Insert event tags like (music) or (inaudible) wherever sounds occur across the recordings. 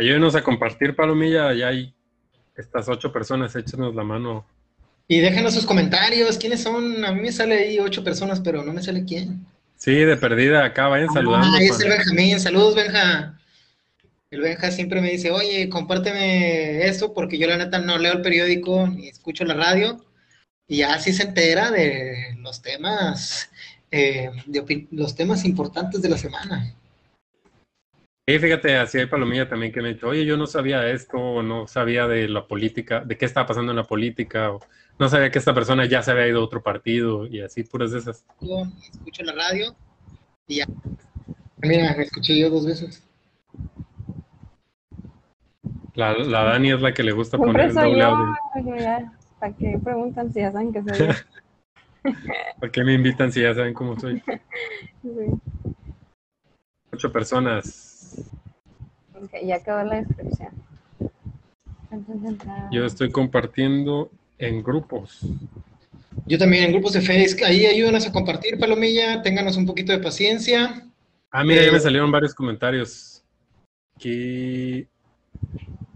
Ayúdenos a compartir, Palomilla. Ya hay estas ocho personas, échenos la mano. Y déjenos sus comentarios. ¿Quiénes son? A mí me sale ahí ocho personas, pero no me sale quién. Sí, de perdida, acá vayan saludando. Ah, es el Benjamín. Saludos, Benja. El Benja siempre me dice, oye, compárteme esto, porque yo la neta no leo el periódico ni escucho la radio. Y así se entera de los temas, eh, de los temas importantes de la semana. Sí, fíjate, así hay palomilla también que me dicho, oye, yo no sabía esto, o no sabía de la política, de qué estaba pasando en la política, o no sabía que esta persona ya se había ido a otro partido, y así, puras de esas. Escucho la radio y ya. Mira, me escuché yo dos veces. La, la Dani es la que le gusta poner el doble audio. ¿Para qué preguntan si ya saben que soy yo? (laughs) ¿Por qué me invitan si ya saben cómo soy? (laughs) Sí. Ocho personas ya quedó la descripción. Yo estoy compartiendo en grupos. Yo también en grupos de Facebook. Ahí ayúdenos a compartir, Palomilla. Ténganos un poquito de paciencia. Ah, mira, ya me eh, salieron varios comentarios. Aquí.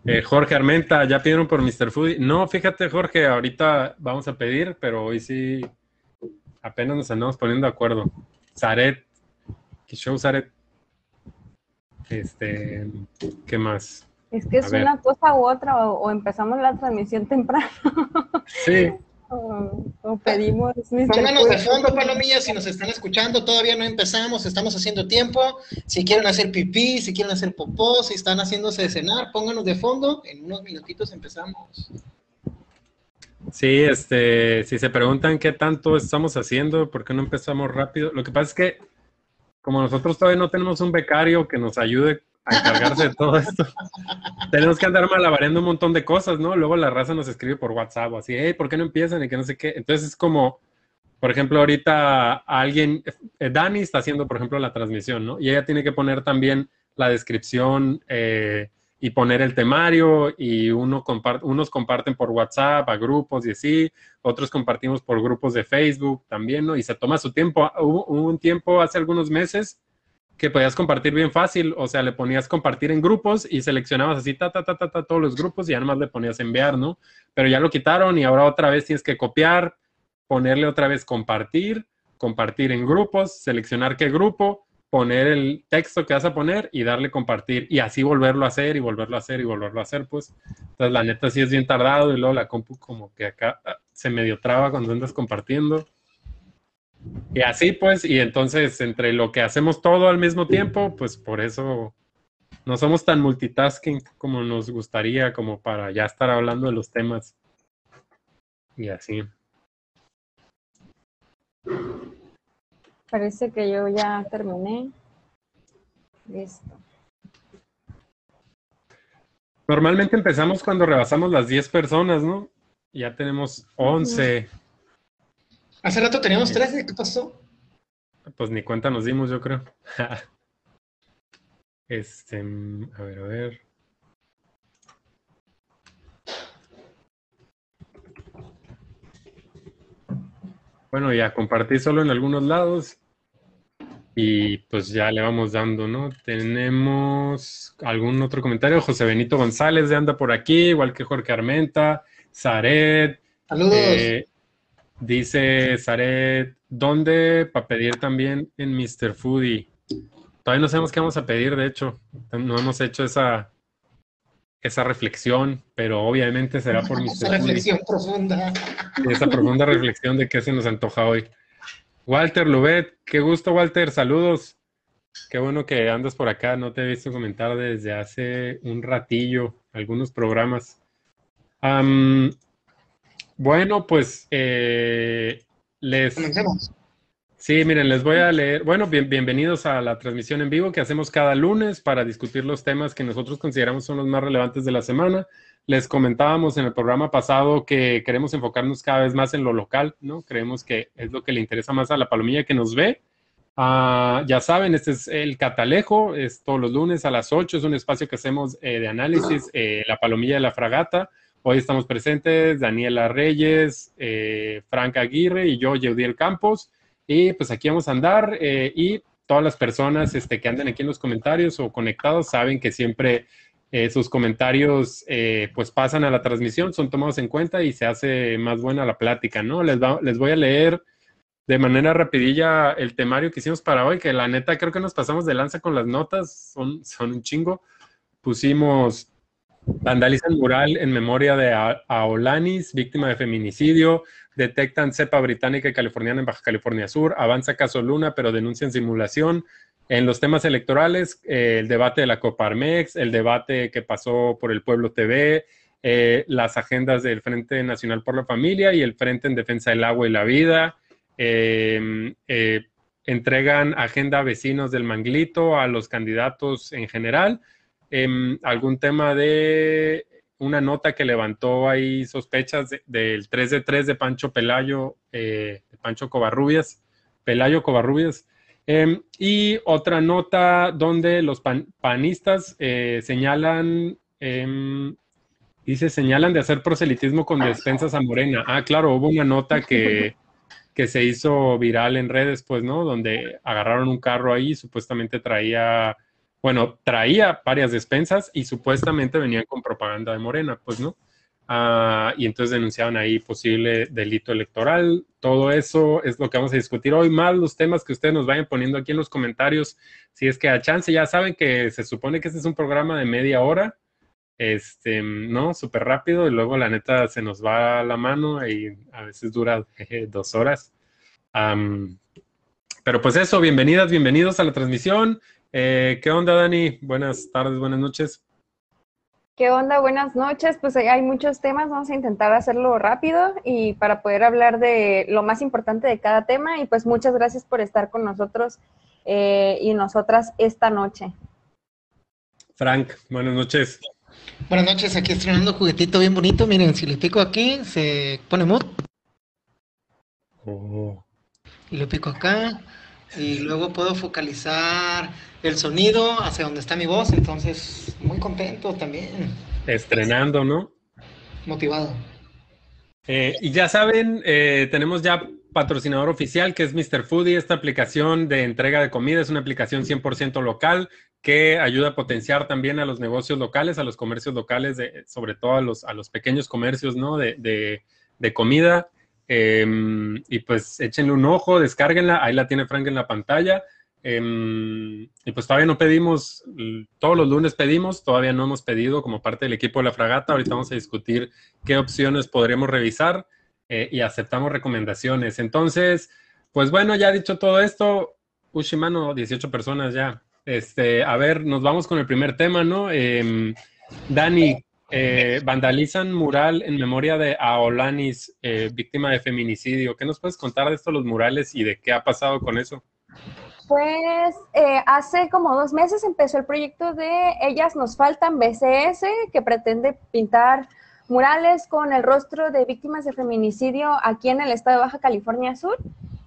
Eh, Jorge Armenta, ¿ya pidieron por Mr. Foodie? No, fíjate, Jorge, ahorita vamos a pedir, pero hoy sí apenas nos andamos poniendo de acuerdo. Zaret, ¿qué show Zaret? Este, ¿qué más? Es que es una cosa u otra, o, empezamos la transmisión temprano. Sí. (laughs) o, pedimos. Pónganos de fondo, palomillas, si nos están escuchando. Todavía no empezamos, estamos haciendo tiempo. Si quieren hacer pipí, si quieren hacer popó, si están haciéndose de cenar, pónganos de fondo. En unos minutitos empezamos. Sí, este, si se preguntan qué tanto estamos haciendo, por qué no empezamos rápido, lo que pasa es que como nosotros todavía no tenemos un becario que nos ayude a encargarse de todo esto, (laughs) tenemos que andar malabareando un montón de cosas, ¿no? Luego la raza nos escribe por WhatsApp o así, hey, ¿por qué no empiezan? Y que no sé qué. Entonces es como, por ejemplo, ahorita alguien, eh, Dani está haciendo, por ejemplo, la transmisión, ¿no? Y ella tiene que poner también la descripción eh, y poner el temario y uno unos comparten por WhatsApp a grupos y así, otros compartimos por grupos de Facebook también, ¿no? Y se toma su tiempo. Hubo, un tiempo hace algunos meses que podías compartir bien fácil, o sea, le ponías compartir en grupos y seleccionabas así, ta, ta, ta, ta, ta, todos los grupos y ya nomás le ponías enviar, ¿no? Pero ya lo quitaron y ahora otra vez tienes que copiar, ponerle otra vez compartir, compartir en grupos, seleccionar qué grupo, poner el texto que vas a poner y darle compartir y así volverlo a hacer y volverlo a hacer y volverlo a hacer, pues. Entonces, la neta sí es bien tardado y luego la compu como que acá ah, se medio traba cuando andas compartiendo. Y así, pues, y entonces entre lo que hacemos todo al mismo tiempo, pues por eso no somos tan multitasking como nos gustaría, como para ya estar hablando de los temas. Y así. Parece que yo ya terminé. Listo. Normalmente empezamos cuando rebasamos las 10 personas, ¿no? Ya tenemos 11. Hace rato teníamos 13, ¿qué pasó? Pues ni cuenta nos dimos, yo creo. (laughs) este, a ver, a ver. Bueno, ya compartí solo en algunos lados. Y pues ya le vamos dando, ¿no? Tenemos algún otro comentario. José Benito González de anda por aquí, igual que Jorge Armenta, Zaret. Saludos. Eh, dice Zaret, ¿dónde para pedir también en Mr. Foodie? Todavía no sabemos qué vamos a pedir, de hecho. No hemos hecho esa, esa reflexión, pero obviamente será por Mr. Esa reflexión profunda. Esa profunda reflexión de qué se nos antoja hoy. Walter Lubet, qué gusto, Walter, saludos. Qué bueno que andas por acá, no te he visto comentar desde hace un ratillo algunos programas. bueno, pues eh, les... Sí, miren, les voy a leer. Bueno, bienvenidos a la transmisión en vivo que hacemos cada lunes para discutir los temas que nosotros consideramos son los más relevantes de la semana. Les comentábamos en el programa pasado que queremos enfocarnos cada vez más en lo local, ¿no? Creemos que es lo que le interesa más a la palomilla que nos ve. Ah, ya saben, este es el Catalejo, es todos los lunes a las 8, es un espacio que hacemos eh, de análisis, eh, la palomilla de la fragata. Hoy estamos presentes Daniela Reyes, eh, Franca Aguirre y yo, Yeudiel Campos. Y pues aquí vamos a andar y todas las personas este, que andan aquí en los comentarios o conectados saben que siempre eh, sus comentarios eh, pues pasan a la transmisión, son tomados en cuenta y se hace más buena la plática, ¿no? Les, les voy a leer de manera rapidilla el temario que hicimos para hoy, que la neta creo que nos pasamos de lanza con las notas, son, son un chingo. Pusimos vandalizan mural en memoria de Aolanis, víctima de feminicidio, detectan cepa británica y californiana en Baja California Sur, avanza caso Luna, pero denuncian simulación. En los temas electorales, eh, el debate de la Coparmex, el debate que pasó por el Pueblo TV, eh, las agendas del Frente Nacional por la Familia y el Frente en Defensa del Agua y la Vida. Em, eh, entregan agenda vecinos del Manglito a los candidatos en general. Em, algún tema de una nota que levantó ahí sospechas del 3 de 3 de Pancho Pelayo, de Pancho Covarrubias, Pelayo Covarrubias, Em, y otra nota donde los panistas eh, señalan, eh, dice, señalan de hacer proselitismo con despensas a Morena. Ah, claro, hubo una nota que, (laughs) que se hizo viral en redes, pues, ¿no? Donde agarraron un carro ahí, supuestamente traía, bueno, traía varias despensas y supuestamente venían con propaganda de Morena, pues, ¿no? Ah, y entonces denunciaban ahí posible delito electoral. Todo eso es lo que vamos a discutir hoy, más los temas que ustedes nos vayan poniendo aquí en los comentarios. Si es que a chance ya saben que se supone que este es un programa de media hora, este, ¿no? Súper rápido y luego la neta se nos va la mano y a veces dura dos horas. pero pues eso, bienvenidas, bienvenidos a la transmisión. Eh, ¿Qué onda, Dani? Buenas tardes, buenas noches. ¿Qué onda? Buenas noches. Pues hay muchos temas, vamos a intentar hacerlo rápido y para poder hablar de lo más importante de cada tema. Y pues muchas gracias por estar con nosotros eh, y nosotras esta noche. Frank, buenas noches. Buenas noches, aquí estrenando juguetito bien bonito. Miren, si le pico aquí, se pone mood. Oh. Y le pico acá. Y luego puedo focalizar el sonido hacia donde está mi voz, entonces muy contento también. Estrenando, ¿no? Motivado. Eh, y ya saben, eh, tenemos ya patrocinador oficial que es Mr. Foodie. Esta aplicación de entrega de comida es una aplicación 100% local que ayuda a potenciar también a los negocios locales, a los comercios locales, sobre todo a los, a los pequeños comercios ¿no? de, de, comida. Em, y pues échenle un ojo, descárguenla, ahí la tiene Frank en la pantalla. Em, y pues todavía no pedimos, todos los lunes pedimos, todavía no hemos pedido como parte del equipo de la fragata. Ahorita vamos a discutir qué opciones podremos revisar eh, y aceptamos recomendaciones. Entonces, pues bueno, ya dicho todo esto, Ushimano, 18 personas ya. Este, a ver, nos vamos con el primer tema, ¿no? Em, Dani, eh, vandalizan mural en memoria de Aolanis, eh, víctima de feminicidio. ¿Qué nos puedes contar de esto, los murales y de qué ha pasado con eso? Pues eh, hace como dos meses empezó el proyecto de Ellas nos faltan BCS, que pretende pintar murales con el rostro de víctimas de feminicidio aquí en el estado de Baja California Sur.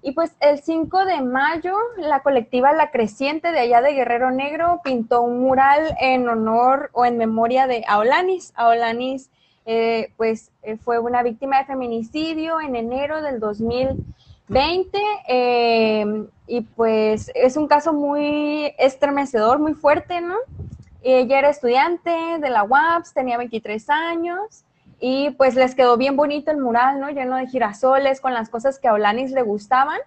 Y pues el 5 de mayo, la colectiva La Creciente de allá de Guerrero Negro pintó un mural en honor o en memoria de Aolanis. Aolanis, eh, pues eh, fue una víctima de feminicidio en enero del 2020. Y pues es un caso muy estremecedor, muy fuerte, ¿no? Ella era estudiante de la UAPS, tenía 23 años y pues les quedó bien bonito el mural, ¿no? Lleno de girasoles con las cosas que a Olanis le gustaban.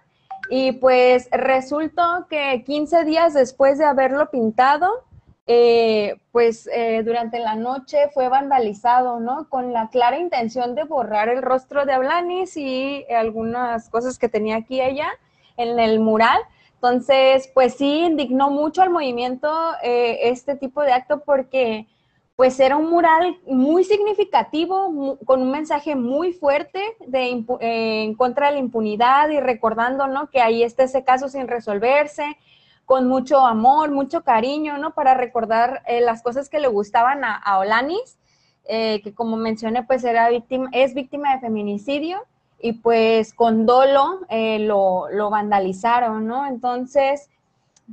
Y pues resultó que 15 días después de haberlo pintado, eh, pues eh, durante la noche fue vandalizado, ¿no? Con la clara intención de borrar el rostro de Ablanis y algunas cosas que tenía aquí ella en el mural. Entonces, pues sí, indignó mucho al movimiento eh, este tipo de acto porque pues era un mural muy significativo, con un mensaje muy fuerte de, en contra de la impunidad y recordando, ¿no? Que ahí está ese caso sin resolverse, con mucho amor, mucho cariño, ¿no? Para recordar eh, las cosas que le gustaban a, Olanis, que como mencioné, pues era víctima, es víctima de feminicidio y pues con dolo eh, lo, lo, vandalizaron, ¿no? Entonces,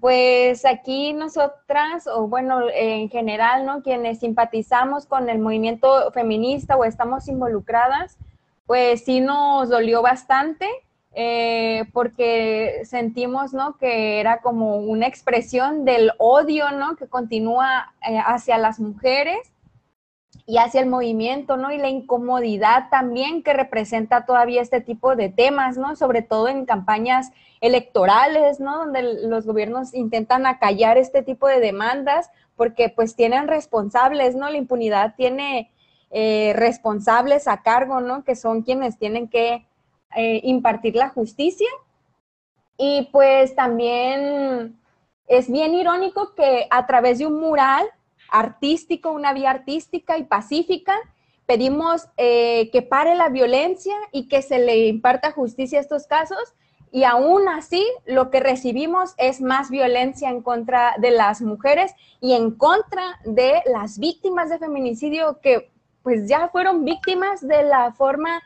pues aquí nosotras, o bueno, en general, ¿no? Quienes simpatizamos con el movimiento feminista o estamos involucradas, pues sí nos dolió bastante eh, porque sentimos, ¿no? Que era como una expresión del odio, ¿no? Que continúa eh, hacia las mujeres y hacia el movimiento, ¿no? Y la incomodidad también que representa todavía este tipo de temas, ¿no? Sobre todo en campañas electorales, ¿no? Donde los gobiernos intentan acallar este tipo de demandas porque pues tienen responsables, ¿no? La impunidad tiene eh, responsables a cargo, ¿no? Que son quienes tienen que eh, impartir la justicia. Y pues también es bien irónico que a través de un mural artístico, una vía artística y pacífica, pedimos eh, que pare la violencia y que se le imparta justicia a estos casos. Y aún así, lo que recibimos es más violencia en contra de las mujeres y en contra de las víctimas de feminicidio que pues ya fueron víctimas de la forma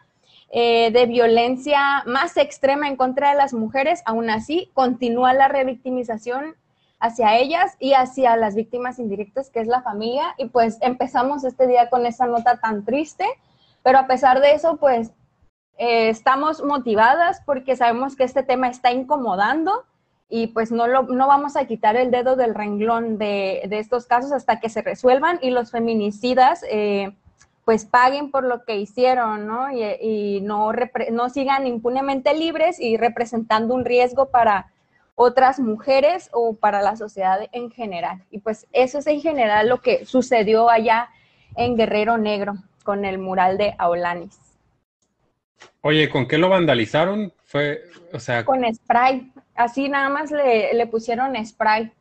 eh, de violencia más extrema en contra de las mujeres, aún así continúa la revictimización hacia ellas y hacia las víctimas indirectas, que es la familia. Y pues empezamos este día con esa nota tan triste, pero a pesar de eso, pues eh, estamos motivadas porque sabemos que este tema está incomodando y pues no, lo, no vamos a quitar el dedo del renglón de, de estos casos hasta que se resuelvan y los feminicidas eh, pues paguen por lo que hicieron, ¿no? Y, no, no sigan impunemente libres y representando un riesgo para otras mujeres o para la sociedad en general. Y pues eso es en general lo que sucedió allá en Guerrero Negro con el mural de Aulanis. Oye, ¿con qué lo vandalizaron? Fue, o sea... Con spray. Así nada más le, le pusieron spray.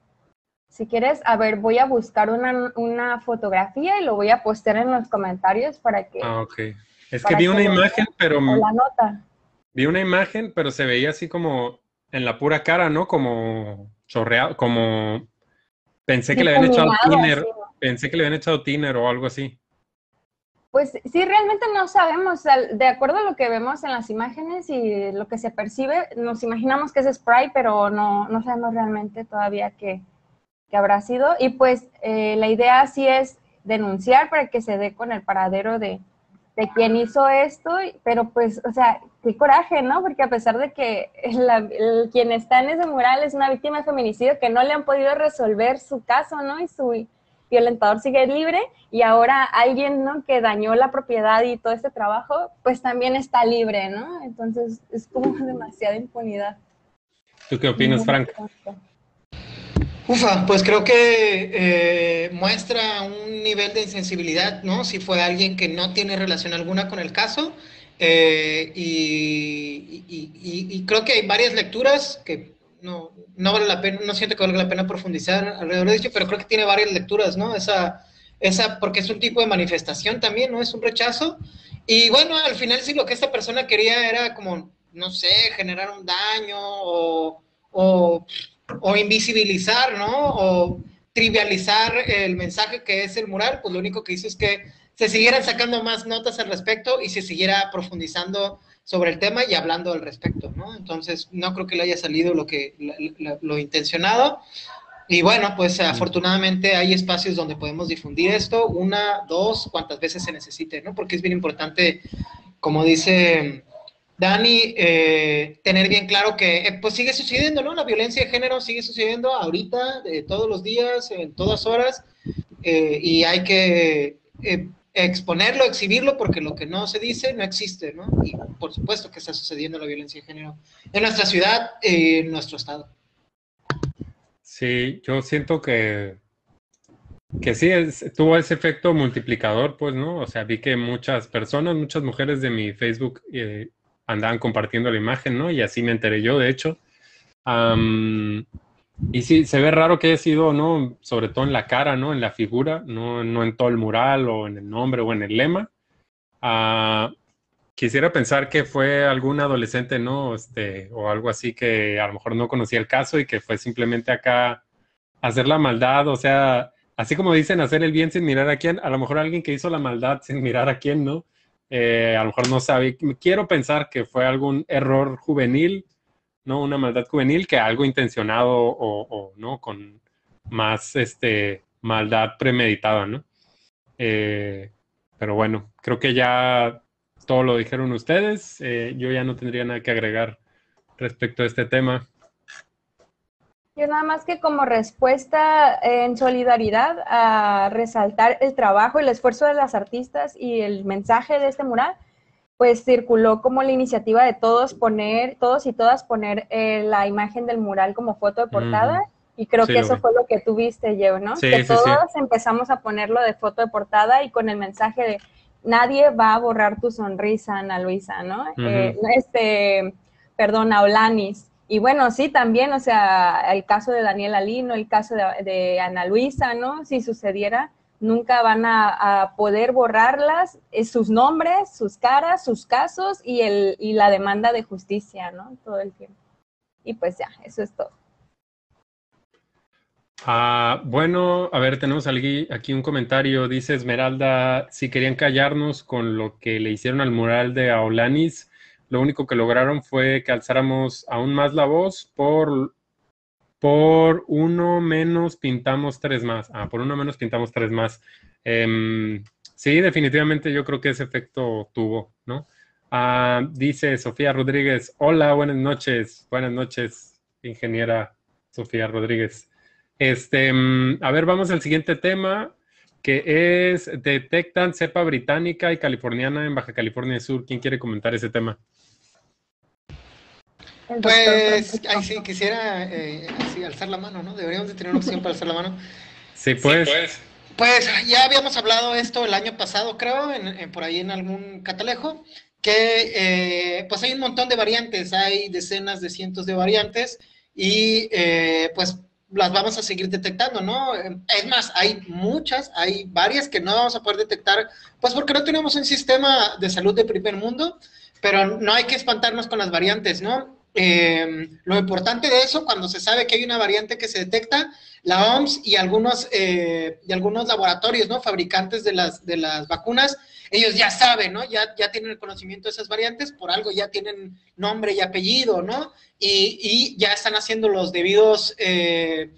Si quieres, a ver, voy a buscar una, fotografía y lo voy a postear en los comentarios para que... Ah, ok. Es que vi una imagen, pero... la nota. Vi una imagen, pero se veía así como en la pura cara, ¿no? Como chorreado, como... Pensé que le habían echado tiner, pensé que le habían echado tiner o algo así. Pues sí, realmente no sabemos, de acuerdo a lo que vemos en las imágenes y lo que se percibe, nos imaginamos que es spray, pero no, no sabemos realmente todavía qué, que habrá sido. Y pues eh, la idea sí es denunciar para que se dé con el paradero de, de quien hizo esto, pero pues, o sea, qué coraje, ¿no? Porque a pesar de que el, quien está en ese mural es una víctima de feminicidio que no le han podido resolver su caso, ¿no? Y su violentador sigue libre y ahora alguien, ¿no? Que dañó la propiedad y todo este trabajo, pues también está libre, ¿no? Entonces es como (laughs) demasiada impunidad. ¿Tú qué opinas, Frank? Ufa, pues creo que eh, muestra un nivel de insensibilidad, ¿no? Si fue alguien que no tiene relación alguna con el caso. Eh, y, creo que hay varias lecturas que no, no vale la pena, no siento que valga la pena profundizar alrededor de ello, pero creo que tiene varias lecturas, ¿no? Esa, esa, porque es un tipo de manifestación también, ¿no? Es un rechazo. Y bueno, al final sí lo que esta persona quería era como, no sé, generar un daño o o invisibilizar, ¿no? O trivializar el mensaje que es el mural, pues lo único que hizo es que se siguieran sacando más notas al respecto y se siguiera profundizando sobre el tema y hablando al respecto, ¿no? Entonces, no creo que le haya salido lo que lo, intencionado. Y bueno, pues afortunadamente hay espacios donde podemos difundir esto, una, dos, cuantas veces se necesite, ¿no? Porque es bien importante, como dice Dani, eh, tener bien claro que eh, pues sigue sucediendo, ¿no? La violencia de género sigue sucediendo ahorita, todos los días, en todas horas, eh, y hay que exponerlo, exhibirlo, porque lo que no se dice no existe, ¿no? Y por supuesto que está sucediendo la violencia de género en nuestra ciudad y en nuestro estado. Sí, yo siento que, que sí, tuvo ese efecto multiplicador, pues, ¿no? O sea, vi que muchas personas, muchas mujeres de mi Facebook andaban compartiendo la imagen, ¿no? Y así me enteré yo, de hecho. y sí, se ve raro que haya sido, ¿no? Sobre todo en la cara, ¿no? En la figura, no, no en todo el mural o en el nombre o en el lema. Ah, quisiera pensar que fue algún adolescente, ¿no? Este, o algo así que a lo mejor no conocía el caso y que fue simplemente acá hacer la maldad, o sea, así como dicen, hacer el bien sin mirar a quién, a lo mejor alguien que hizo la maldad sin mirar a quién, ¿no? Eh, a lo mejor no sabe, quiero pensar que fue algún error juvenil, ¿no? Una maldad juvenil que algo intencionado o, ¿no? Con más este, maldad premeditada, ¿no? Eh, pero bueno, creo que ya todo lo dijeron ustedes. Eh, yo ya no tendría nada que agregar respecto a este tema. Yo nada más que como respuesta en solidaridad a resaltar el trabajo, el esfuerzo de las artistas y el mensaje de este mural, pues circuló como la iniciativa de todos poner, todos y todas poner eh, la imagen del mural como foto de portada. Y creo que eso fue lo que tuviste, yo, ¿no? que todos empezamos a ponerlo de foto de portada y con el mensaje de nadie va a borrar tu sonrisa, Ana Luisa, ¿no? Eh, este, perdón, Olanis. Y bueno, sí, también, o sea, el caso de Daniel Alino, el caso de, Ana Luisa, ¿no? Si sucediera, nunca van a, poder borrarlas, eh, sus nombres, sus caras, sus casos y, el, y la demanda de justicia, ¿no? Todo el tiempo. Y pues ya, eso es todo. Ah, bueno, a ver, tenemos aquí un comentario. Dice Esmeralda, si querían callarnos con lo que le hicieron al mural de Aulanis, lo único que lograron fue que alzáramos aún más la voz por, por uno menos pintamos tres más. Ah, por uno menos pintamos tres más. Em, sí, definitivamente yo creo que ese efecto tuvo, ¿no? Ah, dice Sofía Rodríguez, hola, buenas noches, buenas noches, ingeniera Sofía Rodríguez. Este, mm, a ver, vamos al siguiente tema, que es detectan cepa británica y californiana en Baja California Sur. ¿Quién quiere comentar ese tema? Pues, ahí sí, quisiera eh, alzar la mano, ¿no? Deberíamos de tener una opción para alzar la mano. Sí, pues. pues. ya habíamos hablado esto el año pasado, creo, en, por ahí en algún catalejo, que eh, pues hay un montón de variantes, hay decenas de cientos de variantes y eh, pues las vamos a seguir detectando, ¿no? Es más, hay muchas, hay varias que no vamos a poder detectar, pues porque no tenemos un sistema de salud de primer mundo, pero no hay que espantarnos con las variantes, ¿no? Eh, lo importante de eso, cuando se sabe que hay una variante que se detecta, la OMS y algunos, eh, y algunos laboratorios, ¿no? Fabricantes de las, de las vacunas, ellos ya saben, ¿no? Ya, ya tienen el conocimiento de esas variantes, por algo ya tienen nombre y apellido, ¿no? Y, ya están haciendo los debidos, eh,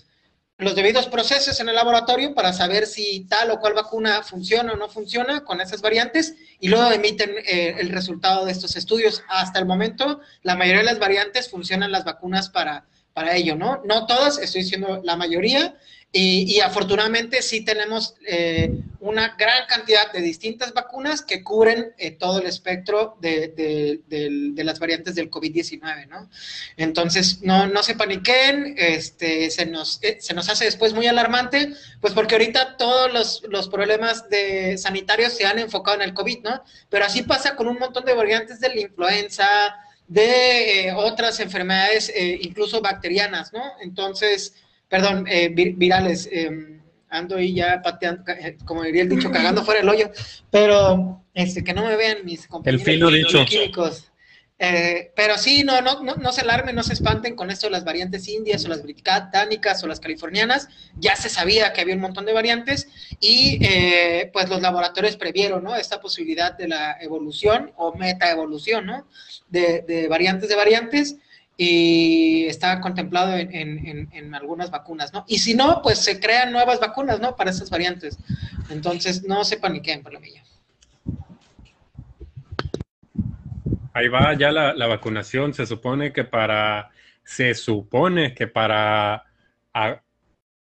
los debidos procesos en el laboratorio para saber si tal o cual vacuna funciona o no funciona con esas variantes y luego emiten eh, el resultado de estos estudios. Hasta el momento, la mayoría de las variantes funcionan las vacunas para, para ello, ¿no? No todas, estoy diciendo la mayoría, y, afortunadamente sí tenemos eh, una gran cantidad de distintas vacunas que cubren eh, todo el espectro de, las variantes del COVID-19, ¿no? Entonces, no, no se paniquen, este, se, nos, eh, se nos hace después muy alarmante, pues porque ahorita todos los, los, problemas de sanitarios se han enfocado en el COVID, ¿no? Pero así pasa con un montón de variantes de la influenza, de otras enfermedades, incluso bacterianas, ¿no? Entonces, perdón, eh, virales. Em, ando ahí ya pateando, eh, como diría el dicho, cagando fuera el hoyo, pero este, que no me vean mis compañeros el fino dicho. químicos. Eh, pero sí, no, no, no, no, se alarmen, no se espanten con esto de las variantes indias o las británicas o las californiaas. Ya se sabía que había un montón de variantes y pues los laboratorios previeron ¿no? esta posibilidad de la evolución o metaevolución ¿no? de, de variantes de variantes y está contemplado en, algunas vacunas, ¿no? Y si no, pues se crean nuevas vacunas, ¿no? Para esas variantes. Entonces, no se paniquen, menos. Ahí va ya la, vacunación. Se supone que para, se supone que para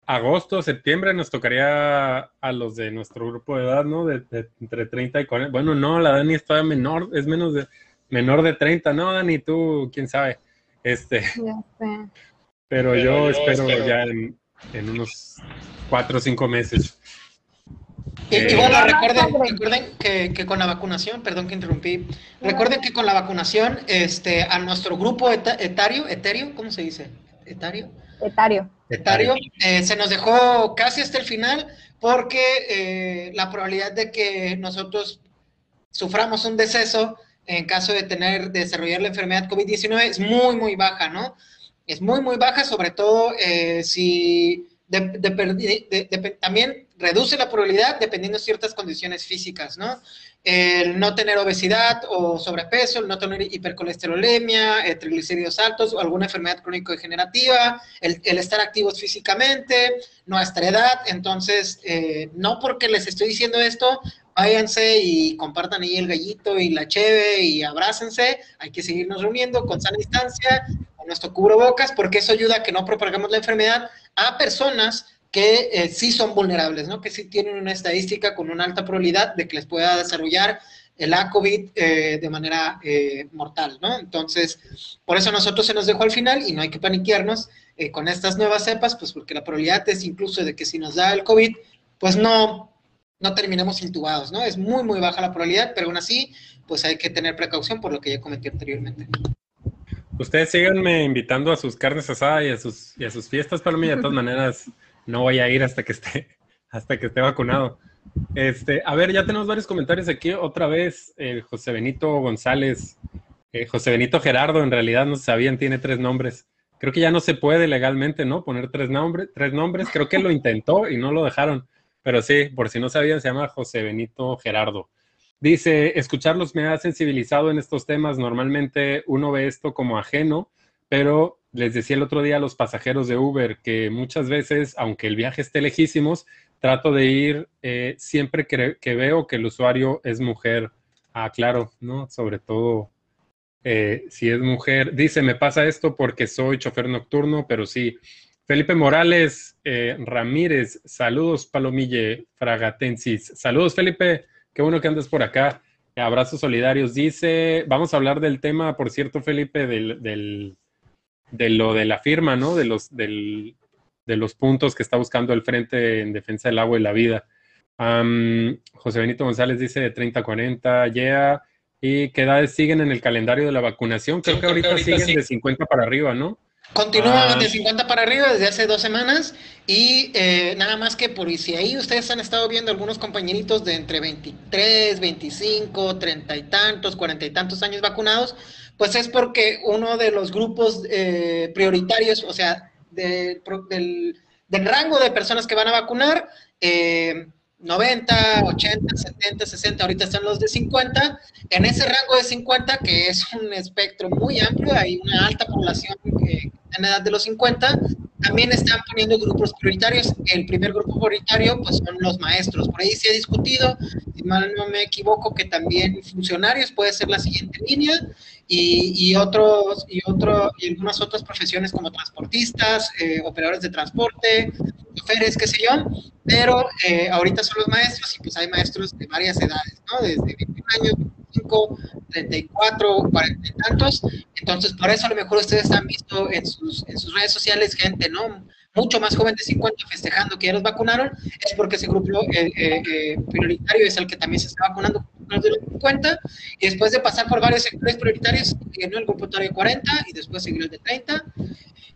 agosto, septiembre nos tocaría a los de nuestro grupo de edad, ¿no? De, entre 30 y 40. Bueno, no, la Dani está menor, es menos de, menor de 30, ¿no, Dani? Tú, quién sabe. Este, Pero, yo, espero, ya en, unos cuatro o cinco meses. Y, eh, bueno, recuerden, que, con la vacunación, perdón que interrumpí, recuerden que con la vacunación, este, a nuestro grupo etario, etario, ¿cómo se dice? ¿Etario? Etario. Etario, eh, se nos dejó casi hasta el final porque eh, la probabilidad de que nosotros suframos un deceso en caso de tener, desarrollar la enfermedad COVID-19 es muy, muy baja, ¿no? Es muy, muy baja, sobre todo eh, si también reduce la probabilidad dependiendo de ciertas condiciones físicas, ¿no? El no tener obesidad o sobrepeso, el no tener hipercolesterolemia, eh, triglicéridos altos o alguna enfermedad crónico-degenerativa, el, estar activos físicamente, nuestra edad. Entonces, eh, no porque les estoy diciendo esto, váyanse y compartan ahí el gallito y la cheve y abrácense. Hay que seguirnos reuniendo con sana distancia, con nuestro cubrebocas, porque eso ayuda a que no propagamos la enfermedad a personas que eh, sí son vulnerables, ¿no? Que sí tienen una estadística con una alta probabilidad de que les pueda desarrollar el COVID eh, de manera eh, mortal, ¿no? Entonces, por eso nosotros se nos dejó al final y no hay que paniquearnos con estas nuevas cepas, pues porque la probabilidad es incluso de que si nos da el COVID, pues no, no terminemos intubados, ¿no? Es muy, muy baja la probabilidad, pero aún así, pues hay que tener precaución por lo que ya comenté anteriormente. Ustedes síganme invitando a sus carnes asadas y a sus, y a sus fiestas, mí De todas (laughs) maneras, no voy a ir hasta que esté, (laughs) hasta que esté vacunado. Este, a ver, ya tenemos varios comentarios aquí. Otra vez, eh, José Benito González, eh, José Benito Gerardo, en realidad no sabían, tiene tres nombres. Creo que ya no se puede legalmente, ¿no? Poner tres, nombres tres nombres. Creo que lo (laughs) intentó y no lo dejaron. Pero sí, por si no sabían, se llama José Benito Gerardo. Dice, escucharlos me ha sensibilizado en estos temas. Normalmente uno ve esto como ajeno, pero les decía el otro día a los pasajeros de Uber que muchas veces, aunque el viaje esté lejísimos, trato de ir eh, siempre que, veo que el usuario es mujer. Ah, claro, ¿no? Sobre todo eh, si es mujer. Dice, me pasa esto porque soy chofer nocturno, pero sí. Felipe Morales eh, Ramírez, saludos Palomille Fragatensis. Saludos Felipe, qué bueno que andes por acá. Abrazos solidarios. Dice, vamos a hablar del tema, por cierto, Felipe, del de lo de la firma, ¿no? De los, del, de los puntos que está buscando el Frente en Defensa del Agua y la Vida. José Benito González dice de 30 a 40, yeah. ¿Y qué edades siguen en el calendario de la vacunación? Creo que ahorita, siguen de 50 para arriba, ¿no? Continúan ah. de 50 para arriba desde hace dos semanas y eh, nada más que por si ahí ustedes han estado viendo algunos compañeritos de entre 23, 25, 30 y tantos, 40 y tantos años vacunados, pues es porque uno de los grupos eh, prioritarios, o sea, del, rango de personas que van a vacunar, 90, 80, 70, 60, ahorita están los de 50. En ese rango de 50, que es un espectro muy amplio, hay una alta población que en edad de los 50, también están poniendo grupos prioritarios. El primer grupo prioritario pues son los maestros. Por ahí se ha discutido, si mal no me equivoco, que también funcionarios puede ser la siguiente línea y, otros y otro y algunas otras profesiones como transportistas, eh, operadores de transporte, choferes, qué sé yo. Pero eh, ahorita son los maestros y pues hay maestros de varias edades, ¿no? Desde 21 años, 25, 34, 40 y tantos. Entonces, por eso a lo mejor ustedes han visto en sus, en sus redes sociales gente, ¿no? Mucho más joven de 50 festejando que ya los vacunaron, es porque ese grupo eh, eh, eh, prioritario es el que también se está vacunando de los 50, y después de pasar por varios sectores prioritarios, ganó el grupo de 40 y después siguió el de 30.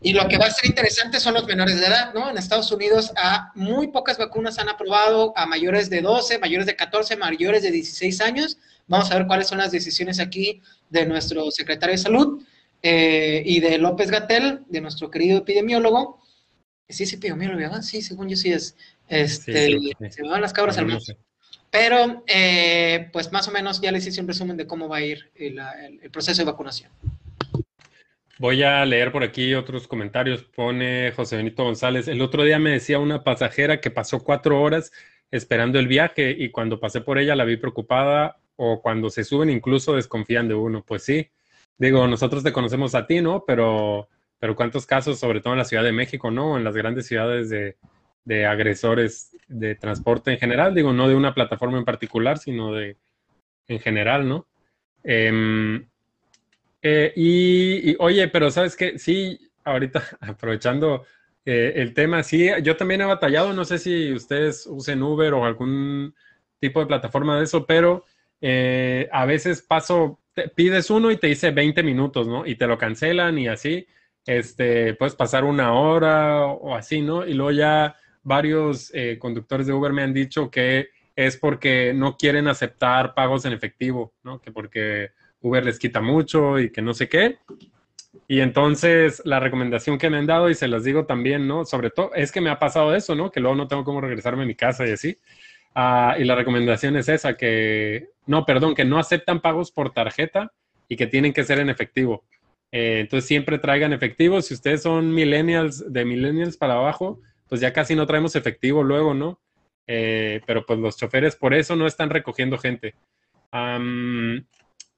Y lo que va a ser interesante son los menores de edad, ¿no? En Estados Unidos a muy pocas vacunas han aprobado a mayores de 12, mayores de 14, mayores de 16 años, Vamos a ver cuáles son las decisiones aquí de nuestro secretario de salud eh, y de López Gatel, de nuestro querido epidemiólogo. Sí, es epidemiólogo, ¿verdad? Sí, según yo sí es. Este, Se me van las cabras al monte. Pero, eh, pues más o menos ya les hice un resumen de cómo va a ir el, el, proceso de vacunación. Voy a leer por aquí otros comentarios. Pone José Benito González. El otro día me decía una pasajera que pasó cuatro horas esperando el viaje y cuando pasé por ella la vi preocupada o cuando se suben incluso desconfían de uno. Pues sí, digo, nosotros te conocemos a ti, ¿no? Pero, pero ¿cuántos casos, sobre todo en la Ciudad de México, ¿no? En las grandes ciudades de, de agresores de transporte en general, digo, no de una plataforma en particular, sino de en general, ¿no? Em, eh, y, oye, pero sabes que sí, ahorita (laughs) aprovechando eh, el tema, sí, yo también he batallado, no sé si ustedes usen Uber o algún tipo de plataforma de eso, pero eh, a veces paso, pides uno y te dice 20 minutos, ¿no? Y te lo cancelan y así, este, puedes pasar una hora o así, ¿no? Y luego ya varios eh, conductores de Uber me han dicho que es porque no quieren aceptar pagos en efectivo, ¿no? Que porque Uber les quita mucho y que no sé qué. Y entonces la recomendación que me han dado, y se las digo también, ¿no? Sobre todo, es que me ha pasado eso, ¿no? Que luego no tengo cómo regresarme a mi casa y así. Ah, y la recomendación es esa, que no, perdón, que no aceptan pagos por tarjeta y que tienen que ser en efectivo. Eh, entonces siempre traigan efectivo. Si ustedes son millennials, de millennials para abajo, pues ya casi no traemos efectivo luego, ¿no? Eh, pero pues los choferes por eso no están recogiendo gente.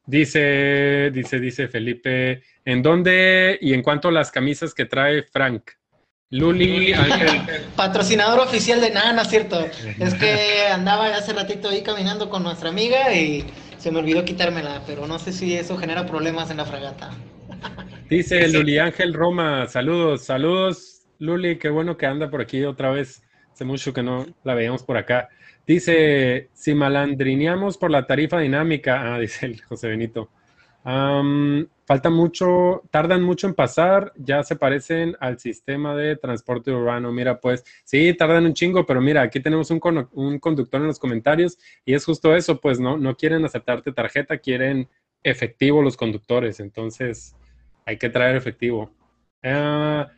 dice, dice, dice Felipe, ¿en dónde y en cuánto las camisas que trae Frank? Luli Patrocinador oficial de nada, no es cierto. Es que andaba hace ratito ahí caminando con nuestra amiga y se me olvidó quitármela, pero no sé si eso genera problemas en la fragata. (laughs) Dice Luli Ángel Roma, saludos, saludos Luli, qué bueno que anda por aquí otra vez. Hace mucho que no la veíamos por acá. Dice, si malandrineamos por la tarifa dinámica, ah, (laughs) dice el José Benito. Falta mucho, tardan mucho en pasar, ya se parecen al sistema de transporte urbano. Mira, pues sí, tardan un chingo, pero mira, aquí tenemos un, un conductor en los comentarios y es justo eso, pues no, no quieren aceptarte tarjeta, quieren efectivo los conductores, entonces hay que traer efectivo. Ah,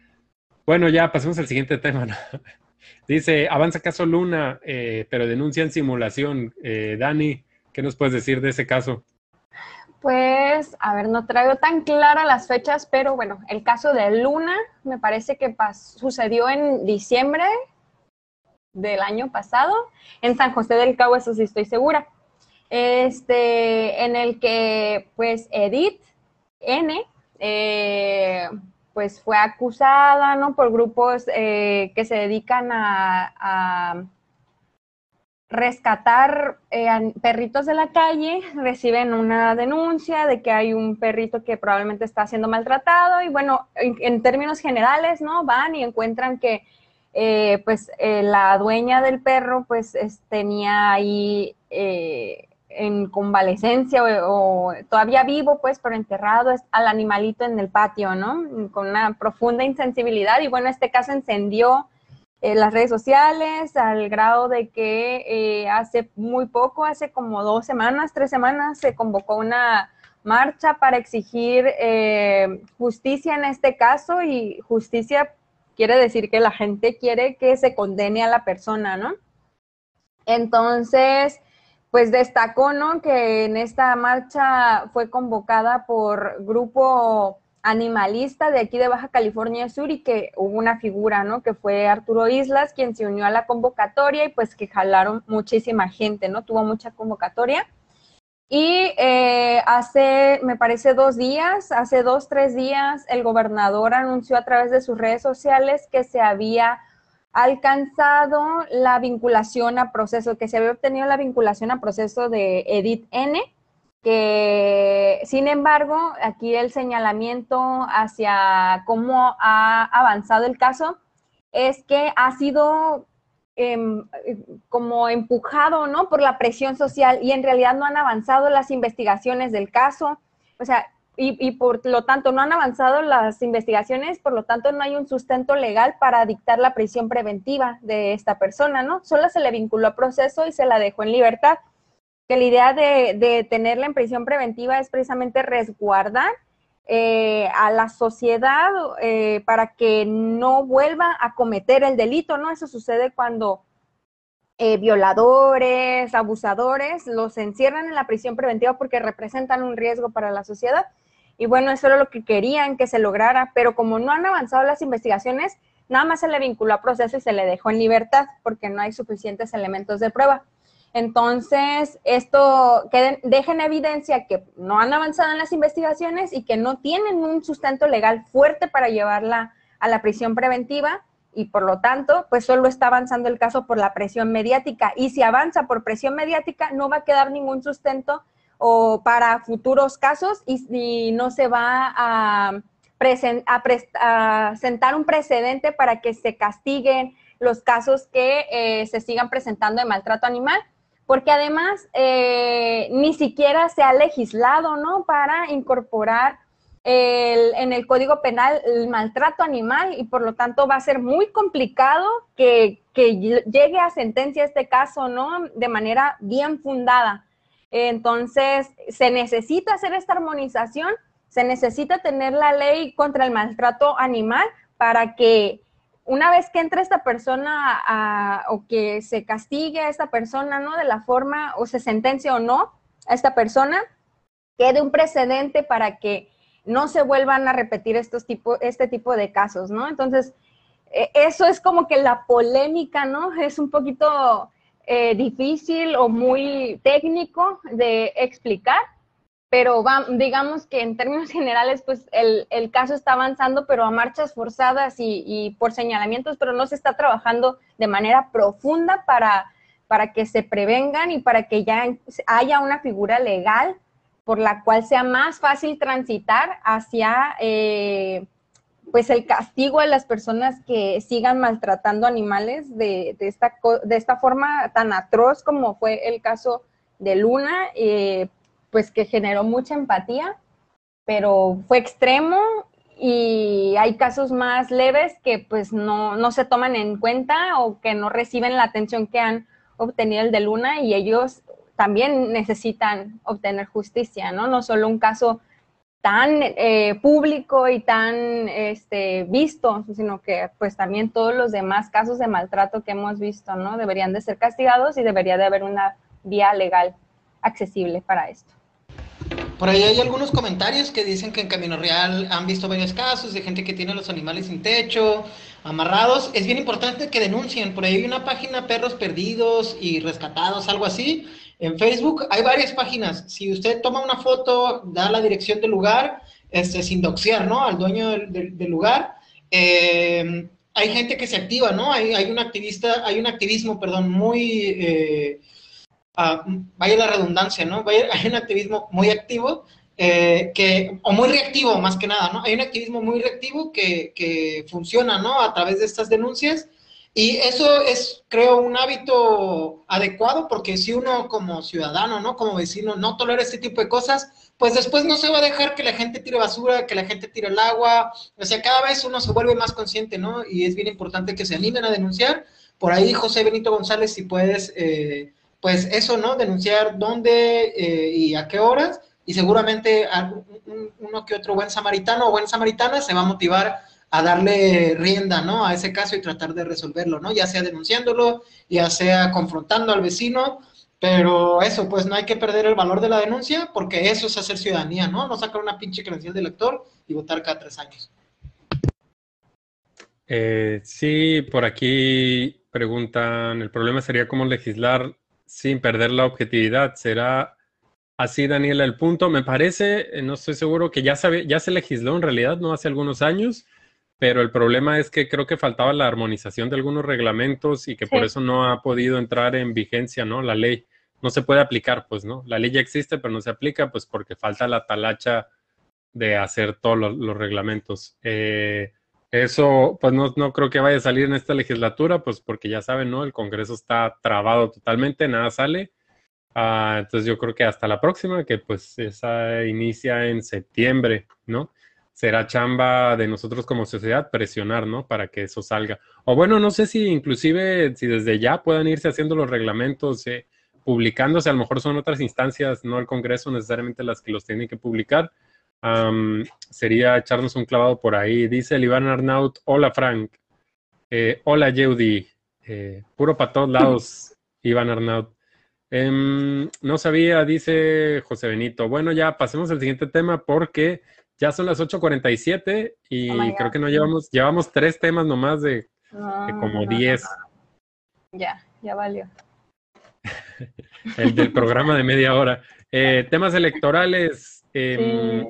bueno, ya pasemos al siguiente tema. (laughs) Dice, avanza caso Luna, eh, pero denuncian simulación. Eh, Dani, ¿qué nos puedes decir de ese caso? Pues, a ver, no traigo tan claras las fechas, pero bueno, el caso de Luna me parece que sucedió en diciembre del año pasado, en San José del Cabo, eso sí estoy segura. Este, en el que, pues, Edith N, eh, pues fue acusada, ¿no? Por grupos eh, que se dedican a, rescatar eh, perritos de la calle, reciben una denuncia de que hay un perrito que probablemente está siendo maltratado y bueno, en, términos generales, ¿no? Van y encuentran que pues la dueña del perro pues tenía ahí en convalecencia o, todavía vivo, pues, pero enterrado al animalito en el patio, ¿no? Con una profunda insensibilidad y bueno, este caso encendió eh, las redes sociales al grado de que eh, hace muy poco, hace como dos semanas, tres semanas, se convocó una marcha para exigir eh, justicia en este caso y justicia quiere decir que la gente quiere que se condene a la persona, ¿no? Entonces, pues destacó, ¿no? Que en esta marcha fue convocada por grupo animalista de aquí de Baja California Sur y que hubo una figura, ¿no? Que fue Arturo Islas, quien se unió a la convocatoria y pues que jalaron muchísima gente, ¿no? Tuvo mucha convocatoria. Y eh, hace, me parece, dos días, hace dos, tres días, el gobernador anunció a través de sus redes sociales que se había alcanzado la vinculación a proceso, que se había obtenido la vinculación a proceso de Edith N, que sin embargo, aquí el señalamiento hacia cómo ha avanzado el caso es que ha sido em, como empujado, ¿no? Por la presión social y en realidad no han avanzado las investigaciones del caso. O sea, y, por lo tanto no han avanzado las investigaciones, por lo tanto no hay un sustento legal para dictar la prisión preventiva de esta persona, ¿no? Solo se le vinculó a proceso y se la dejó en libertad. Que la idea de, tenerla en prisión preventiva es precisamente resguardar eh, a la sociedad eh, para que no vuelva a cometer el delito, ¿no? Eso sucede cuando eh, violadores, abusadores, los encierran en la prisión preventiva porque representan un riesgo para la sociedad y bueno, eso era lo que querían que se lograra, pero como no han avanzado las investigaciones, nada más se le vinculó a proceso y se le dejó en libertad porque no hay suficientes elementos de prueba. Entonces, esto que deja en evidencia que no han avanzado en las investigaciones y que no tienen un sustento legal fuerte para llevarla a la prisión preventiva y por lo tanto, pues solo está avanzando el caso por la presión mediática. Y si avanza por presión mediática, no va a quedar ningún sustento o para futuros casos y, no se va a, a, sentar un precedente para que se castiguen los casos que eh, se sigan presentando de maltrato animal, porque además eh, ni siquiera se ha legislado, ¿no? Para incorporar en el Código Penal el maltrato animal y por lo tanto va a ser muy complicado que, que llegue a sentencia este caso, ¿no? De manera bien fundada. Entonces, se necesita hacer esta armonización, se necesita tener la ley contra el maltrato animal para que una vez que entre esta persona o que se castigue a esta persona, ¿no? De la forma o se sentencia o no a esta persona, quede un precedente para que no se vuelvan a repetir estos tipo, este tipo de casos, ¿no? Entonces, e, eso es como que la polémica, ¿no? Es un poquito eh, difícil o muy técnico de explicar, pero digamos que en términos (laughs) generales, pues el, caso está avanzando, pero a marchas forzadas y, por señalamientos, pero no se está trabajando de manera profunda para, para que se prevengan y para que ya haya una figura legal por la cual sea más fácil transitar hacia eh, pues el castigo a las personas que sigan maltratando animales de, esta, de esta forma tan atroz como fue el caso de Luna, eh, pues que generó mucha empatía, pero fue extremo y hay casos más leves que pues no, no se toman en cuenta o que no reciben la atención que han obtenido el de Luna y ellos también necesitan obtener justicia, ¿no? No solo un caso tan eh, público y tan este, visto, sino que pues también todos los demás casos de maltrato que hemos visto, ¿no? Deberían de ser castigados y debería de haber una vía legal accesible para esto. Por ahí hay algunos comentarios que dicen que en Camino Real han visto varios casos de gente que tiene los animales sin techo, amarrados. Es bien importante que denuncien. Por ahí hay una página Perros Perdidos y Rescatados, algo así. En Facebook hay varias páginas. Si usted toma una foto, da la dirección del lugar, este, sin doxear, ¿no? Al dueño del, lugar. Eh, hay gente que se activa, ¿no? Hay, un activista, hay un activismo, perdón, muy... Eh, vaya la redundancia, ¿no? (laughs) hay un activismo muy activo, eh, que, o muy reactivo más que nada, ¿no? Hay un activismo muy reactivo que, que funciona, ¿no? A través de estas denuncias. Y eso es, creo, un hábito adecuado porque si uno como ciudadano, ¿no? Como vecino no tolera este tipo de cosas, pues después no se va a dejar que la gente tire basura, que la gente tire el agua. O sea, cada vez uno se vuelve más consciente, ¿no? Y es bien importante que se animen a denunciar. Por ahí, José Benito González, si puedes eh, pues eso, ¿no? Denunciar dónde eh, y a qué horas, y seguramente uno que otro buen samaritano o buen samaritana se va a motivar a darle rienda, ¿no? A ese caso y tratar de resolverlo, ¿no? Ya sea denunciándolo, ya sea confrontando al vecino, pero eso, pues no hay que perder el valor de la denuncia, porque eso es hacer ciudadanía, ¿no? No sacar una pinche credencial de elector y votar cada tres años. Eh, sí, por aquí preguntan, el problema sería cómo legislar sin perder la objetividad. ¿Será así, Daniela, el punto? Me parece, eh, no estoy seguro, que ya, sabe, ya se legisló en realidad, no hace algunos años, pero el problema es que creo que faltaba la armonización de algunos reglamentos y que por eso no ha podido entrar en vigencia, ¿no? La ley no se puede aplicar, pues, ¿no? La ley ya existe, pero no se aplica, pues, porque falta la talacha de hacer todos los, reglamentos. Eh, eso, pues no, no creo que vaya a salir en esta legislatura, pues porque ya saben, ¿no? El Congreso está trabado totalmente, nada sale. Ah, entonces yo creo que hasta la próxima, que pues esa inicia en septiembre, ¿no? Será chamba de nosotros como sociedad presionar, ¿no? Para que eso salga. O bueno, no sé si inclusive, si desde ya puedan irse haciendo los reglamentos, eh, publicándose, a lo mejor son otras instancias, no el Congreso necesariamente las que los tienen que publicar, sería echarnos un clavado por ahí. Dice el Iván Arnaut, hola Frank, eh, hola Yeudi, eh, puro para todos lados, (laughs) Iván Arnaut. Em, no sabía, dice José Benito. Bueno, ya pasemos al siguiente tema porque ya son las 8.47 y creo que no llevamos, llevamos tres temas nomás de, como 10. ya, ya valió. (laughs) el del programa de media hora. Eh, (laughs) temas electorales. Em,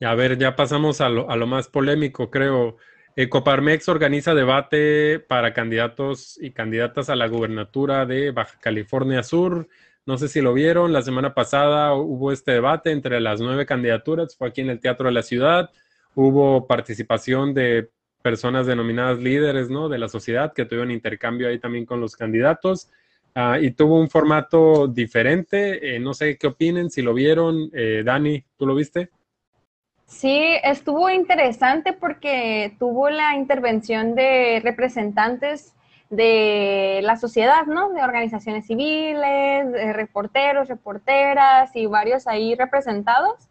a ver, ya pasamos a lo, a lo más polémico, creo. Eh, Coparmex organiza debate para candidatos y candidatas a la gubernatura de Baja California Sur. No sé si lo vieron, la semana pasada hubo este debate entre las nueve candidaturas, fue aquí en el Teatro de la Ciudad. Hubo participación de personas denominadas líderes ¿no? de la sociedad que tuvieron intercambio ahí también con los candidatos. Ah, y tuvo un formato diferente. Eh, no sé qué opinen, si lo vieron. Eh, Dani, ¿tú lo viste? Sí, estuvo interesante porque tuvo la intervención de representantes de la sociedad, ¿no? De organizaciones civiles, reporteros, reporteras y varios ahí representados.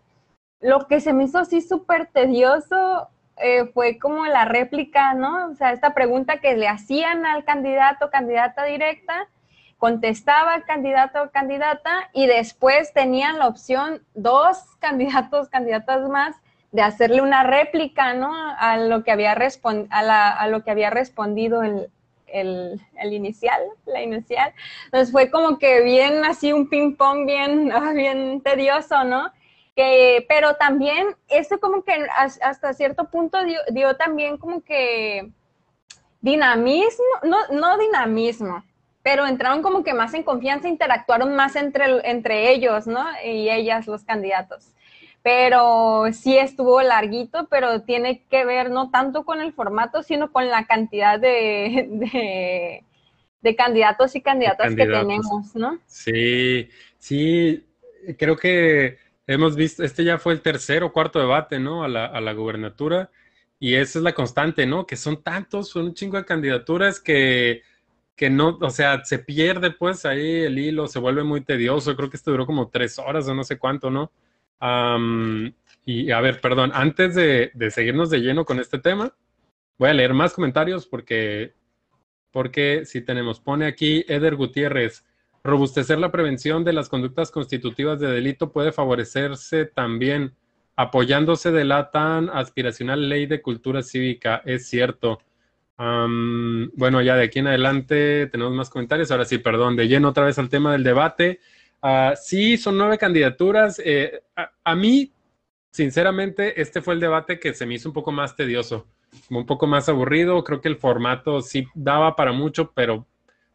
Lo que se me hizo así súper tedioso eh, fue como la réplica, ¿no? O sea, esta pregunta que le hacían al candidato, candidata directa, contestaba el candidato o candidata y después tenían la opción dos (laughs) candidatos, candidatas más de hacerle una réplica, ¿no? A lo que había, a, lo que había respondido el, el, inicial, la inicial. Entonces fue como que bien así un ping pong bien, (laughs) bien tedioso, ¿no? Que, pero también esto como que hasta cierto punto dio, dio también como que dinamismo, no, no dinamismo, pero entraron como que más en confianza, interactuaron más entre, entre ellos, ¿no? Y ellas, los candidatos pero sí estuvo larguito, pero tiene que ver no tanto con el formato, sino con la cantidad de, (laughs) de, candidatos y candidatas que tenemos, ¿no? Sí, sí, creo que hemos visto, este ya fue el tercer o cuarto debate, ¿no? A la, a la gubernatura, y esa es la constante, ¿no? Que son tantos, son un chingo de candidaturas que que no, o sea, se pierde pues ahí el hilo, se vuelve muy tedioso, creo que esto duró como tres horas o no sé cuánto, ¿no? Y a ver, perdón, antes de, seguirnos de lleno con este tema, voy a leer más comentarios porque, porque si tenemos, pone aquí Eder Gutiérrez, robustecer la prevención de las conductas constitutivas de delito puede favorecerse también apoyándose de la tan aspiracional ley de cultura cívica, es cierto. bueno, ya de aquí en adelante tenemos más comentarios. Ahora sí, perdón, de lleno otra vez al tema del debate. Ah, sí, son nueve candidaturas. Eh, a, mí, sinceramente, este fue el debate que se me hizo un poco más tedioso, un poco más aburrido. Creo que el formato sí daba para mucho, pero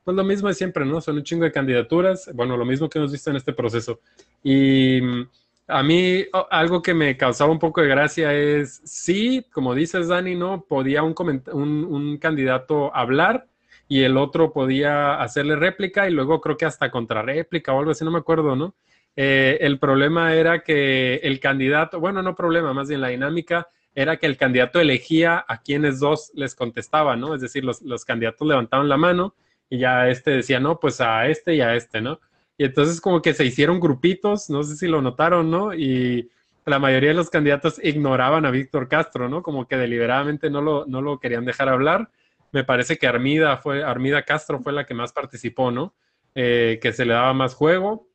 pues lo mismo de siempre, ¿no? Son un chingo de candidaturas. Bueno, lo mismo que hemos visto en este proceso. Y mm, a mí algo que me causaba un poco de gracia es, sí, como dices, Dani, ¿no? Podía un candidato hablar y el otro podía hacerle réplica y luego creo que hasta contrarréplica o algo así, no me acuerdo, ¿no? Eh, el problema era que el candidato, bueno, no problema, más bien la dinámica era que el candidato elegía a quienes dos les contestaba, ¿no? Es decir, los, los candidatos levantaban la mano y ya este decía, no, pues a este y a este, ¿no? Y entonces como que se hicieron grupitos, no sé si lo notaron, ¿no? Y la mayoría de los candidatos ignoraban a Víctor Castro, ¿no? Como que deliberadamente no lo, no lo querían dejar hablar me parece que Armida fue, Armida Castro fue la que más participó, ¿no? Eh, que se le daba más juego.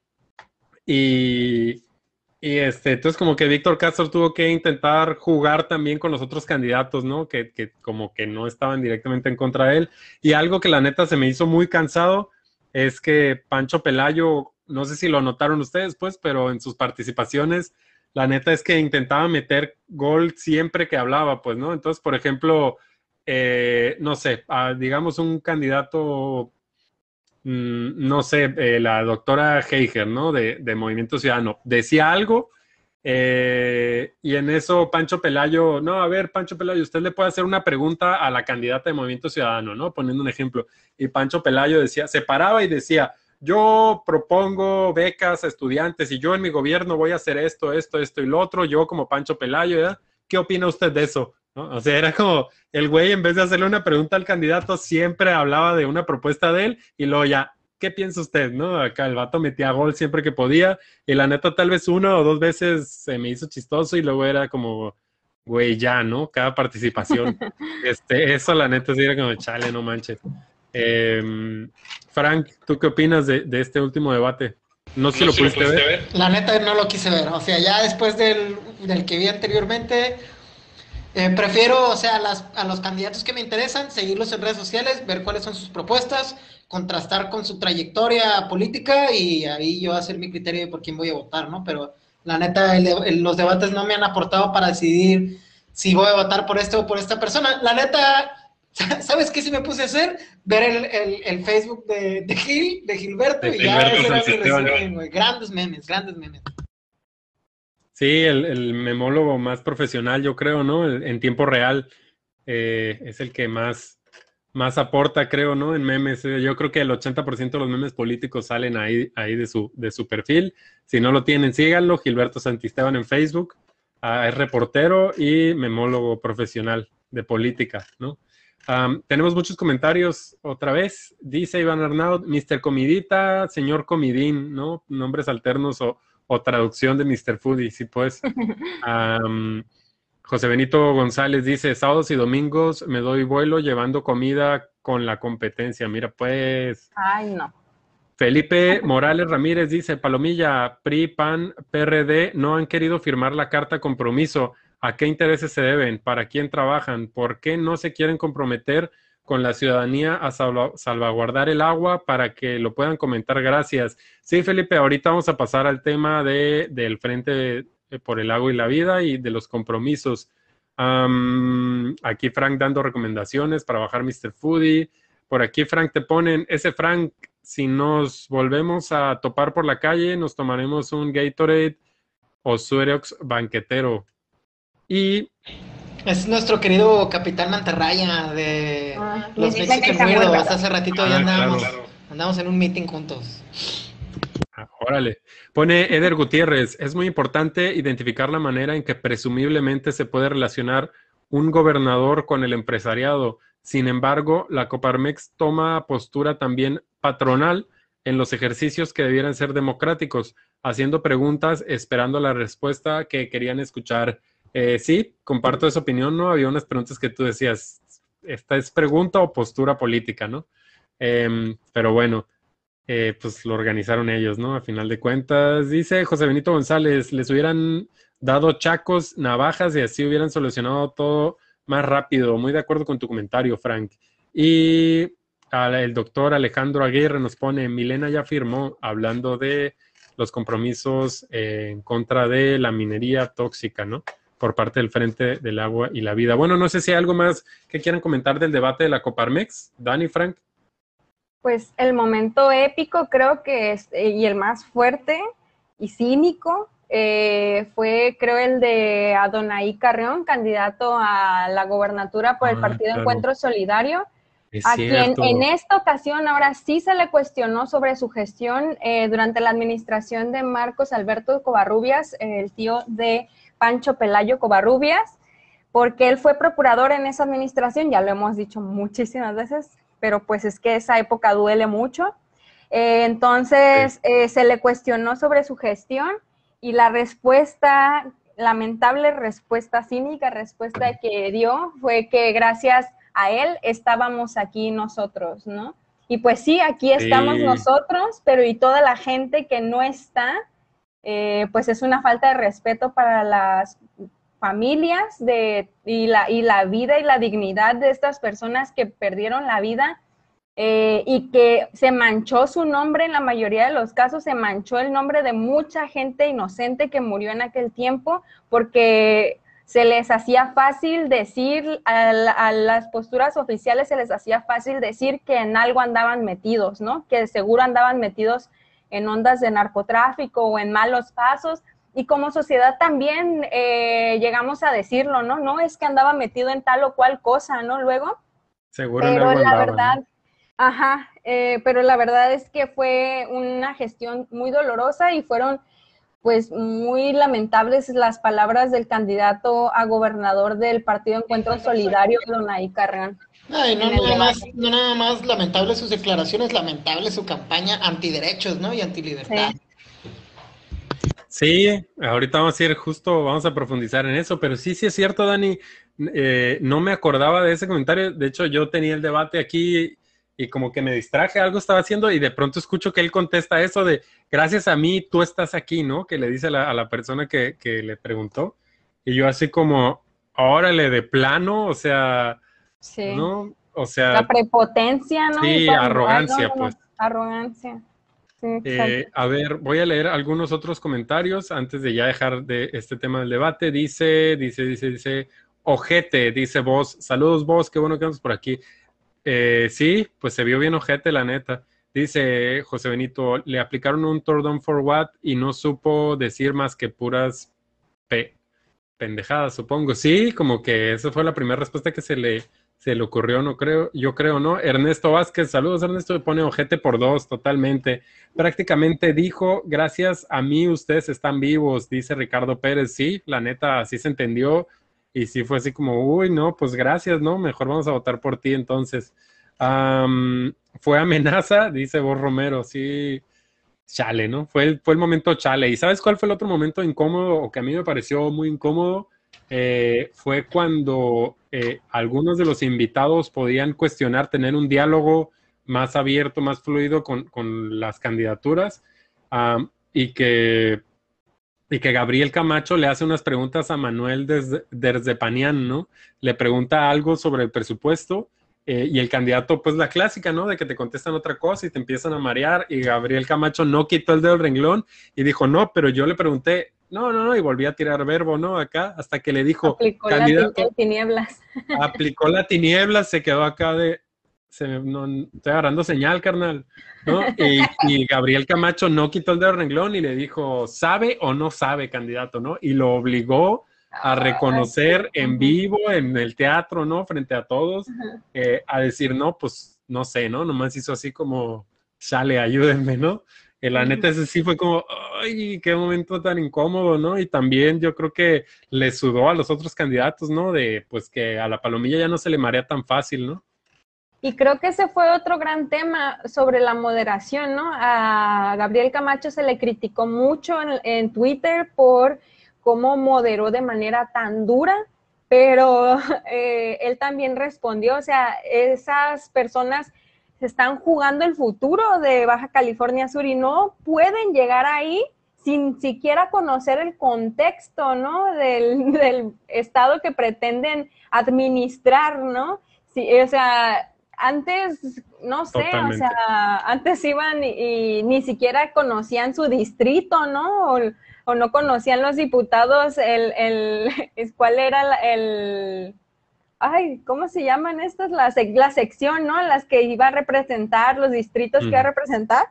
Y, y, este, entonces como que Víctor Castro tuvo que intentar jugar también con los otros candidatos, ¿no? Que, que, como que no estaban directamente en contra de él. Y algo que la neta se me hizo muy cansado es que Pancho Pelayo, no sé si lo notaron ustedes, pues, pero en sus participaciones, la neta es que intentaba meter gol siempre que hablaba, pues, ¿no? Entonces, por ejemplo, eh, no sé, digamos un candidato, mm, no sé, eh, la doctora Heiger, ¿no? De, Movimiento Ciudadano, decía algo eh, y en eso Pancho Pelayo, no, a ver, Pancho Pelayo, usted le puede hacer una pregunta a la candidata de Movimiento Ciudadano, ¿no? Poniendo un ejemplo. Y Pancho Pelayo decía, se paraba y decía, yo propongo becas a estudiantes y yo en mi gobierno voy a hacer esto, esto, esto y lo otro, yo como Pancho Pelayo, ¿qué opina usted de eso? O sea, era como el güey, en vez de hacerle una pregunta al candidato, siempre hablaba de una propuesta de él y luego ya, ¿qué piensa usted? ¿No? Acá el vato metía gol siempre que podía y la neta tal vez una o dos veces se me hizo chistoso y luego era como, güey, ya, ¿no? Cada participación. (laughs) este, eso la neta sí era como, chale, no manches. Em, Frank, ¿tú qué opinas de, este último debate? No sé si lo pudiste, ver? La neta no lo quise ver. O sea, ya después del, del que vi anteriormente, eh, prefiero, o sea, a los candidatos que me interesan, seguirlos en redes sociales, ver cuáles son sus propuestas, contrastar con su trayectoria política y ahí yo hacer mi criterio de por quién voy a votar, ¿no? Pero la neta, los debates no me han aportado para decidir si voy a votar por este o por esta persona. La neta, (laughs) ¿sabes qué si me puse a hacer? Ver el, Facebook de, Gil, de Gilberto, y ya ese era mi resumen, Grandes memes, grandes memes. Sí, el, memólogo más profesional, yo creo, ¿no? en tiempo real eh, es el que más, más aporta, creo, ¿no? En memes. Eh, yo creo que el 80% de los memes políticos salen ahí, ahí de, su, de su perfil. Si no lo tienen, síganlo. Gilberto Santisteban en Facebook. Ah, es reportero y memólogo profesional de política, ¿no? tenemos muchos comentarios otra vez. Dice Iván Arnaud, Mr. Comidita, señor Comidín, ¿no? Nombres alternos o, o traducción de Mr. Foodie, sí, pues. (laughs) José Benito González dice, sábados y domingos me doy vuelo llevando comida con la competencia. Mira, pues. Ay, no. Felipe Morales Ramírez dice, Palomilla, PRI, PAN, PRD no han querido firmar la carta compromiso. ¿A qué intereses se deben? ¿Para quién trabajan? ¿Por qué no se quieren comprometer con la ciudadanía a salvaguardar el agua para que lo puedan comentar. Gracias. Sí, Felipe, ahorita vamos a pasar al tema de, del Frente por el Agua y la Vida y de los compromisos. aquí Frank dando recomendaciones para bajar Mr. Foodie. Por aquí Frank te ponen, ese Frank, si nos volvemos a topar por la calle, nos tomaremos un Gatorade o Suerox banquetero. Y es nuestro querido capitán Mantarraya de ah, los Mexican Weirdos. Hace ratito ya ah, andamos, en un meeting juntos. Ah, órale. Pone Eder Gutiérrez, es muy importante identificar la manera en que presumiblemente se puede relacionar un gobernador con el empresariado. Sin embargo, la Coparmex toma postura también patronal en los ejercicios que debieran ser democráticos, haciendo preguntas, esperando la respuesta que querían escuchar. Eh, sí, comparto esa opinión, ¿no? Había unas preguntas que tú decías, ¿esta es pregunta o postura política, ¿no? Em, pero bueno, eh, pues lo organizaron ellos, ¿no? A final de cuentas, dice José Benito González, les hubieran dado chacos, navajas y así hubieran solucionado todo más rápido. Muy de acuerdo con tu comentario, Frank. Y el doctor Alejandro Aguirre nos pone, Milena ya firmó, hablando de los compromisos en contra de la minería tóxica, ¿no? Por parte del Frente del Agua y la Vida. Bueno, no sé si hay algo más que quieran comentar del debate de la Coparmex. Dani, Frank. Pues el momento épico creo que es, eh, y el más fuerte y cínico eh, fue creo el de Adonai Carrión, candidato a la gobernatura por el ah, Partido Encuentro Solidario, a quien en esta ocasión ahora sí se le cuestionó sobre su gestión eh, durante la administración de Marcos Alberto Covarrubias, el tío de Pancho Pelayo Covarrubias, porque él fue procurador en esa administración, ya lo hemos dicho muchísimas veces, pero pues es que esa época duele mucho. Eh, entonces eh, se le cuestionó sobre su gestión y la respuesta, lamentable respuesta cínica, respuesta que dio fue que gracias a él estábamos aquí nosotros, ¿no? Y pues sí, aquí estamos nosotros, pero y toda la gente que no está, eh, pues es una falta de respeto para las familias de, y, la, y la vida y la dignidad de estas personas que perdieron la vida eh, y que se manchó su nombre en la mayoría de los casos, se manchó el nombre de mucha gente inocente que murió en aquel tiempo porque se les hacía fácil decir, a, a, las posturas oficiales se les hacía fácil decir que en algo andaban metidos, ¿no? Que seguro andaban metidos en ondas de narcotráfico o en malos pasos. Y como sociedad también eh, llegamos a decirlo, ¿no? No es que andaba metido en tal o cual cosa, ¿no? Luego. Seguro. Pero la verdad, ajá, eh, pero la verdad es que fue una gestión muy dolorosa y fueron pues muy lamentables las palabras del candidato a gobernador del Partido Encuentro Solidario, Donay Carran. Ay, no, nada más, no nada más lamentable sus declaraciones, lamentable su campaña antiderechos, ¿no? Y antilibertad. Sí. sí, ahorita vamos a ir justo, vamos a profundizar en eso, pero sí, sí es cierto, Dani, eh, no me acordaba de ese comentario, de hecho yo tenía el debate aquí y como que me distraje, algo estaba haciendo y de pronto escucho que él contesta eso de, gracias a mí tú estás aquí, ¿no? Que le dice a la, persona que, que, le preguntó. Y yo así como, órale, de plano, o sea, Sí. ¿No? O sea. La prepotencia, ¿no? Sí, arrogancia, pues. Arrogancia. Eh, a ver, voy a leer algunos otros comentarios antes de ya dejar de este tema del debate. Dice, dice, dice, dice, ojete, dice vos. Saludos vos, qué bueno que andas por aquí. Eh, sí, pues se vio bien ojete, la neta. Dice José Benito, le aplicaron un tordón for what y no supo decir más que puras pendejadas, supongo. Sí, como que esa fue la primera respuesta que se le, se le ocurrió, no creo, yo creo, ¿no? Ernesto Vázquez, saludos Ernesto, pone ojete por dos, totalmente. Prácticamente dijo, gracias a mí ustedes están vivos, dice Ricardo Pérez, sí, la neta, así se entendió, y sí fue así como, uy, no, pues gracias, ¿no? Mejor vamos a votar por ti entonces. fue amenaza, dice vos Romero, sí, chale, ¿no? Fue fue el momento chale. ¿Y sabes cuál fue el otro momento incómodo o que a mí me pareció muy incómodo? Eh, fue cuando eh, algunos de los invitados podían cuestionar, tener un diálogo más abierto, más fluido con, las candidaturas y, que, Gabriel Camacho le hace unas preguntas a Manuel desde, desde ¿no? Le pregunta algo sobre el presupuesto eh, y el candidato, pues la clásica, ¿no? De que te contestan otra cosa y te empiezan a marear. Y Gabriel Camacho no quitó el dedo del renglón y dijo, no, pero yo le pregunté, no, no, no, y volví a tirar verbo, ¿no? Acá, hasta que le dijo, aplicó candidato, la tinieblas. (laughs) Aplicó la tiniebla, se quedó acá de, se, no, estoy agarrando señal, carnal, ¿no? Y, y, Gabriel Camacho no quitó el dedo renglón y le dijo, ¿sabe o no sabe, candidato, no? Y lo obligó a ah, reconocer en vivo, en el teatro, ¿no? Frente a todos, eh, a decir, no, pues no sé, ¿no? Nomás hizo así como, sale, ayúdenme, ¿no? La neta ese sí fue como, ay, qué momento tan incómodo, ¿no? Y también yo creo que le sudó a los otros candidatos, ¿no? De, pues que a la palomilla ya no se le marea tan fácil, ¿no? Y creo que ese fue otro gran tema sobre la moderación, ¿no? A Gabriel Camacho se le criticó mucho en Twitter por cómo moderó de manera tan dura, pero (laughs) eh, él también respondió, o sea, esas personas están jugando el futuro de Baja California Sur y no pueden llegar ahí sin siquiera conocer el contexto, ¿no? Del, (laughs) estado que pretenden administrar, ¿no? Sí, o sea, antes, no sé, o sea, antes iban y, ni siquiera conocían su distrito, ¿no? o no conocían los diputados el, el (laughs) cuál era el, ay, ¿cómo se llaman estas? La, la sección, ¿no? Las que iba a representar, los distritos que iba a representar.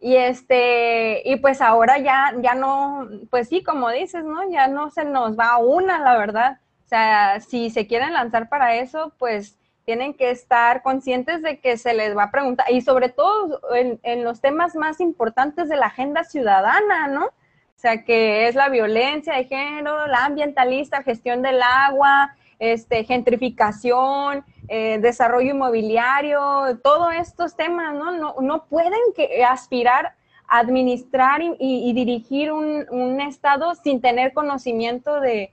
Y este, y pues ahora ya, ya no, pues sí, como dices, ¿no? Ya no se nos va una, la verdad. O sea, si se quieren lanzar para eso, pues tienen que estar conscientes de que se les va a preguntar, y sobre todo en, en los temas más importantes de la agenda ciudadana, ¿no? O sea, que es la violencia de género, la ambientalista, gestión del agua, este, gentrificación, eh, desarrollo inmobiliario, todos estos temas, ¿no? No, pueden que aspirar a administrar y, dirigir un, Estado sin tener conocimiento de,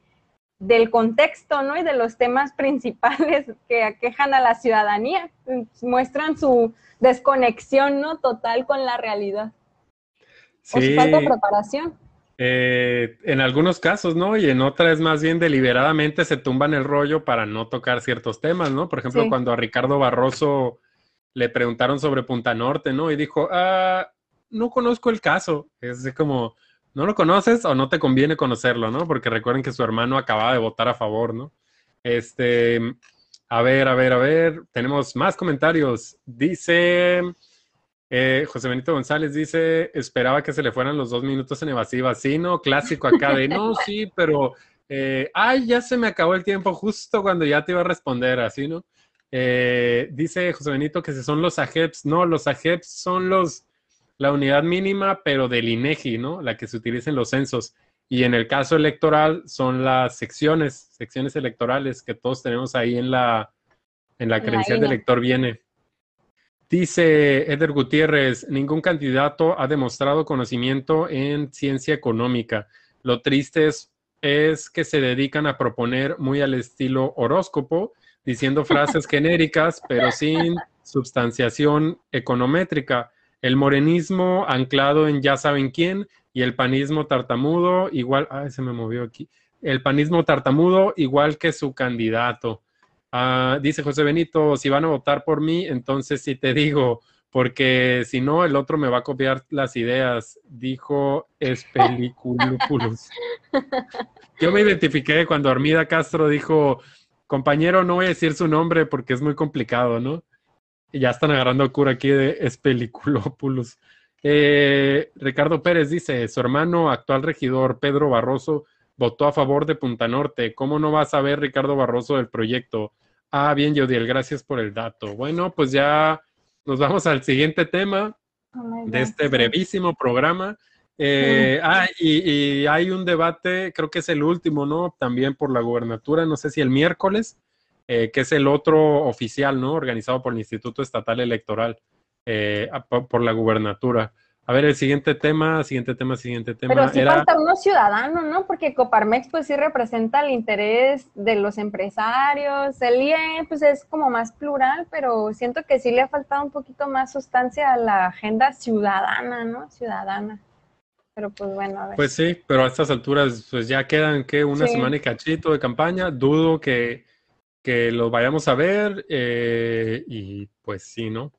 del contexto, ¿no? Y de los temas (laughs) principales que aquejan a la ciudadanía. Muestran su desconexión, ¿no? Total con la realidad. Sí. O falta preparación. Eh, en algunos casos, ¿no? Y en otras más bien deliberadamente se tumban el rollo para no tocar ciertos temas, ¿no? Por ejemplo, cuando a Ricardo Barroso le preguntaron sobre Punta Norte, ¿no? Y dijo, ah, no conozco el caso. Es como, ¿no lo conoces o no te conviene conocerlo, ¿no? Porque recuerden que su hermano acababa de votar a favor, ¿no? Este, a ver, a ver, a ver, tenemos más comentarios. Dice... Eh, José Benito González dice, esperaba que se le fueran los dos minutos en evasiva. Sí, no, clásico acá de, no, (laughs) sí, pero, eh, ay, ya se me acabó el tiempo justo cuando ya te iba a responder, así, ¿no? Eh, dice José Benito que si son los AGEPS, no, los AGEPS son los, la unidad mínima, pero del INEGI, ¿no? La que se utiliza en los censos. Y en el caso electoral son las secciones, secciones electorales que todos tenemos ahí en la, en la credencial de elector viene. Dice Eder Gutiérrez, ningún candidato ha demostrado conocimiento en ciencia económica. Lo triste es, es, que se dedican a proponer muy al estilo horóscopo, diciendo frases (laughs) genéricas, pero sin substanciación econométrica. El morenismo anclado en ya saben quién y el panismo tartamudo igual, ay, se me movió aquí. El panismo tartamudo igual que su candidato. Ah, dice José Benito, si van a votar por mí, entonces sí te digo, porque si no, el otro me va a copiar las ideas, dijo Espeliculúpulos. (laughs) Yo me identifiqué cuando Armida Castro dijo, compañero, no voy a decir su nombre porque es muy complicado, ¿no? Y ya están agarrando cura aquí de Espeliculópulos. Eh, Ricardo Pérez dice, su hermano, actual regidor Pedro Barroso, votó a favor de Punta Norte. ¿Cómo no va a saber Ricardo Barroso del proyecto? Ah, bien, Yodiel, gracias por el dato. Bueno, pues ya nos vamos al siguiente tema de este brevísimo programa. Eh, ah, y, hay un debate, creo que es el último, ¿no? También por la gubernatura, no sé si el miércoles, eh, que es el otro oficial, ¿no? Organizado por el Instituto Estatal Electoral eh, por la gubernatura. A ver, el siguiente tema, siguiente tema, siguiente tema. Pero sí falta uno ciudadano, ¿no? Porque Coparmex pues sí representa el interés de los empresarios, el IE pues es como más plural, pero siento que sí le ha faltado un poquito más sustancia a la agenda ciudadana, ¿no? Ciudadana. Pero pues bueno, a ver. Pues sí, pero a estas alturas pues ya quedan que una semana y cachito de campaña, dudo que que lo vayamos a ver eh, y pues sí, ¿no?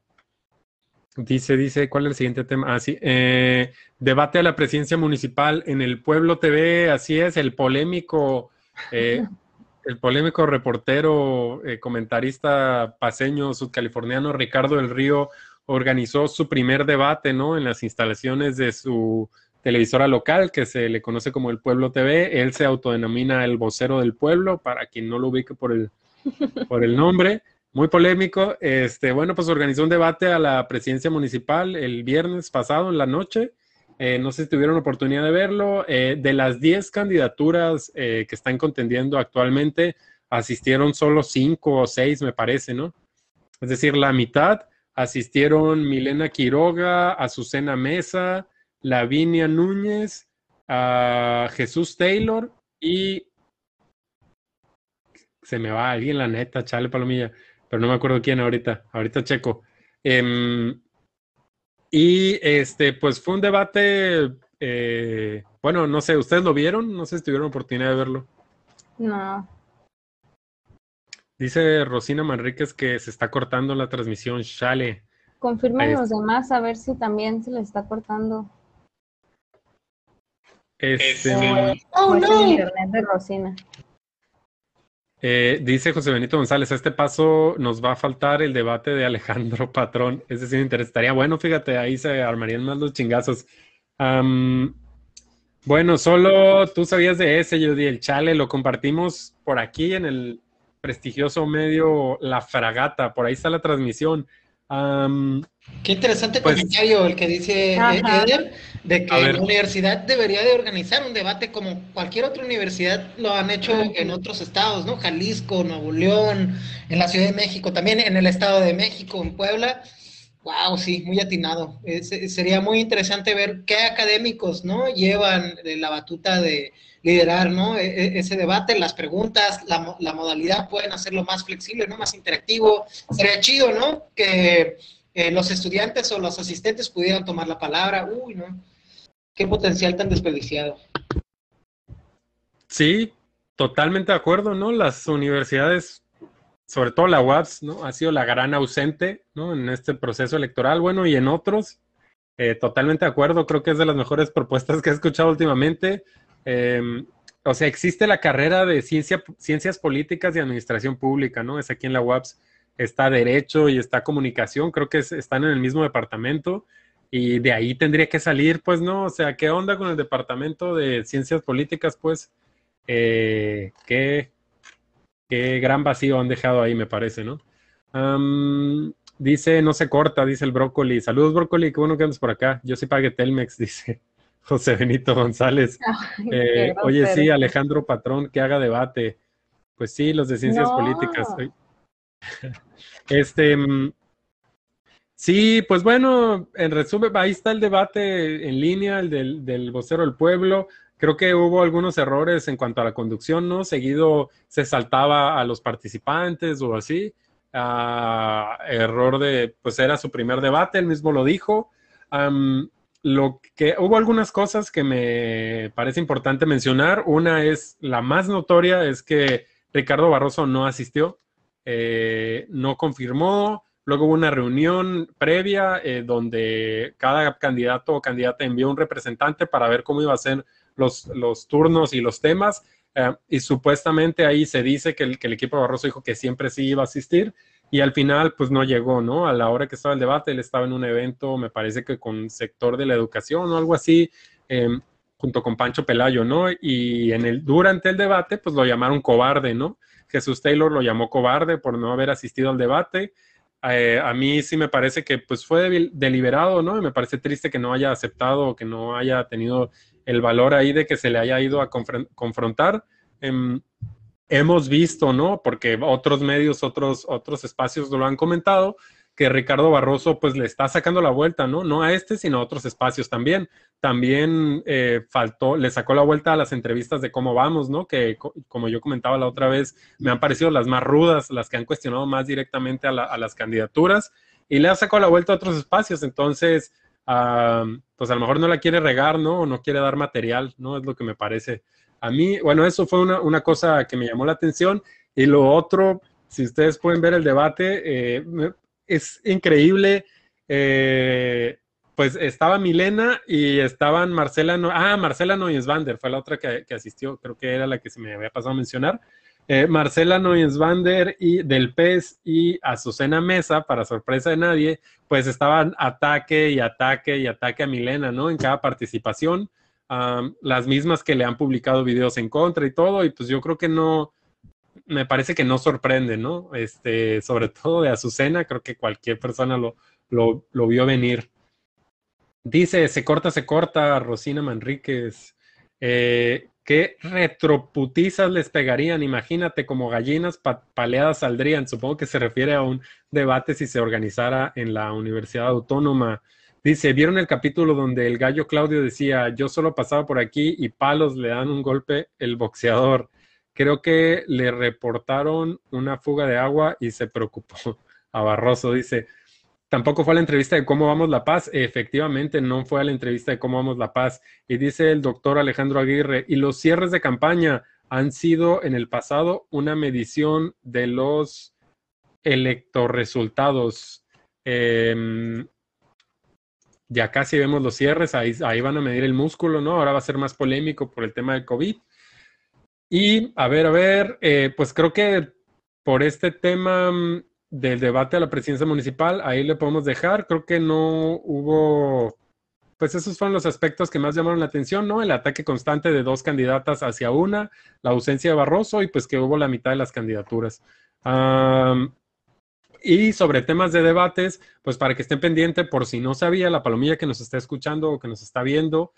Dice, dice, ¿cuál es el siguiente tema? Ah, sí, eh, debate a la presidencia municipal en el Pueblo TV, así es, el polémico, eh, (laughs) el polémico reportero, comentarista paseño sudcaliforniano Ricardo del Río organizó su primer debate, ¿no? En las instalaciones de su televisora local que se le conoce como el Pueblo TV. Él se autodenomina el vocero del pueblo, para quien no lo ubique por el, por el nombre. Muy polémico. Este, bueno, pues organizó un debate a la presidencia municipal el viernes pasado en la noche. Eh, no sé si tuvieron oportunidad de verlo. Eh, de las 10 candidaturas eh, que están contendiendo actualmente, asistieron solo 5 o 6, me parece, ¿no? Es decir, la mitad asistieron Milena Quiroga, Azucena Mesa, Lavinia Núñez, a Jesús Taylor y se me va alguien, la neta, chale palomilla, pero no me acuerdo quién ahorita, ahorita checo. Em, y este, pues fue un debate, eh, bueno, no sé, ¿ustedes lo vieron? No sé si tuvieron oportunidad de verlo. No. Dice Rosina Manríquez que se está cortando la transmisión, chale. Confirmen los demás a ver si también se le está cortando. Este, oh, no. internet de Rosina. Eh, dice José Benito González, a este paso nos va a faltar el debate de Alejandro Patrón. Es decir, interesaría. Bueno, fíjate, ahí se armarían más los chingazos. bueno, solo tú sabías de ese, Judy, el chale, lo compartimos por aquí en el prestigioso medio La Fragata, por ahí está la transmisión. Qué interesante pues, comentario el que dice Eder, de que la universidad debería de organizar un debate como cualquier otra universidad lo han hecho en otros estados, ¿no? Jalisco, Nuevo León, en la Ciudad de México, también en el Estado de México, en Puebla. Wow, sí, muy atinado. sería muy interesante ver qué académicos, ¿no? Llevan la batuta de, liderar ¿no? E, e, ese debate, las preguntas, la, la, modalidad pueden hacerlo más flexible, ¿no? más interactivo. Sería chido, ¿no? Que eh, los estudiantes o los asistentes pudieran tomar la palabra. Uy, ¿no? Qué potencial tan desperdiciado. Sí, totalmente de acuerdo, ¿no? Las universidades, sobre todo la UAPS, ¿no? Ha sido la gran ausente, ¿no? En este proceso electoral, bueno, y en otros. Eh, totalmente de acuerdo, creo que es de las mejores (laughs) propuestas que he escuchado últimamente. Em, o sea, existe la carrera de ciencia, ciencias políticas y administración pública, ¿no? Es aquí en la UAPS. Está Derecho y está Comunicación, creo que están en el mismo departamento y de ahí tendría que salir, pues, ¿no? O sea, ¿qué onda con el departamento de ciencias políticas? Pues, eh, qué, qué gran vacío han dejado ahí, me parece, ¿no? dice, no se corta, dice el brócoli. Saludos, brócoli, qué bueno que andas por acá. Yo sí pagué Telmex, (laughs) dice. José Benito González. Eh, oye, sí, Alejandro Patrón, que haga debate. Pues sí, los de ciencias políticas. (laughs) Este, mm, sí, pues bueno, en resumen, ahí está el debate en línea, el del, del vocero del pueblo. Creo que hubo algunos errores en cuanto a la conducción, ¿no? Seguido se saltaba a los participantes o así. Ah, error de, pues era su primer debate, él mismo lo dijo lo que hubo algunas cosas que me parece importante mencionar. Una es la más notoria, es que Ricardo Barroso no asistió, eh, no confirmó. Luego hubo una reunión previa eh, donde cada candidato o candidata envió un representante para ver cómo iba a ser los, turnos y los temas. Eh, y supuestamente ahí se dice que el, equipo Barroso dijo que siempre sí iba a asistir y al final pues no llegó, ¿no? A la hora que estaba el debate, él estaba en un evento, me parece que con sector de la educación o algo así, em, junto con Pancho Pelayo, ¿no? Y en el, durante el debate pues lo llamaron cobarde, ¿no? Jesús Taylor lo llamó cobarde por no haber asistido al debate. Eh, a mí sí me parece que pues fue deliberado, ¿no? Y me parece triste que no haya aceptado que no haya tenido el valor ahí de que se le haya ido a confrontar. Em, hemos visto, ¿no? Porque otros medios, otros, otros espacios lo han comentado, que Ricardo Barroso pues le está sacando la vuelta, ¿no? No a este, sino a otros espacios también. También eh, faltó, le sacó la vuelta a las entrevistas de cómo vamos, ¿no? Que como yo comentaba la otra vez, me han parecido las más rudas, las que han cuestionado más directamente a, las candidaturas y le ha sacado la vuelta a otros espacios. Entonces, pues a lo mejor no la quiere regar, ¿no? O no quiere dar material, ¿no? Es lo que me parece. A mí, bueno, eso fue una, cosa que me llamó la atención. Y lo otro, si ustedes pueden ver el debate, eh, es increíble. Eh, pues estaba Milena y estaban Marcela, no ah, Marcela Noyesvander, fue la otra que, asistió, creo que era la que se me había pasado a mencionar. Eh, Marcela Noyesvander y del PES y Azucena Mesa, para sorpresa de nadie, pues estaban ataque y ataque y ataque a Milena, ¿no? En cada participación, las mismas que le han publicado videos en contra y todo, y pues yo creo que no, me parece que no sorprende, ¿no? Este, sobre todo de Azucena, creo que cualquier persona lo, lo, vio venir. Dice, se corta, se corta, Rosina Manríquez. Eh, ¿Qué retroputizas les pegarían? Imagínate, como gallinas paleadas saldrían. Supongo que se refiere a un debate si se organizara en la Universidad Autónoma. Dice, ¿vieron el capítulo donde el gallo Claudio decía, yo solo pasaba por aquí y palos le dan un golpe el boxeador? Creo que le reportaron una fuga de agua y se preocupó (laughs) a Barroso. Dice, tampoco fue a la entrevista de cómo vamos la paz. Efectivamente, no fue a la entrevista de cómo vamos la paz. Y dice el doctor Alejandro Aguirre, y los cierres de campaña han sido en el pasado una medición de los electorresultados. Eh, ya casi vemos los cierres, ahí, van a medir el músculo, ¿no? Ahora va a ser más polémico por el tema del COVID. Y a ver, a ver, eh, pues creo que por este tema mm, del debate a la presidencia municipal, ahí le podemos dejar. Creo que no hubo, pues esos fueron los aspectos que más llamaron la atención, ¿no? El ataque constante de dos candidatas hacia una, la ausencia de Barroso y pues que hubo la mitad de las candidaturas. y sobre temas de debates, pues para que estén pendientes, por si no sabía, la palomilla que nos está escuchando o que nos está viendo,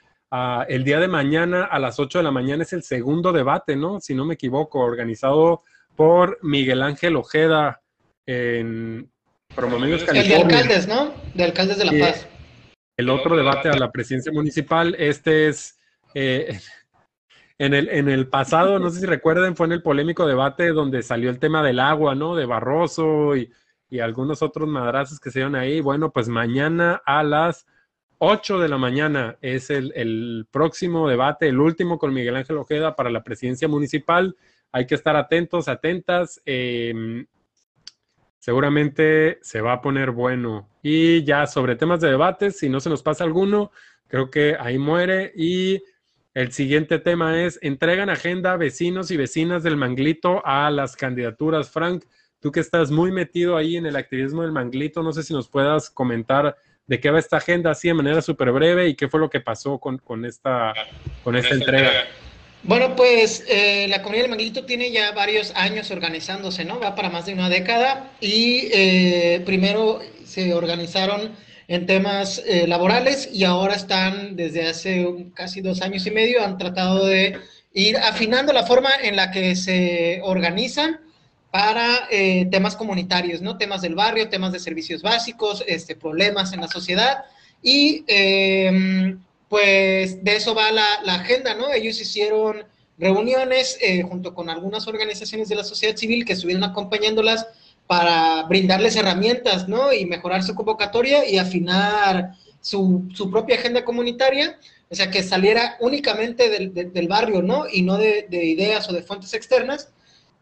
el día de mañana a las 8 de la mañana es el segundo debate, ¿no? Si no me equivoco, organizado por Miguel Ángel Ojeda en Promomedios, California. El de alcaldes, ¿no? De alcaldes de La Paz. El otro debate a la presidencia municipal, este es... Eh, (laughs) en el, en el pasado, no sé si recuerden, fue en el polémico debate donde salió el tema del agua, ¿no? De Barroso y, y algunos otros madrazos que se dieron ahí. Bueno, pues mañana a las 8 de la mañana es el, próximo debate, el último con Miguel Ángel Ojeda para la presidencia municipal. Hay que estar atentos, atentas. Em, seguramente se va a poner bueno. Y ya sobre temas de debates, si no se nos pasa alguno, creo que ahí muere. Y el siguiente tema es, entregan agenda vecinos y vecinas del Manglito a las candidaturas. Frank, tú que estás muy metido ahí en el activismo del Manglito, no sé si nos puedas comentar de qué va esta agenda así de manera súper breve y qué fue lo que pasó con, esta, con esta entrega. Bueno, pues eh, la comunidad del Manguito tiene ya varios años organizándose, ¿no? Va para más de una década y eh, primero se organizaron en temas eh, laborales y ahora están desde hace casi dos años y medio, han tratado de ir afinando la forma en la que se organizan para temas comunitarios, ¿no? Temas del barrio, temas de servicios básicos, este, problemas en la sociedad. Y em, pues de eso va la, agenda, ¿no? Ellos hicieron reuniones eh, junto con algunas organizaciones de la sociedad civil que estuvieron acompañándolas para brindarles herramientas, ¿no? Y mejorar su convocatoria y afinar su, propia agenda comunitaria, o sea, que saliera únicamente del, barrio, ¿no? Y no de ideas o de fuentes externas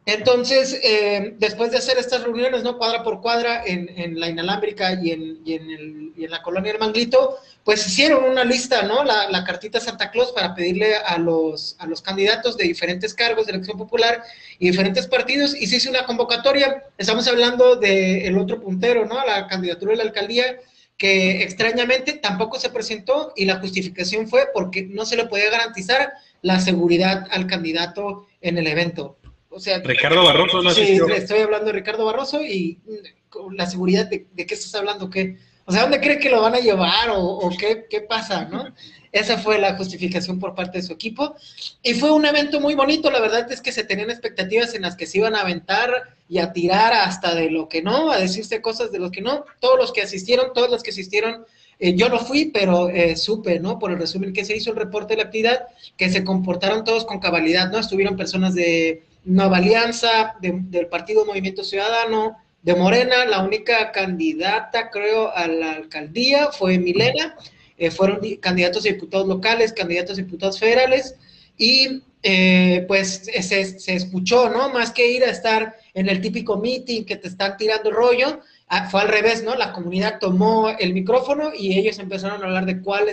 entonces, eh, después de hacer estas reuniones, ¿no? Cuadra por cuadra en, la inalámbrica y en, la colonia del Manglito, pues hicieron una lista, ¿no? La, cartita Santa Claus para pedirle a los, a los candidatos de diferentes cargos de elección popular y diferentes partidos, y se hizo una convocatoria. Estamos hablando del otro puntero, ¿no? La candidatura de la alcaldía, que extrañamente tampoco se presentó y la justificación fue porque no se le podía garantizar la seguridad al candidato en el evento. O sea, Ricardo Barroso no Sí, estoy hablando de Ricardo Barroso y mm, la seguridad de, qué estás hablando, ¿qué? O sea, ¿dónde cree que lo van a llevar o, qué, qué, pasa, no? Esa fue la justificación por parte de su equipo. Y fue un evento muy bonito, la verdad es que se tenían expectativas en las que se iban a aventar y a tirar hasta de lo que no, a decirse cosas de lo que no. Todos los que asistieron, todos los que asistieron, eh, yo no fui, pero eh, supe, ¿no? Por el resumen que se hizo el reporte de la actividad, que se comportaron todos con cabalidad, ¿no? Estuvieron personas de Nueva Alianza, del Partido Movimiento Ciudadano, de Morena, la única candidata, creo, a la alcaldía fue Milena, eh, fueron candidatos a diputados locales, candidatos a diputados federales, y eh, pues se, escuchó, ¿no? Más que ir a estar en el típico meeting que te están tirando rollo, ah, fue al revés, ¿no? La comunidad tomó el micrófono y ellos empezaron a hablar de cuál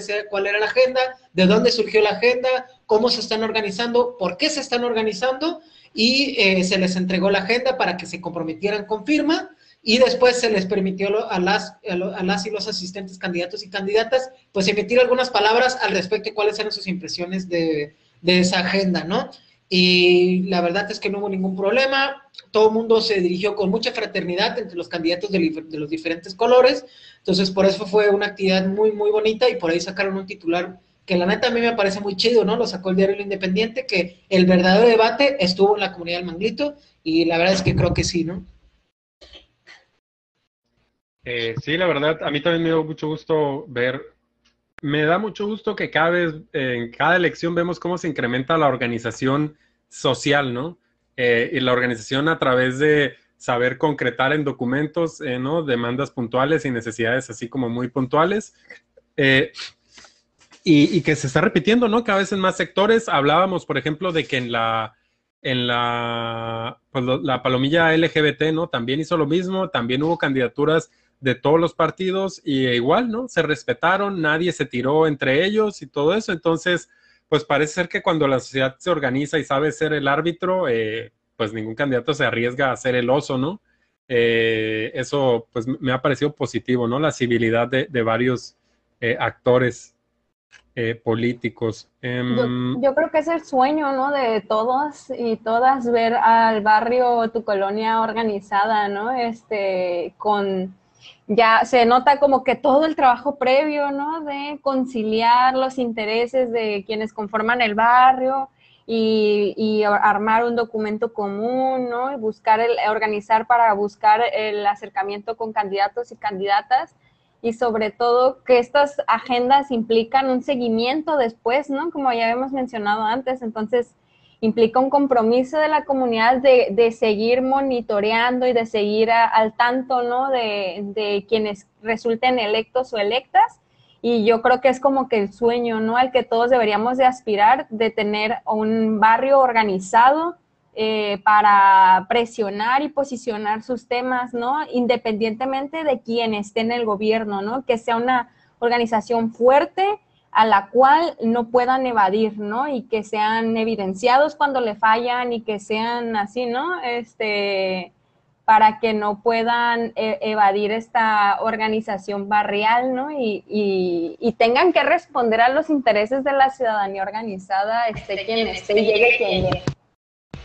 era la agenda, de dónde surgió la agenda, cómo se están organizando, por qué se están organizando y eh, se les entregó la agenda para que se comprometieran con firma y después se les permitió a las, a las y los asistentes candidatos y candidatas pues emitir algunas palabras al respecto de cuáles eran sus impresiones de, de esa agenda, ¿no? Y la verdad es que no hubo ningún problema, todo el mundo se dirigió con mucha fraternidad entre los candidatos de, de, los diferentes colores, entonces por eso fue una actividad muy, muy bonita y por ahí sacaron un titular que la neta a mí me parece muy chido, ¿no? Lo sacó el diario Independiente, que el verdadero debate estuvo en la comunidad del Manglito y la verdad es que creo que sí, ¿no? Eh, sí, la verdad, a mí también me dio mucho gusto ver me da mucho gusto que cada vez, en cada elección vemos cómo se incrementa la organización social, ¿no? Eh, y la organización a través de saber concretar en documentos, eh, ¿no? Demandas puntuales y necesidades así como muy puntuales. Y, que se está repitiendo, ¿no? Cada vez en más sectores. Hablábamos, por ejemplo, de que en la, en la, pues, la palomilla LGBT, ¿no? También hizo lo mismo, también hubo candidaturas de todos los partidos y igual, ¿no? Se respetaron, nadie se tiró entre ellos y todo eso. Entonces, pues parece ser que cuando la sociedad se organiza y sabe ser el árbitro, eh, pues ningún candidato se arriesga a ser el oso, ¿no? Eh, eso, pues me ha parecido positivo, ¿no? La civilidad de, varios eh, actores políticos. Em, yo, creo que es el sueño, ¿no? De todos y todas ver al barrio, tu colonia organizada, ¿no? Este, con ya se nota como que todo el trabajo previo, ¿no? De conciliar los intereses de quienes conforman el barrio y, armar un documento común, ¿no? Y buscar, el, organizar para buscar el acercamiento con candidatos y candidatas y sobre todo que estas agendas implican un seguimiento después, ¿no? Como ya hemos mencionado antes, entonces implica un compromiso de la comunidad de, seguir monitoreando y de seguir al tanto, ¿no? De, quienes resulten electos o electas. Y yo creo que es como que el sueño, ¿no? Al que todos deberíamos de aspirar, de tener un barrio organizado eh, para presionar y posicionar sus temas, ¿no? Independientemente de quién esté en el gobierno, ¿no? Que sea una organización fuerte, a la cual no puedan evadir, ¿no? Y que sean evidenciados cuando le fallan y que sean así, ¿no? Este, para que no puedan e, evadir esta organización barrial, ¿no? Y, y, tengan que responder a los intereses de la ciudadanía organizada, este quien esté y llegue quien llegue.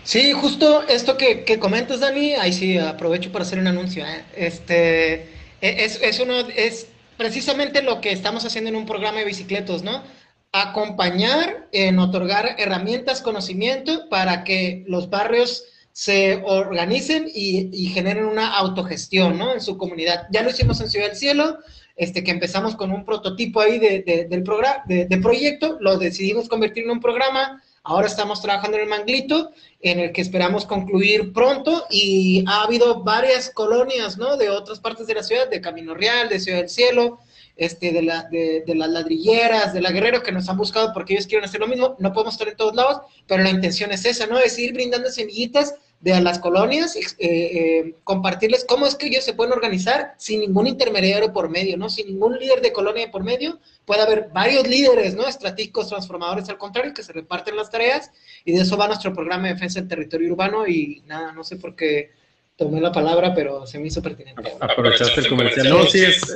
Sí, justo esto que, comentas, Dani, ahí sí aprovecho para hacer un anuncio. ¿eh? Este, e, es, es, uno, es precisamente lo que estamos haciendo en un programa de bicicletos, ¿no? Acompañar en otorgar herramientas, conocimiento para que los barrios se organicen y, generen una autogestión, ¿no? En su comunidad. Ya lo hicimos en Ciudad del Cielo, este, que empezamos con un prototipo ahí de, del programa, de, proyecto, lo decidimos convertir en un programa, ahora estamos trabajando en el Manglito, en el que esperamos concluir pronto, y ha habido varias colonias, ¿no? De otras partes de la ciudad, de Camino Real, de Ciudad del Cielo, este, de, la, de, las ladrilleras, de la Guerrero, que nos han buscado porque ellos quieren hacer lo mismo. No podemos estar en todos lados, pero la intención es esa, ¿no? Es ir brindando semillitas de a las colonias, eh, eh, compartirles cómo es que ellos se pueden organizar sin ningún intermediario por medio, ¿no? Sin ningún líder de colonia por medio. Puede haber varios líderes, ¿no? Estratégicos, transformadores, al contrario, que se reparten las tareas y de eso va nuestro programa de defensa del territorio urbano y nada, no sé por qué tomé la palabra, pero se me hizo pertinente. Aprovechaste el comercial. No, sí es,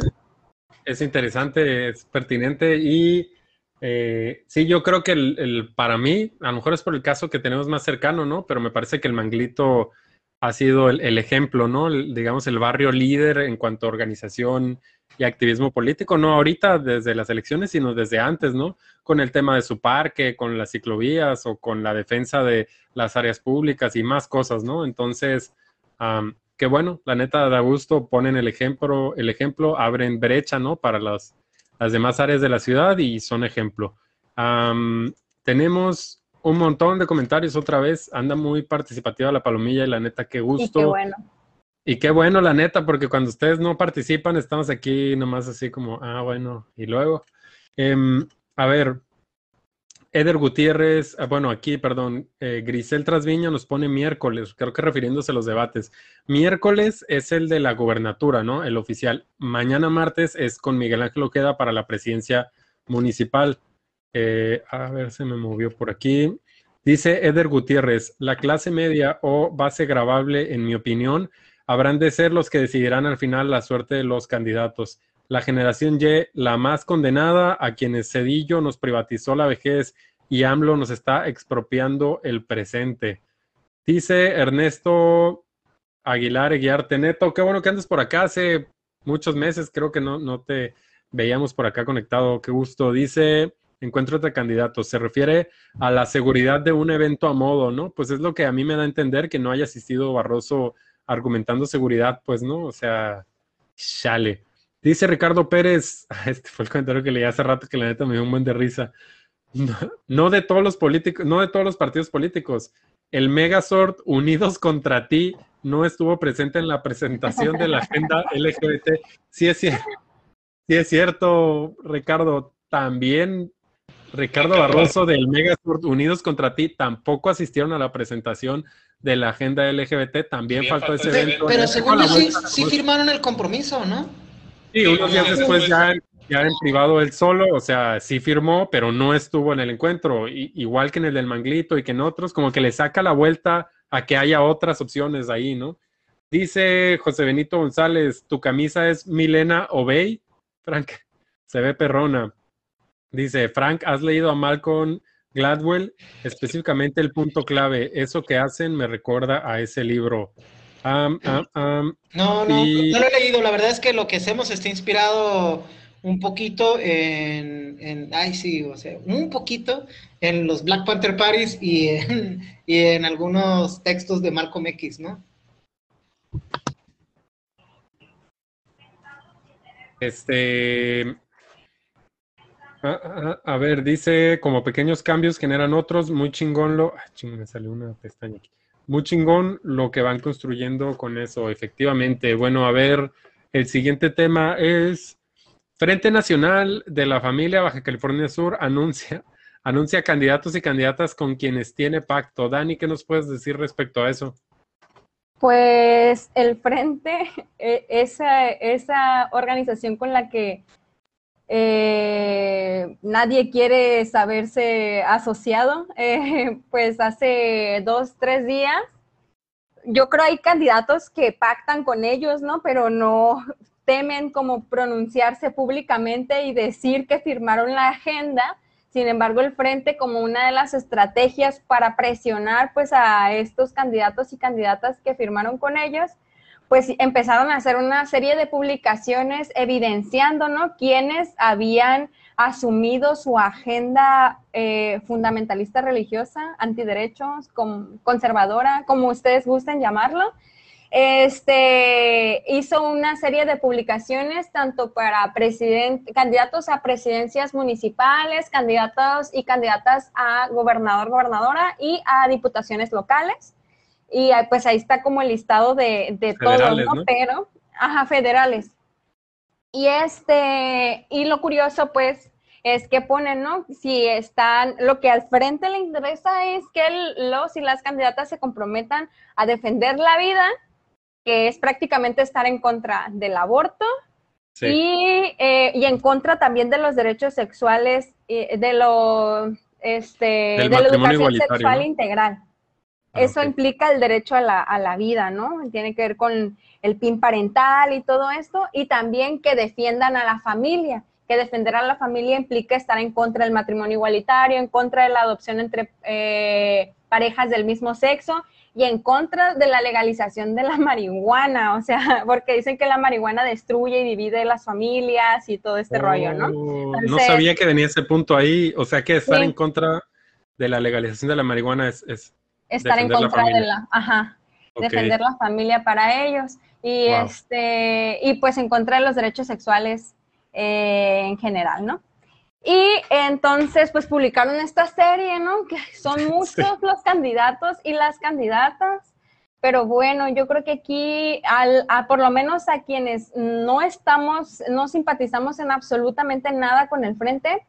es interesante, es pertinente y eh, sí, yo creo que el, para mí, a lo mejor es por el caso que tenemos más cercano, ¿no? Pero me parece que el Manglito ha sido el, ejemplo, ¿no? digamos, el barrio líder en cuanto a organización y activismo político, no ahorita desde las elecciones, sino desde antes, ¿no? Con el tema de su parque, con las ciclovías o con la defensa de las áreas públicas y más cosas, ¿no? Entonces, que bueno, la neta da gusto, ponen el ejemplo, el ejemplo, abren brecha, ¿no? Para las, las demás áreas de la ciudad y son ejemplo. tenemos un montón de comentarios otra vez, anda muy participativa la palomilla y la neta, qué gusto. Y qué bueno. Y qué bueno, la neta, porque cuando ustedes no participan, estamos aquí nomás así como, ah, bueno, y luego. Em, a ver, Eder Gutiérrez, ah, bueno, aquí, perdón, eh, Grisel Trasviña nos pone miércoles, creo que refiriéndose a los debates. Miércoles es el de la gobernatura, ¿no? El oficial. Mañana martes es con Miguel Ángel Oqueda para la presidencia municipal. Eh, a ver, se me movió por aquí. Dice Eder Gutiérrez, la clase media o base grabable, en mi opinión, habrán de ser los que decidirán al final la suerte de los candidatos la generación Y, la más condenada, a quienes Cedillo nos privatizó la vejez y AMLO nos está expropiando el presente. Dice Ernesto Aguilar Eguiarte Neto, qué bueno que andes por acá, hace muchos meses creo que no, no te veíamos por acá conectado, qué gusto. Dice, encuentro otro candidato, se refiere a la seguridad de un evento a modo, ¿no? Pues es lo que a mí me da a entender que no haya asistido Barroso argumentando seguridad, pues, ¿no? O sea, chale. Dice Ricardo Pérez, (laughs) este fue el comentario que leí hace rato que la neta me dio un buen de risa. No, de todos los políticos, no de todos los partidos políticos. El Megazord Unidos contra ti no estuvo presente en la presentación de la agenda (laughs) LGBT. Sí es, sí es cierto, Ricardo. También Ricardo Barroso del Megazord Unidos contra ti tampoco asistieron a la presentación de la agenda LGBT. También, faltó, ese evento. Pero según sí, sí firmaron el compromiso, ¿no? Sí, unos días después ya, ya en privado él solo, o sea, sí firmó, pero no estuvo en el encuentro, igual que en el del Manglito y que en otros, como que le saca la vuelta a que haya otras opciones ahí, ¿no? Dice José Benito González, tu camisa es Milena Obey, Frank, se ve perrona. Dice, Frank, ¿has leído a Malcolm Gladwell? Específicamente el punto clave, eso que hacen me recuerda a ese libro no, no, no lo he leído. La verdad es que lo que hacemos está inspirado un poquito en, en ay sí, o sea, un poquito en los Black Panther Parties y en, y en algunos textos de Malcolm X, ¿no? Este, a, ver, dice, como pequeños cambios generan otros, muy chingón lo... Ay, chingón, me salió una pestaña aquí muy chingón lo que van construyendo con eso, efectivamente. Bueno, a ver, el siguiente tema es Frente Nacional de la Familia Baja California Sur anuncia, anuncia candidatos y candidatas con quienes tiene pacto. Dani, ¿qué nos puedes decir respecto a eso? Pues el Frente, (laughs) e, esa, esa organización con la que eh, nadie quiere saberse asociado, (laughs) eh, pues hace dos, tres días, yo creo hay candidatos que pactan con ellos, ¿no? Pero no temen como pronunciarse públicamente y decir que firmaron la agenda. Sin embargo, el frente como una de las estrategias para presionar pues a estos candidatos y candidatas que firmaron con ellos, pues empezaron a hacer una serie de publicaciones evidenciando, ¿no? Quienes habían asumido su agenda eh, fundamentalista religiosa, antiderechos, conservadora, como ustedes gusten llamarlo. Este hizo una serie de publicaciones tanto para candidatos a presidencias municipales, candidatos y candidatas a gobernador, gobernadora y a diputaciones locales y pues ahí está como el listado de, de todos, ¿no? Pero, ajá, federales. Y este, y lo curioso pues es que ponen, ¿no? Si están, lo que al frente le interesa es que los y las candidatas se comprometan a defender la vida, que es prácticamente estar en contra del aborto, y, eh, y, en contra también de los derechos sexuales, de lo, este, de la educación sexual integral. Ah, eso implica el derecho a la, a la, vida, ¿no? Tiene que ver con el PIN parental y todo esto, y también que defiendan a la familia, que defender a la familia implica estar en contra del matrimonio igualitario, en contra de la adopción entre eh, parejas del mismo sexo y en contra de la legalización de la (laughs) marihuana, o sea, porque dicen que la marihuana destruye y divide las familias y todo este rollo, ¿no? Oh, no sabía que venía ese punto ahí, o sea que estar en contra de la legalización de la marihuana es estar en contra de la, ajá, defender la familia para ellos. Y este y pues en contra de los derechos sexuales eh, en general, ¿no? Y entonces pues publicaron esta serie, ¿no? Que son (laughs) muchos los candidatos y las candidatas, pero bueno, yo creo que aquí al, por lo menos a quienes no estamos, no simpatizamos en absolutamente nada con el frente,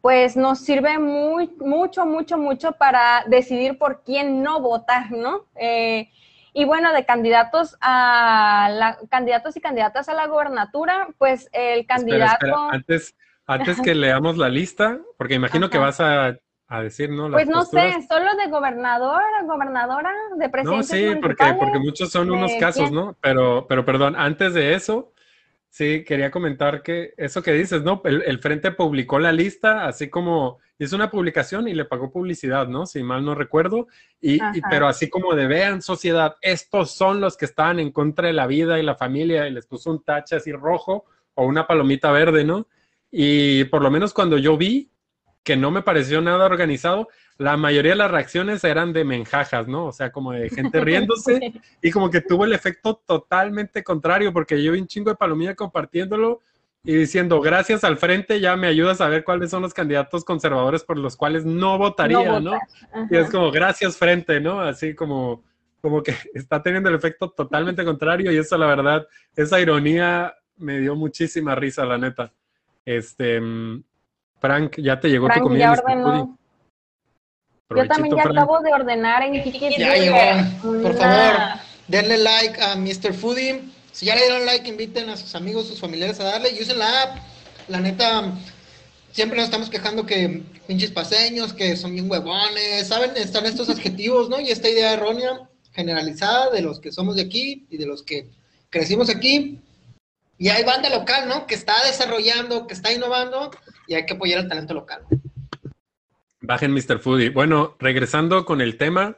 pues nos sirve muy, mucho, mucho, mucho para decidir por quién no votar, ¿no? Eh, y bueno, de candidatos a la, candidatos y candidatas a la gobernatura, pues el candidato. Antes, antes que (laughs) leamos la lista, porque imagino que vas a, decir, ¿no? pues no sé, solo de gobernador, gobernadora, de presidente. No, sí, porque, porque muchos son unos casos, ¿no? Pero, pero perdón, antes de eso, Sí, quería comentar que eso que dices, ¿no? El, Frente publicó la lista, así como hizo una publicación y le pagó publicidad, ¿no? Si mal no recuerdo. Y, pero así como de vean, sociedad, estos son los que están en contra de la vida y la familia, y les puso un tache así rojo o una palomita verde, ¿no? Y por lo menos cuando yo vi que no me pareció nada organizado, la mayoría de las reacciones eran de menjajas, ¿no? O sea, como de gente (laughs) riéndose y como que tuvo el efecto totalmente contrario, porque yo vi un chingo de palomilla compartiéndolo y diciendo, gracias al frente ya me ayudas a ver cuáles son los candidatos conservadores por los cuales no votaría, ¿no? Y es como, gracias frente, ¿no? Así como, como que (laughs) está teniendo el efecto totalmente contrario y eso la verdad, esa ironía me dio muchísima risa, la neta. Este, mm, Frank, ya te llegó tu comida. Yo también ya acabo de ordenar en Kiki. Ya llegó. Por favor, denle like a Mr. Foodie. Si ya le dieron like, inviten a sus amigos, sus familiares a darle y usen la app. La neta, siempre nos estamos quejando que pinches paseños, que son bien huevones, ¿saben? Están estos adjetivos, ¿no? Y esta idea errónea, generalizada de los que somos de aquí y de los que crecimos aquí. Y hay banda local, ¿no? Que está desarrollando, que está innovando y hay que apoyar al talento local. Bajen Mr. Foodie. Bueno, regresando con el tema.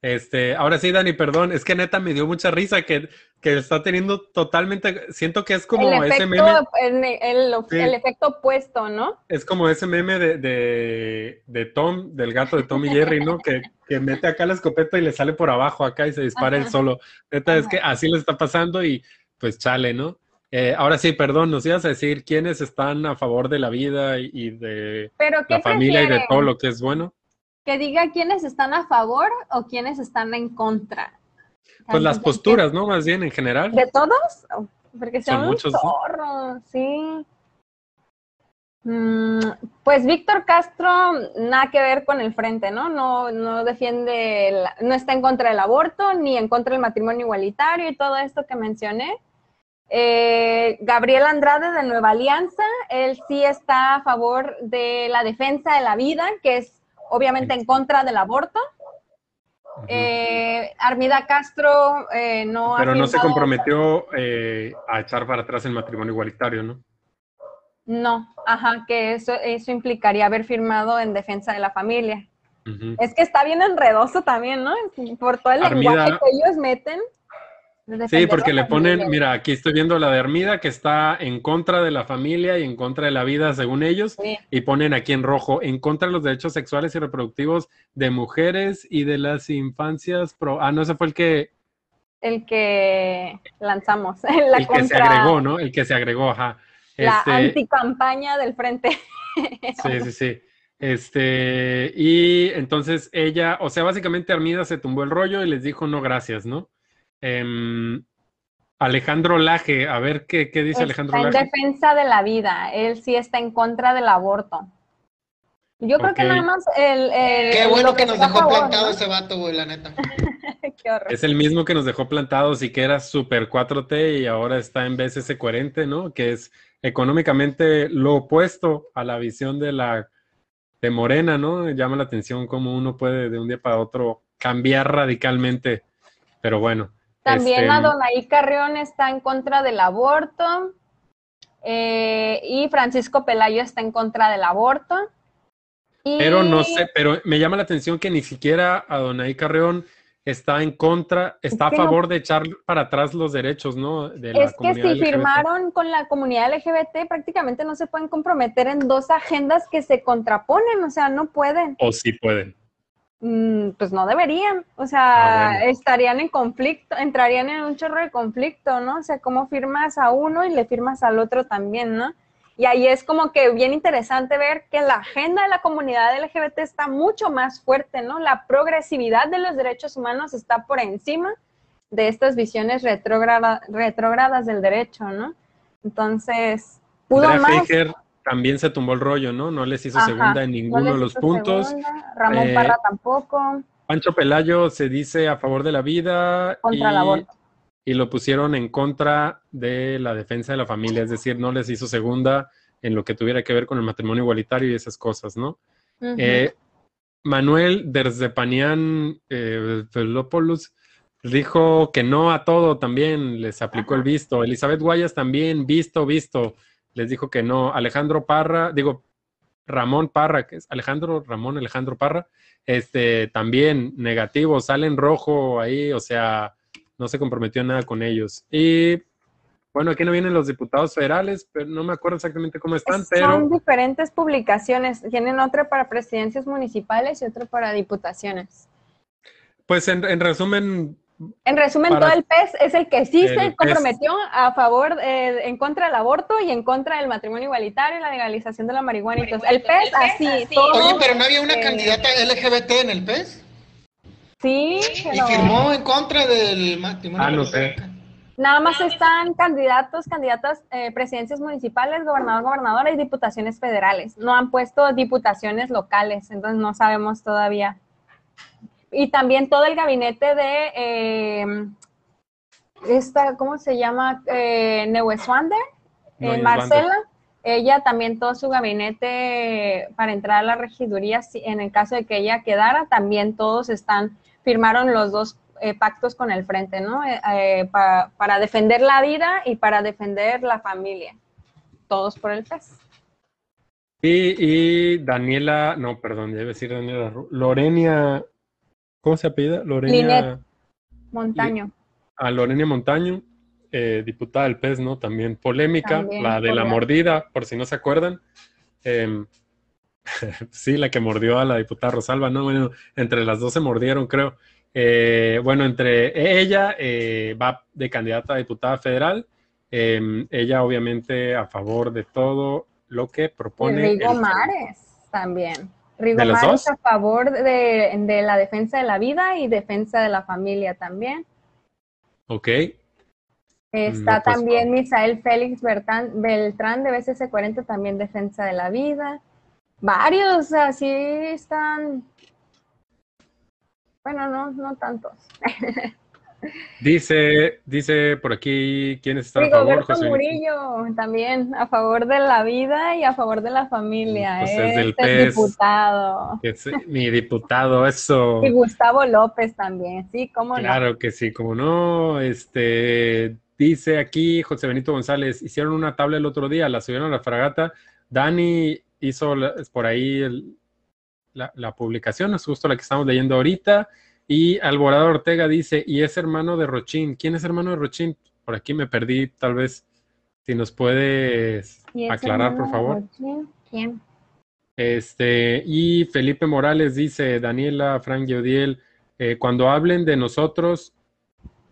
Este, ahora sí, Dani, perdón, es que neta me dio mucha risa que, que está teniendo totalmente, siento que es como ese meme. El, efecto opuesto, ¿no? Es como ese meme de, de, Tom, del gato de Tom y Jerry, ¿no? Que, que, mete acá la escopeta y le sale por abajo acá y se dispara él solo. Neta, es que así le está pasando y pues chale, ¿no? Eh, ahora sí, perdón, nos ibas a decir quiénes están a favor de la vida y, de la familia y de todo lo que es bueno. Que diga quiénes están a favor o quiénes están en contra. Pues las posturas, ¿no? Más bien en general. ¿De todos? Porque son, muchos. sí. Mm, pues Víctor Castro, nada que ver con el frente, ¿no? No, no defiende, no está en contra del aborto, ni en contra del matrimonio igualitario y todo esto que mencioné. Eh, Gabriel Andrade de Nueva Alianza, él sí está a favor de la defensa de la vida, que es obviamente en contra del aborto. Eh, Armida Castro eh, no Pero no se comprometió a echar para atrás el matrimonio igualitario, ¿no? No, ajá, que eso, eso implicaría haber firmado en defensa de la familia. Es que está bien enredoso también, ¿no? Por todo el lenguaje que ellos meten. Sí, porque le ponen, mira, aquí estoy viendo la de Armida que está en contra de la familia y en contra de la vida, según ellos, y ponen aquí en rojo, en contra de los derechos sexuales y reproductivos de mujeres y de las infancias pro... Ah, no, ese fue el que... El que lanzamos. (laughs) La el que se agregó, ¿no? El que se agregó, ajá. La este... anticampaña del frente. sí, sí, sí. Este, y entonces ella, o sea, básicamente Armida se tumbó el rollo y les dijo no gracias, ¿no? Em, Alejandro Laje, a ver qué, dice Alejandro Laje. En defensa de la vida, él sí está en contra del aborto. Yo creo que nada más el... Qué bueno que, nos dejó plantado ese vato, güey, la neta. (laughs) Qué horror. Es el mismo que nos dejó plantados y que era super 4T y ahora está en BSS coherente, ¿no? Que es económicamente lo opuesto a la visión de la de Morena, ¿no? Llama la atención cómo uno puede de un día para otro cambiar radicalmente, pero bueno. También este, Adonai Carrión está en contra del aborto eh, y Francisco Pelayo está en contra del aborto. Pero no sé, pero me llama la atención que ni siquiera Adonai Carrión está en contra, está a favor de echar para atrás los derechos, ¿no? De la es que si firmaron con la comunidad LGBT, prácticamente no se pueden comprometer en dos agendas que se contraponen, o sea, no pueden. O sí pueden. Mm, pues no deberían, o sea, ah, estarían en conflicto, entrarían en un chorro de conflicto, ¿no? O sea, cómo firmas a uno y le firmas al otro también, ¿no? Y ahí es como que bien interesante ver que la agenda de la comunidad LGBT está mucho más fuerte, ¿no? La progresividad de los derechos humanos está por encima de estas visiones retrógradas del derecho, ¿no? Entonces, pudo más... también se tumbó el rollo, ¿no? No les hizo Ajá, segunda en no ninguno de los puntos. segunda, Ramón Eh, Parra tampoco, Pancho Pelayo se dice a favor de la vida contra y, el aborto. y lo pusieron en contra de la defensa de la familia, es decir, no les hizo segunda en lo que tuviera que ver con el matrimonio igualitario y esas cosas, ¿no? Eh, Manuel Derzepanian eh, dijo que no a todo también, les aplicó el visto. Elizabeth Guayas también, visto, visto, les dijo que no. Alejandro Parra, digo, Ramón Parra, que es Alejandro Ramón Alejandro Parra, este también negativo, sale en rojo ahí, o sea, no se comprometió nada con ellos. Y bueno, aquí no vienen los diputados federales, pero no me acuerdo exactamente cómo están, pero Son diferentes publicaciones. Tienen otra para presidencias municipales y otra para diputaciones. pues en, en resumen, En resumen, Para- todo el PES es el que sí El se PES. comprometió a favor, eh, en contra del aborto y en contra del matrimonio igualitario y la legalización de la marihuana. Entonces, el PES, así, todo. Oye, pero no había una eh, candidata LGBT en el PES Sí, y pero firmó en contra del matrimonio. Ah, no sé. nada más están candidatos, candidatas, eh, presidencias municipales, gobernador, gobernadora y diputaciones federales. No han puesto diputaciones locales, entonces no sabemos todavía. Y también todo el gabinete de eh, esta, ¿cómo se llama? Eh, Neueswander, eh. Marcela. Ella también todo su gabinete para entrar a la regiduría, en el caso de que ella quedara, también todos están, firmaron los dos eh, pactos con el frente, ¿no? Pa- para defender la vida y para defender la familia. Todos por el PES. Y, y Daniela, no, perdón, debe decir Daniela, Lorenia, ¿cómo se apellida? Lorenia, Linet. Montaño. a Lorenia Montaño, eh, diputada del PES, ¿no? También polémica, También la de la mordida, por si no se acuerdan. Em, (laughs) sí, la que mordió a la diputada Rosalba, ¿no? Bueno, entre las dos se mordieron, creo. Eh, bueno, entre ella eh, va de candidata a diputada federal. Em, ella, obviamente, a favor de todo lo que Y propone. Rigo el- Mares también. Rigo a favor de, de la defensa de la vida y defensa de la familia también. Ok. Está No, pues, también Misael Félix Bertán- Beltrán de BCC 40, también defensa de la vida. Varios así están. Bueno, no, no tantos. (laughs) Dice, dice por aquí quiénes están a favor, José? Murillo también a favor de la vida y a favor de la familia. Pues es del Este PES. diputado. Es mi diputado, eso. Y Gustavo López también, sí, cómo no. Claro que sí, como no. Este dice aquí José Benito González, hicieron una tabla el otro día, la subieron a la fragata. Dani hizo la- por ahí el- la, la publicación, es justo la que estamos leyendo ahorita. Y Alborada Ortega dice, y es hermano de Rochín. ¿Quién es hermano de Rochín? Por aquí me perdí, tal vez. Si nos puedes ¿Y ese aclarar, por favor. ¿Quién? Este, y Felipe Morales dice, Daniela, Frank Yodiel, eh, cuando hablen de nosotros,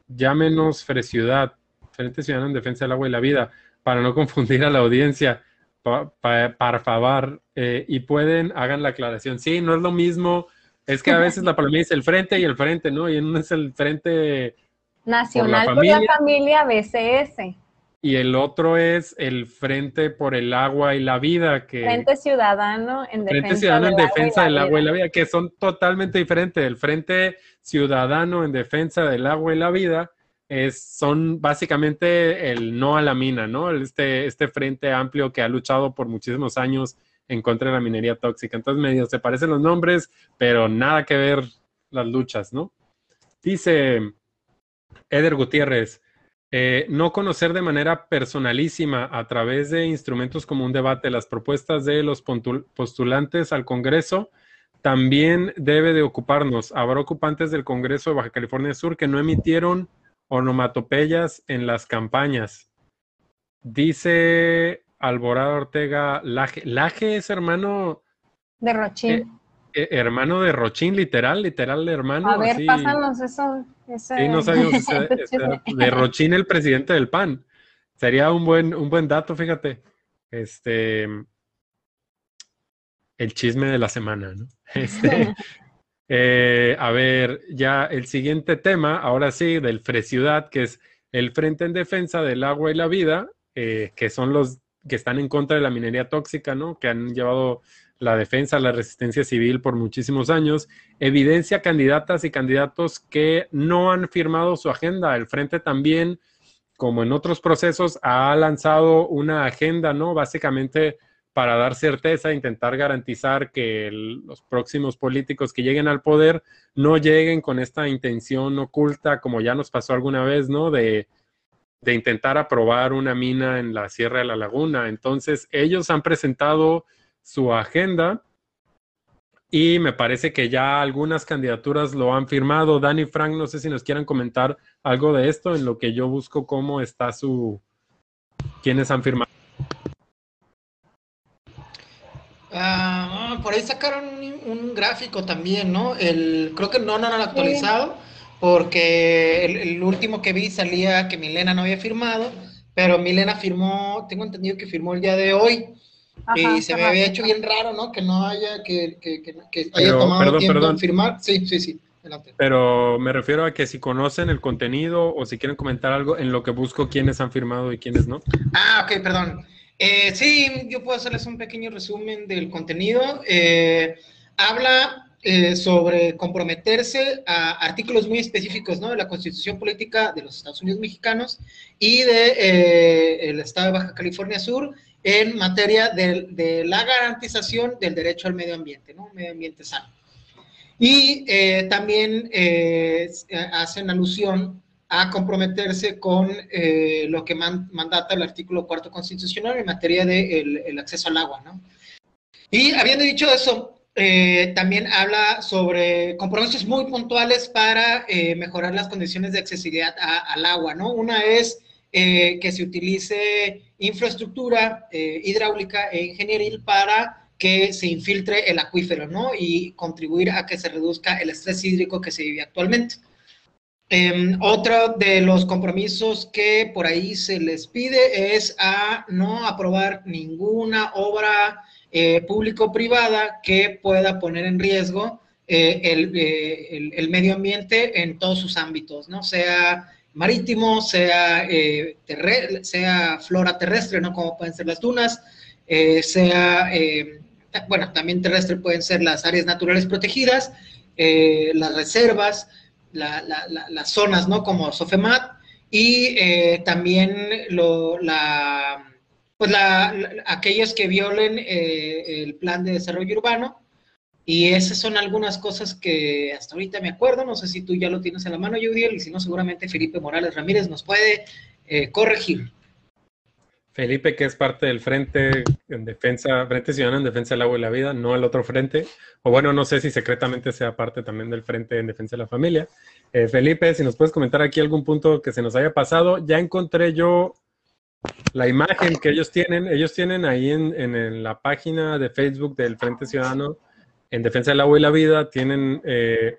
llámenos Freciudad, Frente Ciudadano en Defensa del Agua y la Vida, para no (laughs) confundir a la audiencia, pa- pa- para favor, eh, y pueden, hagan la aclaración. Sí, no es lo mismo, es que a veces la palomilla dice el frente y el frente, ¿no? Y uno es el frente Nacional por la familia. familia, BCS, y el otro es el frente por el agua y la vida, que... Frente Ciudadano en Defensa Frente Ciudadano en del Agua y Defensa la del Agua y la Vida, que son totalmente diferentes. El Frente Ciudadano en Defensa del Agua y la Vida es, son básicamente el no a la mina, ¿no? Este, este frente amplio que ha luchado por muchísimos años en contra de la minería tóxica. Entonces, medio se parecen los nombres, pero nada que ver las luchas, ¿no? Dice Eder Gutiérrez, eh, no conocer de manera personalísima a través de instrumentos como un debate las propuestas de los postulantes al Congreso también debe de ocuparnos. Habrá ocupantes del Congreso de Baja California Sur que no emitieron onomatopeyas en las campañas. Dice Alborada Ortega Laje. Laje es hermano, De Rochín. eh, hermano de Rochín, literal, literal hermano. A ver, así. pásanos eso. ese- Sí, no sabíamos (laughs) ese- ese ese chisme. dato. de Rochín, el presidente del PAN. Sería un buen, un buen dato, fíjate. Este, el chisme de la semana, ¿no? (laughs) Este, eh, a ver, ya el siguiente tema, ahora sí, del Freciudad, que es el Frente en Defensa del Agua y la Vida, eh, que son los que están en contra de la minería tóxica, ¿no? Que han llevado la defensa, la resistencia civil por muchísimos años, evidencia candidatas y candidatos que no han firmado su agenda. El Frente también, como en otros procesos, ha lanzado una agenda, ¿no? Básicamente para dar certeza, intentar garantizar que los próximos políticos que lleguen al poder no lleguen con esta intención oculta, como ya nos pasó alguna vez, ¿no? De, de intentar aprobar una mina en la Sierra de la Laguna. Entonces, ellos han presentado su agenda y me parece que ya algunas candidaturas lo han firmado. Dani Frank, no sé si nos quieran comentar algo de esto en lo que yo busco cómo está su... quiénes han firmado. Ah, por ahí sacaron un, gráfico también, ¿no? El, creo que no, no lo han actualizado, porque el, último que vi salía que Milena no había firmado, pero Milena firmó, tengo entendido que firmó el día de hoy. y se me había hecho bien raro, ¿no? Que no haya, que, que, que, haya tomado tiempo en firmar. Sí, sí, sí. Pero me refiero a que si conocen el contenido o si quieren comentar algo en lo que busco quiénes han firmado y quiénes no. Ah, ok, perdón. Eh, sí, yo puedo hacerles un pequeño resumen del contenido. Eh, habla eh, sobre comprometerse a artículos muy específicos ¿no? de la Constitución Política de los Estados Unidos Mexicanos y del de, el Estado de Baja California Sur en materia de, de, la garantización del derecho al medio ambiente, ¿no? medio ambiente sano. Y también hacen alusión a comprometerse con eh, lo que mandata el artículo cuarto constitucional en materia de el, acceso al agua, ¿no? Y habiendo dicho eso, eh, también habla sobre compromisos muy puntuales para eh, mejorar las condiciones de accesibilidad al agua, ¿no? Una es que se utilice infraestructura hidráulica e ingenieril para que se infiltre el acuífero, ¿no? Y contribuir a que se reduzca el estrés hídrico que se vive actualmente. Eh, otro de los compromisos que por ahí se les pide es a no aprobar ninguna obra eh, público-privada que pueda poner en riesgo eh, eh, el, el, medio ambiente en todos sus ámbitos, ¿no? Sea marítimo, sea, sea flora terrestre, ¿no? Como pueden ser las dunas, sea, bueno, también terrestre pueden ser las áreas naturales protegidas, las reservas, las zonas, ¿no? Como Sofemat y eh, también la, pues la, aquellos que violen eh, el plan de desarrollo urbano. Y esas son algunas cosas que hasta ahorita me acuerdo. No sé si tú ya lo tienes en la mano, Judiel, y si no, seguramente Felipe Morales Ramírez nos puede eh, corregir. Felipe, que es parte del Frente en Defensa, Frente Ciudadano en Defensa del Agua y la Vida, no el otro frente, o bueno, no sé si secretamente sea parte también del Frente en Defensa de la Familia. Eh, Felipe, si nos puedes comentar aquí algún punto que se nos haya pasado, ya encontré yo la imagen que ellos tienen, ellos tienen ahí en, en, la página de Facebook del Frente Ciudadano en Defensa del Agua y la Vida, tienen... Eh,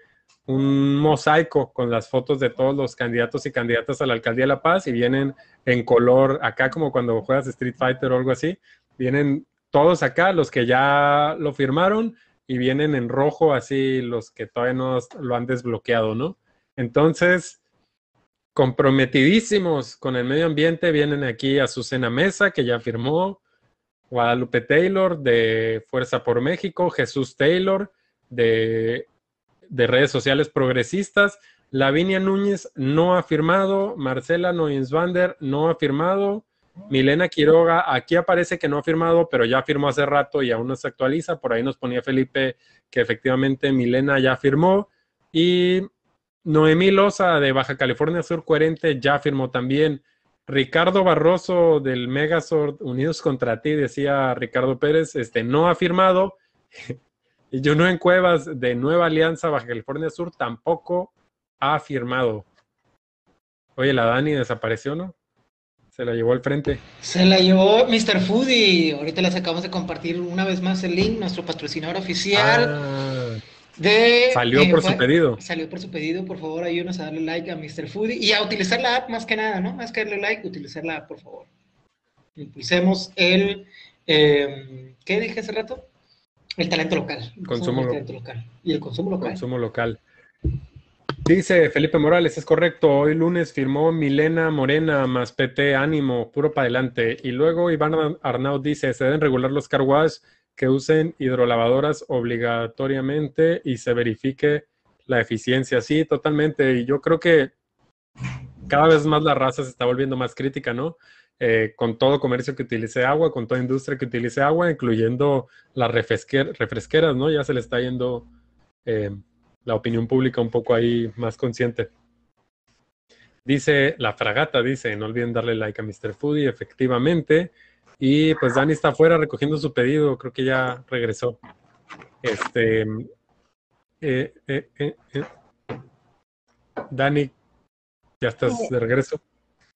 un mosaico con las fotos de todos los candidatos y candidatas a la alcaldía de La Paz y vienen en color, acá como cuando juegas Street Fighter o algo así, vienen todos acá, los que ya lo firmaron, y vienen en rojo así los que todavía no lo han desbloqueado, ¿no? Entonces, comprometidísimos con el medio ambiente, vienen aquí a Azucena Mesa, que ya firmó, Guadalupe Taylor de Fuerza por México, Jesús Taylor de de redes sociales progresistas. Lavinia Núñez no ha firmado, Marcela Noyensvander no ha firmado, Milena Quiroga aquí aparece que no ha firmado, pero ya firmó hace rato y aún no se actualiza. Por ahí nos ponía Felipe que efectivamente Milena ya firmó y Noemí Loza de Baja California Sur Coherente ya firmó también. Ricardo Barroso del Megazord Unidos contra ti, decía Ricardo Pérez, este no ha firmado. (laughs) Y en Cuevas de Nueva Alianza Baja California Sur tampoco ha firmado. Oye, la Dani desapareció, ¿no? Se la llevó al frente. Se la llevó Mr. Foodie. Ahorita les acabamos de compartir una vez más el link, nuestro patrocinador oficial. Ah, de, salió por su pedido. Salió por su pedido, por favor, ayúdenos a darle like a Mr. Foodie y a utilizar la app más que nada, ¿no? Más que darle like, utilizar la app, por favor. Impulsemos el... Eh, ¿Qué dije hace rato? El talento local. consumo local. Y el consumo local. Consumo local. Dice Felipe Morales, es correcto. Hoy lunes firmó Milena Morena más PT Ánimo, puro para adelante. Y luego Iván Arnaud dice, se deben regular los car que usen hidrolavadoras obligatoriamente y se verifique la eficiencia. Sí, totalmente. Y yo creo que cada vez más la raza se está volviendo más crítica, ¿no? Eh, con todo comercio que utilice agua, con toda industria que utilice agua, incluyendo las refresqueras, ¿no? Ya se le está yendo eh, la opinión pública un poco ahí más consciente. Dice la fragata, dice, no olviden darle like a Mr. Foodie, efectivamente. Y pues Dani está afuera recogiendo su pedido, creo que ya regresó. Este, eh, eh, eh, Dani, ¿ya estás de regreso?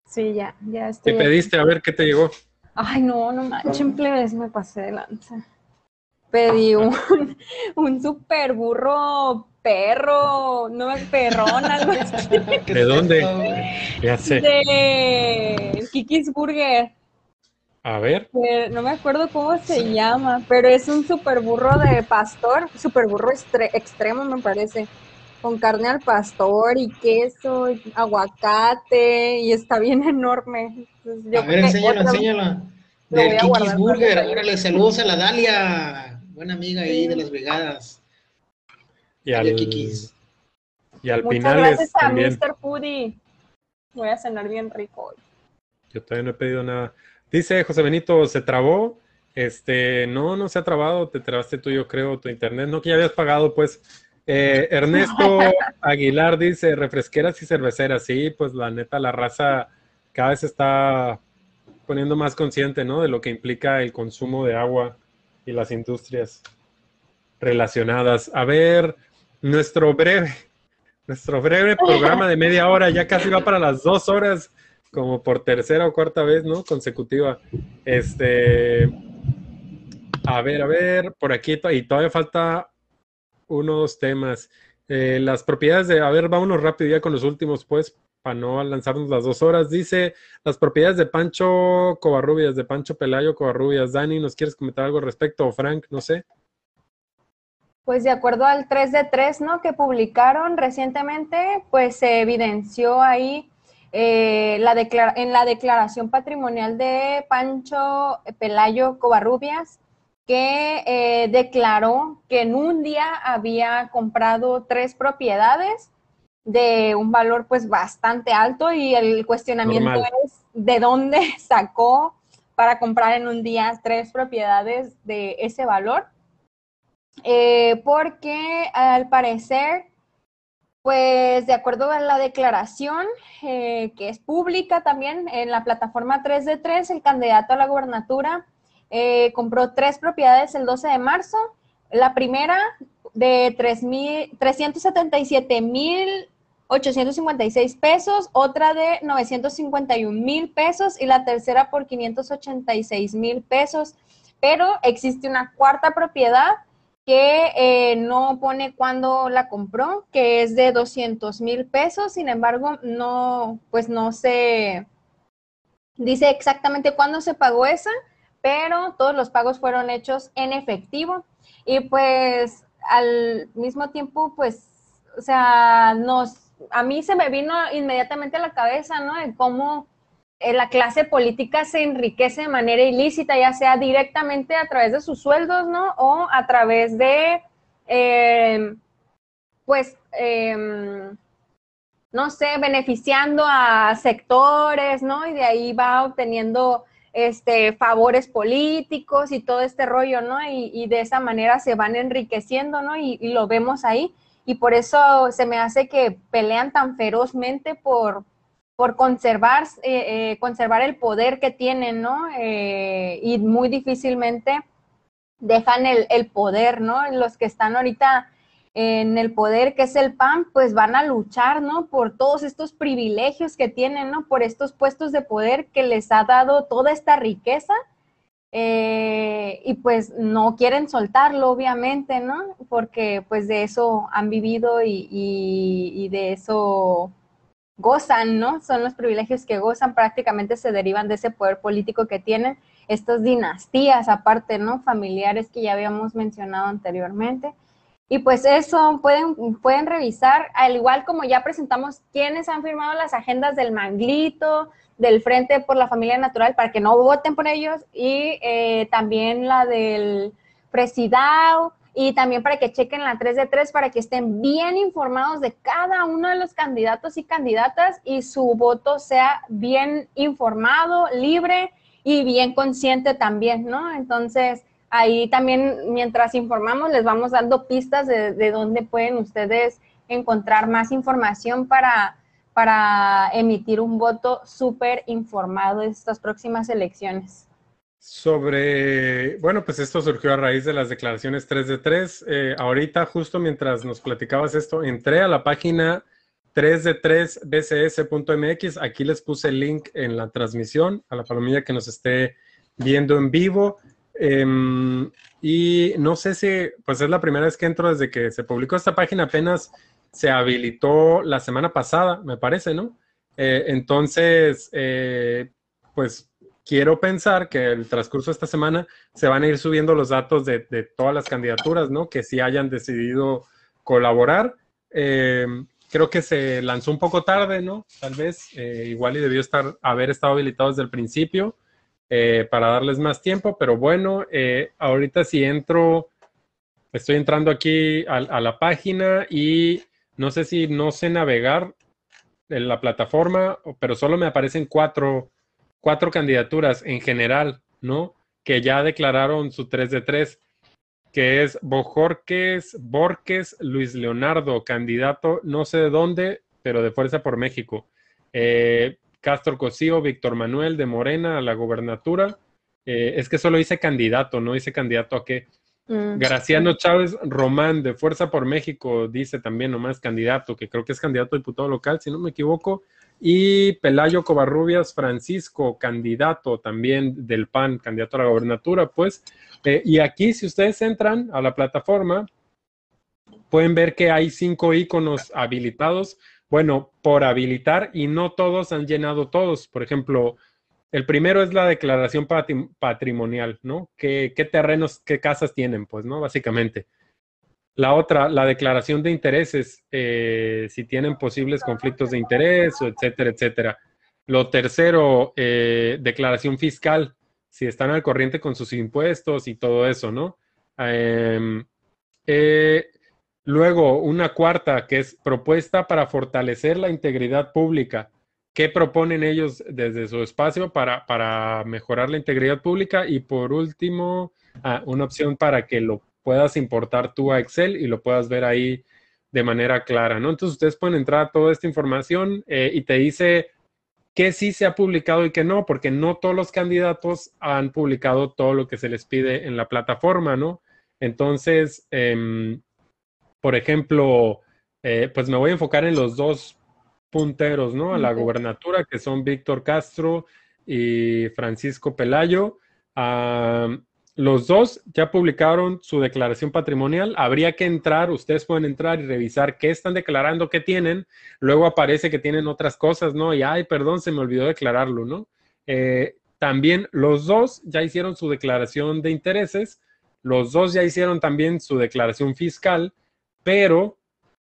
Sí, ya, ya estoy. ¿Qué pediste? A ver, ¿qué te llegó? Ay, no, no manchen, plebes, me pasé de lanza. Pedí un, (laughs) un super burro perro, no es perrón, algo así. ¿De dónde? (laughs) Ya sé. De Kiki's Burger. A ver. no me acuerdo cómo se llama, pero es un super burro de pastor, super burro extremo me parece, con carne al pastor y queso, y aguacate, y está bien (laughs) enorme. a ver, enséñalo, enséñalo. Del Kiki's Burger, órale, saludos a la Dalia, buena amiga ahí de las brigadas. Y al, Kikis. Y al Muchas gracias a Mr. Foodie. Voy a cenar bien rico hoy. Yo todavía no he pedido nada. Dice José Benito, ¿se trabó? Este, no, no se ha trabado, te trabaste tú, yo creo, tu internet, no que ya habías pagado, pues. Eh, Ernesto (laughs) Aguilar dice, refresqueras y cerveceras, sí, pues la neta, la raza cada vez está poniendo más consciente, ¿no? De lo que implica el consumo de agua y las industrias relacionadas. A ver, nuestro breve, nuestro breve programa de media hora ya casi va para las dos horas como por tercera o cuarta vez, ¿no? Consecutiva. Este, a ver, a ver, por aquí y todavía falta unos temas. Eh, las propiedades de, a ver, vámonos rápido ya con los últimos, pues, para no lanzarnos las dos horas. Dice las propiedades de Pancho Covarrubias, de Pancho Pelayo Covarrubias. Dani, ¿nos quieres comentar algo al respecto? O Frank, no sé. Pues de acuerdo al 3 de 3, ¿no? Que publicaron recientemente, pues se evidenció ahí eh, la en la declaración patrimonial de Pancho Pelayo Covarrubias, que eh, declaró que en un día había comprado tres propiedades de un valor pues bastante alto y el cuestionamiento es de dónde (laughs) sacó para comprar en un día tres propiedades de ese valor. Eh, porque al parecer pues de acuerdo a la declaración, eh, que es pública también, en la plataforma 3 de 3, el candidato a la gubernatura eh, compró tres propiedades el 12 de marzo. La primera de 377.856 pesos, otra de 951 mil pesos y la tercera por 586 mil pesos. Pero existe una cuarta propiedad que eh, no pone cuándo la compró, que es de 200 mil pesos, sin embargo, no, pues no se dice exactamente cuándo se pagó esa, pero todos los pagos fueron hechos en efectivo y pues al mismo tiempo, pues, o sea, nos, a mí se me vino inmediatamente a la cabeza, ¿no? De cómo la clase política se enriquece de manera ilícita, ya sea directamente a través de sus sueldos, ¿no? O a través de, em, pues, em, no sé, beneficiando a sectores, ¿no? Y de ahí va obteniendo este, favores políticos y todo este rollo, ¿no? Y, de esa manera se van enriqueciendo, ¿no? y, lo vemos ahí. Y por eso se me hace que pelean tan ferozmente por, por conservar, eh, eh, conservar el poder que tienen, ¿no? Eh, y muy difícilmente dejan el, poder, ¿no? Los que están ahorita en el poder, que es el PAN, pues van a luchar, ¿no? Por todos estos privilegios que tienen, ¿no? Por estos puestos de poder que les ha dado toda esta riqueza. y pues no quieren soltarlo, obviamente, ¿no? Porque pues de eso han vivido y de eso gozan, ¿no? Son los privilegios que gozan, prácticamente se derivan de ese poder político que tienen estas dinastías, aparte, ¿no? Familiares que ya habíamos mencionado anteriormente. Y pues eso pueden, pueden revisar, al igual como ya presentamos quienes han firmado las agendas del Manglito, del Frente por la Familia Natural, para que no voten por ellos, y eh, también la del Presidao, y también para que chequen la 3 de 3 para que estén bien informados de cada uno de los candidatos y candidatas y su voto sea bien informado, libre y bien consciente también, ¿no? Entonces, ahí también mientras informamos les vamos dando pistas de, dónde pueden ustedes encontrar más información para, para emitir un voto súper informado estas próximas elecciones. Sobre, bueno, pues esto surgió a raíz de las declaraciones 3 de 3. Eh, ahorita, justo mientras nos platicabas esto, entré a la página 3 de 3 bcs.mx. Aquí les puse el link en la transmisión a la palomilla que nos esté viendo en vivo. Em, y no sé si, pues es la primera vez que entro desde que se publicó esta página, apenas se habilitó la semana pasada, me parece, ¿no? Eh, entonces, eh, pues quiero pensar que el transcurso de esta semana se van a ir subiendo los datos de, todas las candidaturas, ¿no? Que sí hayan decidido colaborar. Em, creo que se lanzó un poco tarde, ¿no? Tal vez, eh, igual y debió estar, haber estado habilitado desde el principio. Eh, para darles más tiempo, pero bueno, eh, ahorita si entro, estoy entrando aquí a, la página y no sé si no sé navegar en la plataforma, pero solo me aparecen cuatro, cuatro candidaturas en general, ¿no? Que ya declararon su 3 de 3, que es Bojorques, Borges, Luis Leonardo, candidato no sé de dónde, pero de Fuerza por México. Eh, Castro Cosío, Víctor Manuel de Morena a la gobernatura. Eh, es que solo hice candidato, no hice candidato a qué. Mm. Graciano Chávez Román de Fuerza por México dice también nomás candidato, que creo que es candidato a diputado local, si no me equivoco. Y Pelayo Covarrubias Francisco, candidato también del PAN, candidato a la gobernatura, pues. Eh, y aquí, si ustedes entran a la plataforma, pueden ver que hay cinco iconos habilitados bueno, por habilitar y no todos han llenado todos. Por ejemplo, el primero es la declaración patrimonial, ¿no? ¿Qué, terrenos, qué casas tienen? Pues, ¿no? Básicamente. La otra, la declaración de intereses, eh, si tienen posibles conflictos de interés, etcétera, etcétera. Lo tercero, eh, declaración fiscal, si están al corriente con sus impuestos y todo eso, ¿no? Em, eh, Luego, una cuarta, que es propuesta para fortalecer la integridad pública. ¿Qué proponen ellos desde su espacio para, para mejorar la integridad pública? Y por último, ah, una opción para que lo puedas importar tú a Excel y lo puedas ver ahí de manera clara, ¿no? Entonces ustedes pueden entrar a toda esta información eh, y te dice qué sí se ha publicado y qué no, porque no todos los candidatos han publicado todo lo que se les pide en la plataforma, ¿no? Entonces, em, por ejemplo, eh, pues me voy a enfocar en los dos punteros, ¿no? A la gubernatura, que son Víctor Castro y Francisco Pelayo. Los dos ya publicaron su declaración patrimonial. Habría que entrar, ustedes pueden entrar y revisar qué están declarando, qué tienen. Luego aparece que tienen otras cosas, ¿no? Y, ay, perdón, se me olvidó declararlo, ¿no? Eh, también los dos ya hicieron su declaración de intereses. Los dos ya hicieron también su declaración fiscal pero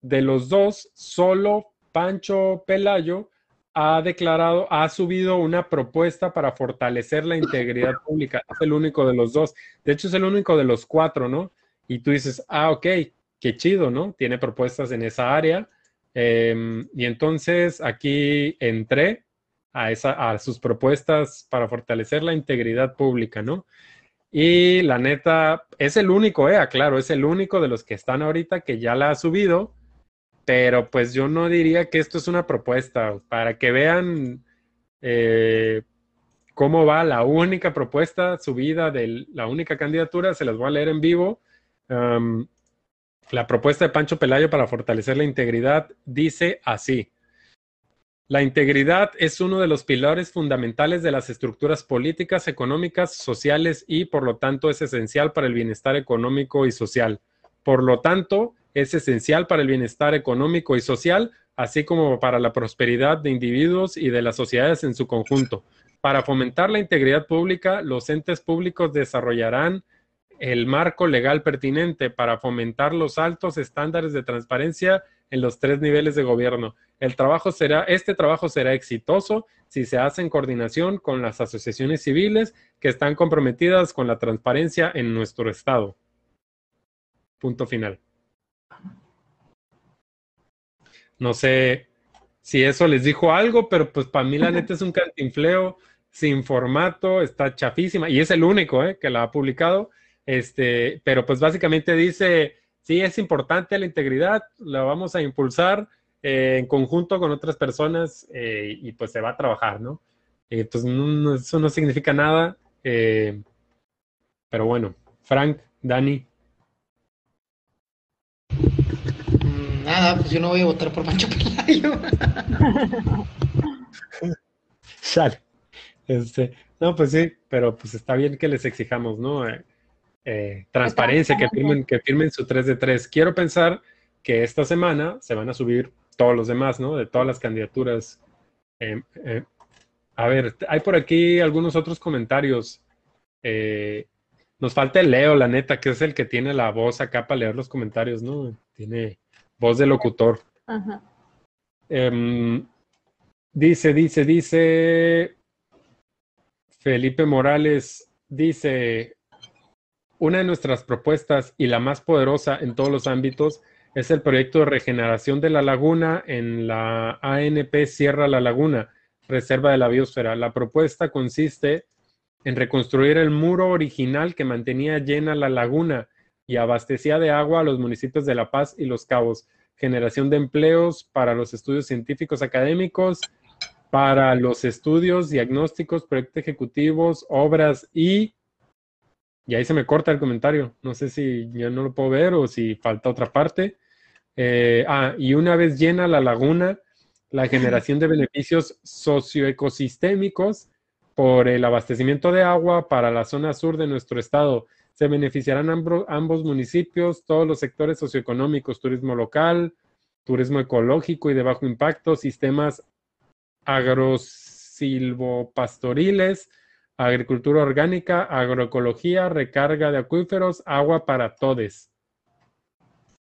de los dos, solo Pancho Pelayo ha declarado, ha subido una propuesta para fortalecer la integridad (laughs) pública. Es el único de los dos. De hecho, es el único de los cuatro, ¿no? Y tú dices, ah, ok, qué chido, ¿no? Tiene propuestas en esa área. Em, y entonces aquí entré a, esa, a sus propuestas para fortalecer la integridad pública, ¿no? Y la neta, es el único, eh, claro, es el único de los que están ahorita que ya la ha subido, pero pues yo no diría que esto es una propuesta, para que vean eh, cómo va la única propuesta subida de la única candidatura, se las voy a leer en vivo. la propuesta de Pancho Pelayo para fortalecer la integridad dice así. La integridad es uno de los pilares fundamentales de las estructuras políticas, económicas, sociales y, por lo tanto, es esencial para el bienestar económico y social. Por lo tanto, es esencial para el bienestar económico y social, así como para la prosperidad de individuos y de las sociedades en su conjunto. Para fomentar la integridad pública, los entes públicos desarrollarán el marco legal pertinente para fomentar los altos estándares de transparencia en los tres niveles de gobierno. El trabajo será, este trabajo será exitoso si se hace en coordinación con las asociaciones civiles que están comprometidas con la transparencia en nuestro estado. Punto final. No sé si eso les dijo algo, pero pues para mí la neta es un cantinfleo sin formato, está chafísima y es el único eh, que la ha publicado. Este, pero pues básicamente dice, sí es importante la integridad, la vamos a impulsar eh, en conjunto con otras personas eh, y pues se va a trabajar, ¿no? pues eso no significa nada, pero bueno, Frank, Dani. Mm, nada, pues yo no voy a votar por Pancho Pelayo. (laughs) Sale. Este, no, pues sí, pero pues está bien que les exijamos, ¿no? Eh, eh, transparencia, que firmen, que firmen su 3 de 3. Quiero pensar que esta semana se van a subir todos los demás, ¿no? De todas las candidaturas. Eh, a ver, hay por aquí algunos otros comentarios. Nos falta el Leo, la neta, que es el que tiene la voz acá para leer los comentarios, ¿no? Tiene voz de locutor. Em, dice, dice, dice. Felipe Morales dice, una de nuestras propuestas y la más poderosa en todos los ámbitos es el proyecto de regeneración de la laguna en la ANP Sierra La Laguna, Reserva de la Biosfera. La propuesta consiste en reconstruir el muro original que mantenía llena la laguna y abastecía de agua a los municipios de La Paz y Los Cabos, generación de empleos para los estudios científicos académicos para los estudios, diagnósticos, proyectos ejecutivos, obras y... Y ahí se me corta el comentario. No sé si yo no lo puedo ver o si falta otra parte. Eh, ah, y una vez llena la laguna, la generación de beneficios socioecosistémicos por el abastecimiento de agua para la zona sur de nuestro estado. Se beneficiarán ambos municipios, todos los sectores socioeconómicos, turismo local, turismo ecológico y de bajo impacto, sistemas agrosilvopastoriles, agricultura orgánica, agroecología, recarga de acuíferos, agua para todes.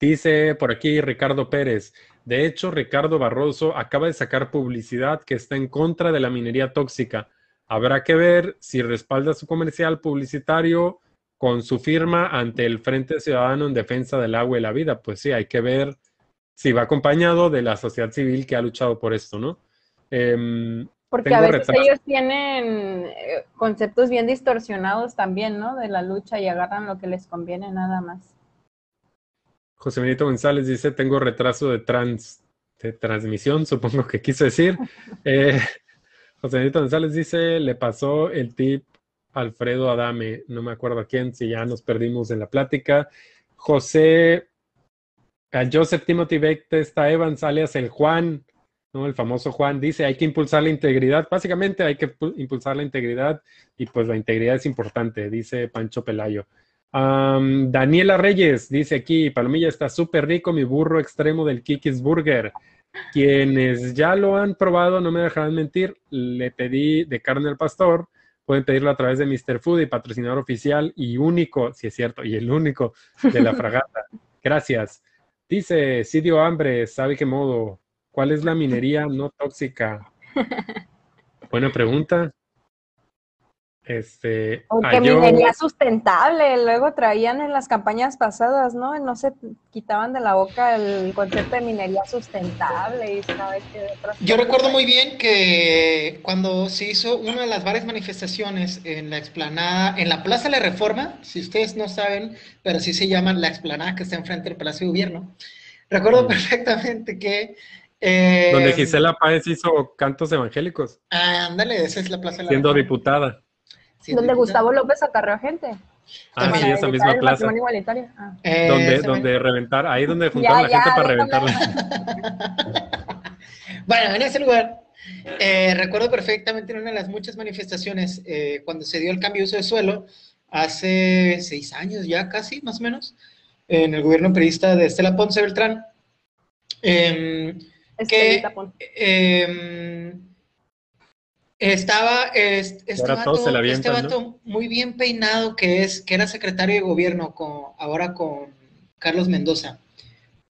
Dice por aquí Ricardo Pérez. De hecho, Ricardo Barroso acaba de sacar publicidad que está en contra de la minería tóxica. Habrá que ver si respalda su comercial publicitario con su firma ante el Frente Ciudadano en Defensa del Agua y la Vida. Pues sí, hay que ver si va acompañado de la sociedad civil que ha luchado por esto, ¿no? Em, Porque a veces ellos tienen eh, conceptos bien distorsionados también, ¿no? De la lucha y agarran lo que les conviene nada más. José Benito González dice, tengo retraso de, trans, de transmisión, supongo que quiso decir. (laughs) Eh, José Benito González dice, le pasó el tip Alfredo Adame, no me acuerdo a quién, si ya nos perdimos en la plática. José, a Joseph Timothy está Evans, alias el Juan, el famoso Juan dice, hay que impulsar la integridad. Básicamente hay que impulsar la integridad y pues la integridad es importante, dice Pancho Pelayo. Daniela Reyes dice aquí, Palomilla está súper rico mi burro extremo del Kikis Burger. Quienes ya lo han probado, no me dejarán mentir, le pedí de carne al pastor, pueden pedirlo a través de Mr. Food y patrocinador oficial y único, si es cierto, y el único de la (laughs) fragata. Gracias. Dice, si dio hambre, ¿sabe qué modo? ¿Cuál es la minería no tóxica? (laughs) Buena pregunta. Este, Aunque minería sustentable, luego traían en las campañas pasadas, ¿no? No se quitaban de la boca el concepto de minería sustentable y sabes que Yo recuerdo muy bien que cuando se hizo una de las varias manifestaciones en la explanada, en la Plaza de la Reforma, si ustedes no saben, pero sí se llama la explanada que está enfrente del Palacio de Gobierno, recuerdo mm. perfectamente que eh, Donde Gisela Páez hizo cantos evangélicos. Ah, ándale, esa es la plaza. De siendo diputada. Donde Gustavo López acarreó gente. Ah, sí, esa misma plaza. Ah. Eh, donde, donde reventar, ahí donde juntaron la gente para reventarla. (laughs) bueno, en ese lugar, eh, recuerdo perfectamente en una de las muchas manifestaciones, cuando se dio el cambio de uso de suelo, hace seis años ya casi, más o menos, en el gobierno periodista de Estela Ponce Beltrán. Eh, que, em, Estaba es- este, la vato, este vato muy bien peinado que es, que era secretario de gobierno con, ahora con Carlos Mendoza.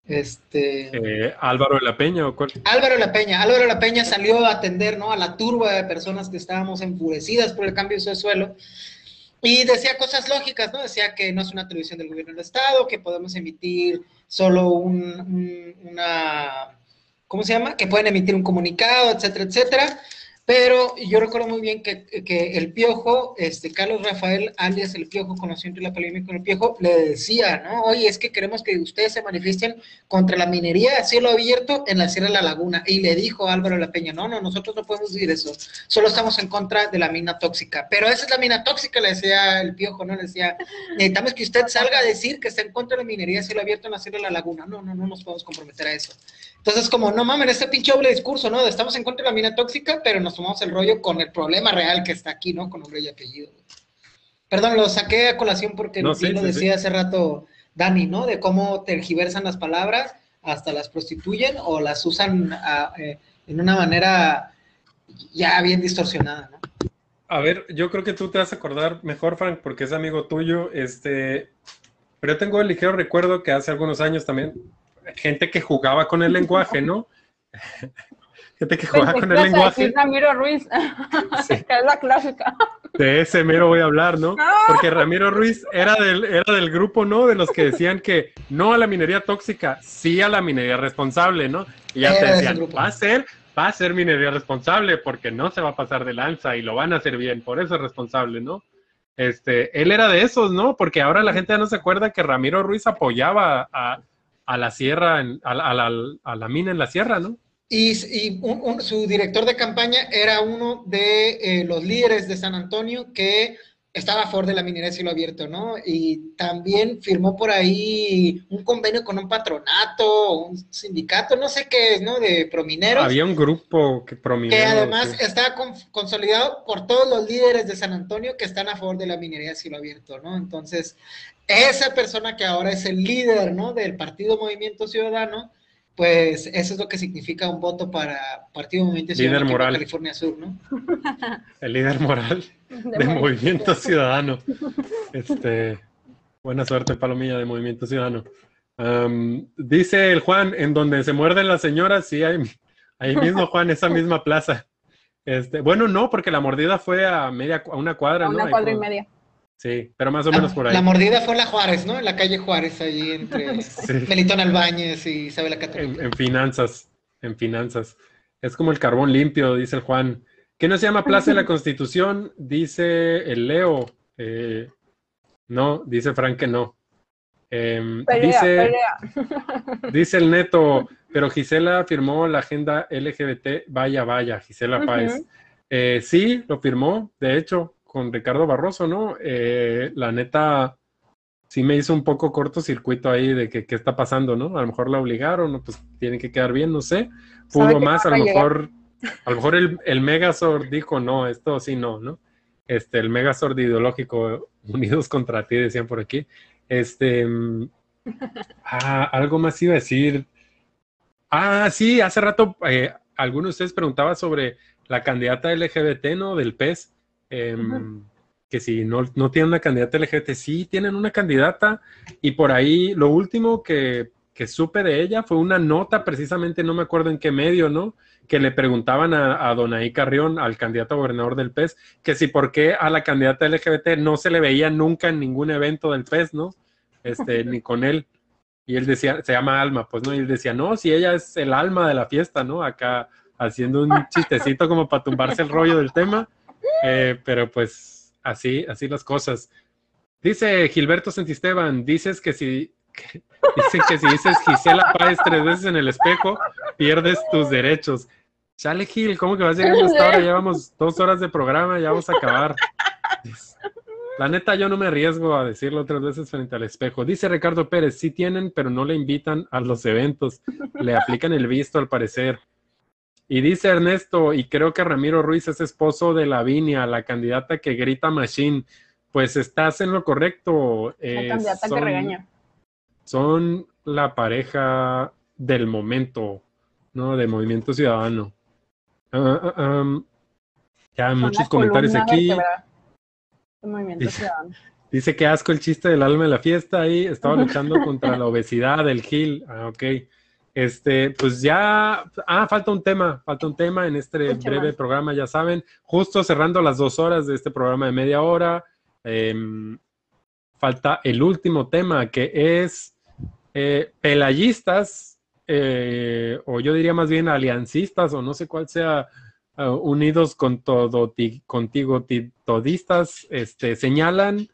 Este Eh, Álvaro de la Peña o cuál? Álvaro La Peña, Álvaro La Peña salió a atender ¿no? a la turba de personas que estábamos enfurecidas por el cambio de suelo y decía cosas lógicas, ¿no? Decía que no es una televisión del gobierno del Estado, que podemos emitir solo un, un- una, ¿cómo se llama? Que pueden emitir un comunicado, etcétera, etcétera. Pero yo recuerdo muy bien que, que el Piojo, este, Carlos Rafael, alias el Piojo, conocido entre la polémica con el Piojo, le decía, ¿no? Oye, es que queremos que ustedes se manifiesten contra la minería a cielo abierto en la Sierra de la Laguna. Y le dijo Álvaro La Peña, no, no, nosotros no podemos decir eso, solo estamos en contra de la mina tóxica. Pero esa es la mina tóxica, le decía el Piojo, ¿no? Le decía, necesitamos que usted salga a decir que está en contra de la minería a cielo abierto en la Sierra de la Laguna. No, no, no nos podemos comprometer a eso. Entonces, como, no mames, este pinche doble discurso, ¿no? Estamos en contra de la mina tóxica, pero nos tomamos el rollo con el problema real que está aquí, ¿no? Con nombre y apellido. Perdón, lo saqué a colación porque No, sí sí, lo sí, decía hace rato Dani, ¿no? De cómo tergiversan las palabras, hasta las prostituyen o las usan ah, eh, en una manera ya bien distorsionada, ¿no? A ver, yo creo que tú te vas a acordar mejor, Frank, porque es amigo tuyo. Este, pero yo tengo el ligero recuerdo que hace algunos años también, gente que jugaba con el lenguaje, ¿no? (laughs) gente que jugaba Pensé con el lenguaje. Ramiro Ruiz, (laughs) (laughs) Sí. que es la clásica. De ese mero voy a hablar, ¿no? Porque Ramiro Ruiz era del, era del grupo, ¿no? De los que decían que no a la minería tóxica, sí a la minería responsable, ¿no? Y ya Era te decían, va a ser, va a ser minería responsable porque no se va a pasar de lanza y lo van a hacer bien, por eso es responsable, ¿no? Este, él era de esos, ¿no? Porque ahora la gente ya no se acuerda que Ramiro Ruiz apoyaba a, a la sierra, en- a, la- a la, a la mina en la sierra, ¿no? Y, y un- un- su director de campaña era uno de eh, los líderes de San Antonio que estaba a favor de la minería a cielo abierto, ¿no? Y también firmó por ahí un convenio con un patronato, un sindicato, no sé qué es, ¿no? De promineros. Había un grupo que prominó. que además sí. está con- consolidado por todos los líderes de San Antonio que están a favor de la minería a cielo abierto, ¿no? Entonces, esa persona que ahora es el líder, ¿no? Del Partido Movimiento Ciudadano, pues eso es lo que significa un voto para Partido Movimiento Líder Ciudadano en moral. California Sur, ¿no? (laughs) El líder moral. (laughs) De de. Movimiento Ciudadano. (laughs) Este, buena suerte, Palomilla, de Movimiento Ciudadano. Dice el Juan, en donde se muerden las señoras, sí, ahí, ahí mismo, Juan, esa misma plaza. Este, bueno, no, porque la mordida fue a media, a una cuadra, A ¿no? una Ahí cuadra y media. Sí, pero más o menos por ahí. La mordida fue en la Juárez, ¿no? En la calle Juárez, allí entre (laughs) Sí. Melitón Albáñez y Isabel Católica. en finanzas, en finanzas. Es como el carbón limpio, dice el Juan. ¿Qué no se llama Plaza de la (laughs) Constitución? Dice el Leo. Eh, no, dice Frank que no. Pelea, dice, pelea. (laughs) dice el neto, pero Gisela firmó la agenda LGBT. Vaya, vaya, Gisela. Páez. Eh, sí, lo firmó, de hecho, con Ricardo Barroso, ¿no? Eh, la neta, sí me hizo un poco cortocircuito ahí de que qué está pasando, ¿no? A lo mejor la obligaron, ¿no? pues tiene que quedar bien, no sé. Pudo más, a lo llegar. mejor, a lo mejor el, el Megazord dijo, no, esto sí no, ¿no? Este, el Megazord ideológico, unidos contra ti, decían por aquí. Este, mm, ah, algo más iba a decir. Ah, sí, hace rato eh, alguno de ustedes preguntaba sobre la candidata LGBT, ¿no? Del PES. Em. Que si no, no tienen una candidata LGBT, sí tienen una candidata. Y por ahí lo último que, que supe de ella fue una nota, precisamente no me acuerdo en qué medio, ¿no? Que le preguntaban a, a Donaí Carrión, al candidato a gobernador del PES, que si por qué a la candidata LGBT no se le veía nunca en ningún evento del PES, ¿no? Este, (laughs) ni con él. Y él decía, se llama Alma, pues, ¿no? Y él decía, no, si ella es el alma de la fiesta, ¿no? Acá haciendo un chistecito como para tumbarse el rollo del tema. Eh, pero pues así, así las cosas. Dice Gilberto Santisteban, dices que si, que- dicen que si dices Gisela Páez tres veces en el espejo, pierdes tus derechos. Chale, Gil, ¿cómo que vas llegando hasta ahora? Llevamos dos horas de programa, ya vamos a acabar. La neta, yo no me arriesgo a decirlo otras veces frente al espejo. Dice Ricardo Pérez, sí tienen, pero no le invitan a los eventos. Le aplican el visto, al parecer. Y dice Ernesto, y creo que Ramiro Ruiz es esposo de Lavinia, la candidata que grita Machine. Pues estás en lo correcto. La eh, candidata que regaña. Son la pareja del momento, ¿no? De Movimiento Ciudadano. Ah, ah, am. Ya, Son muchos comentarios aquí. del movimiento Dice- ciudadano. Dice que asco el chiste del alma en la fiesta ahí. Estaba luchando (laughs) contra la obesidad, el Gil. Ah, ok. Este, pues ya. Ah, falta un tema. Falta un tema en este Mucho breve más. programa, ya saben. Justo cerrando las dos horas de este programa de media hora. em, falta el último tema que es eh, pelayistas, eh, o yo diría más bien aliancistas, o no sé cuál sea, uh, unidos con todo, ti- contigo, ti- todistas, este, señalan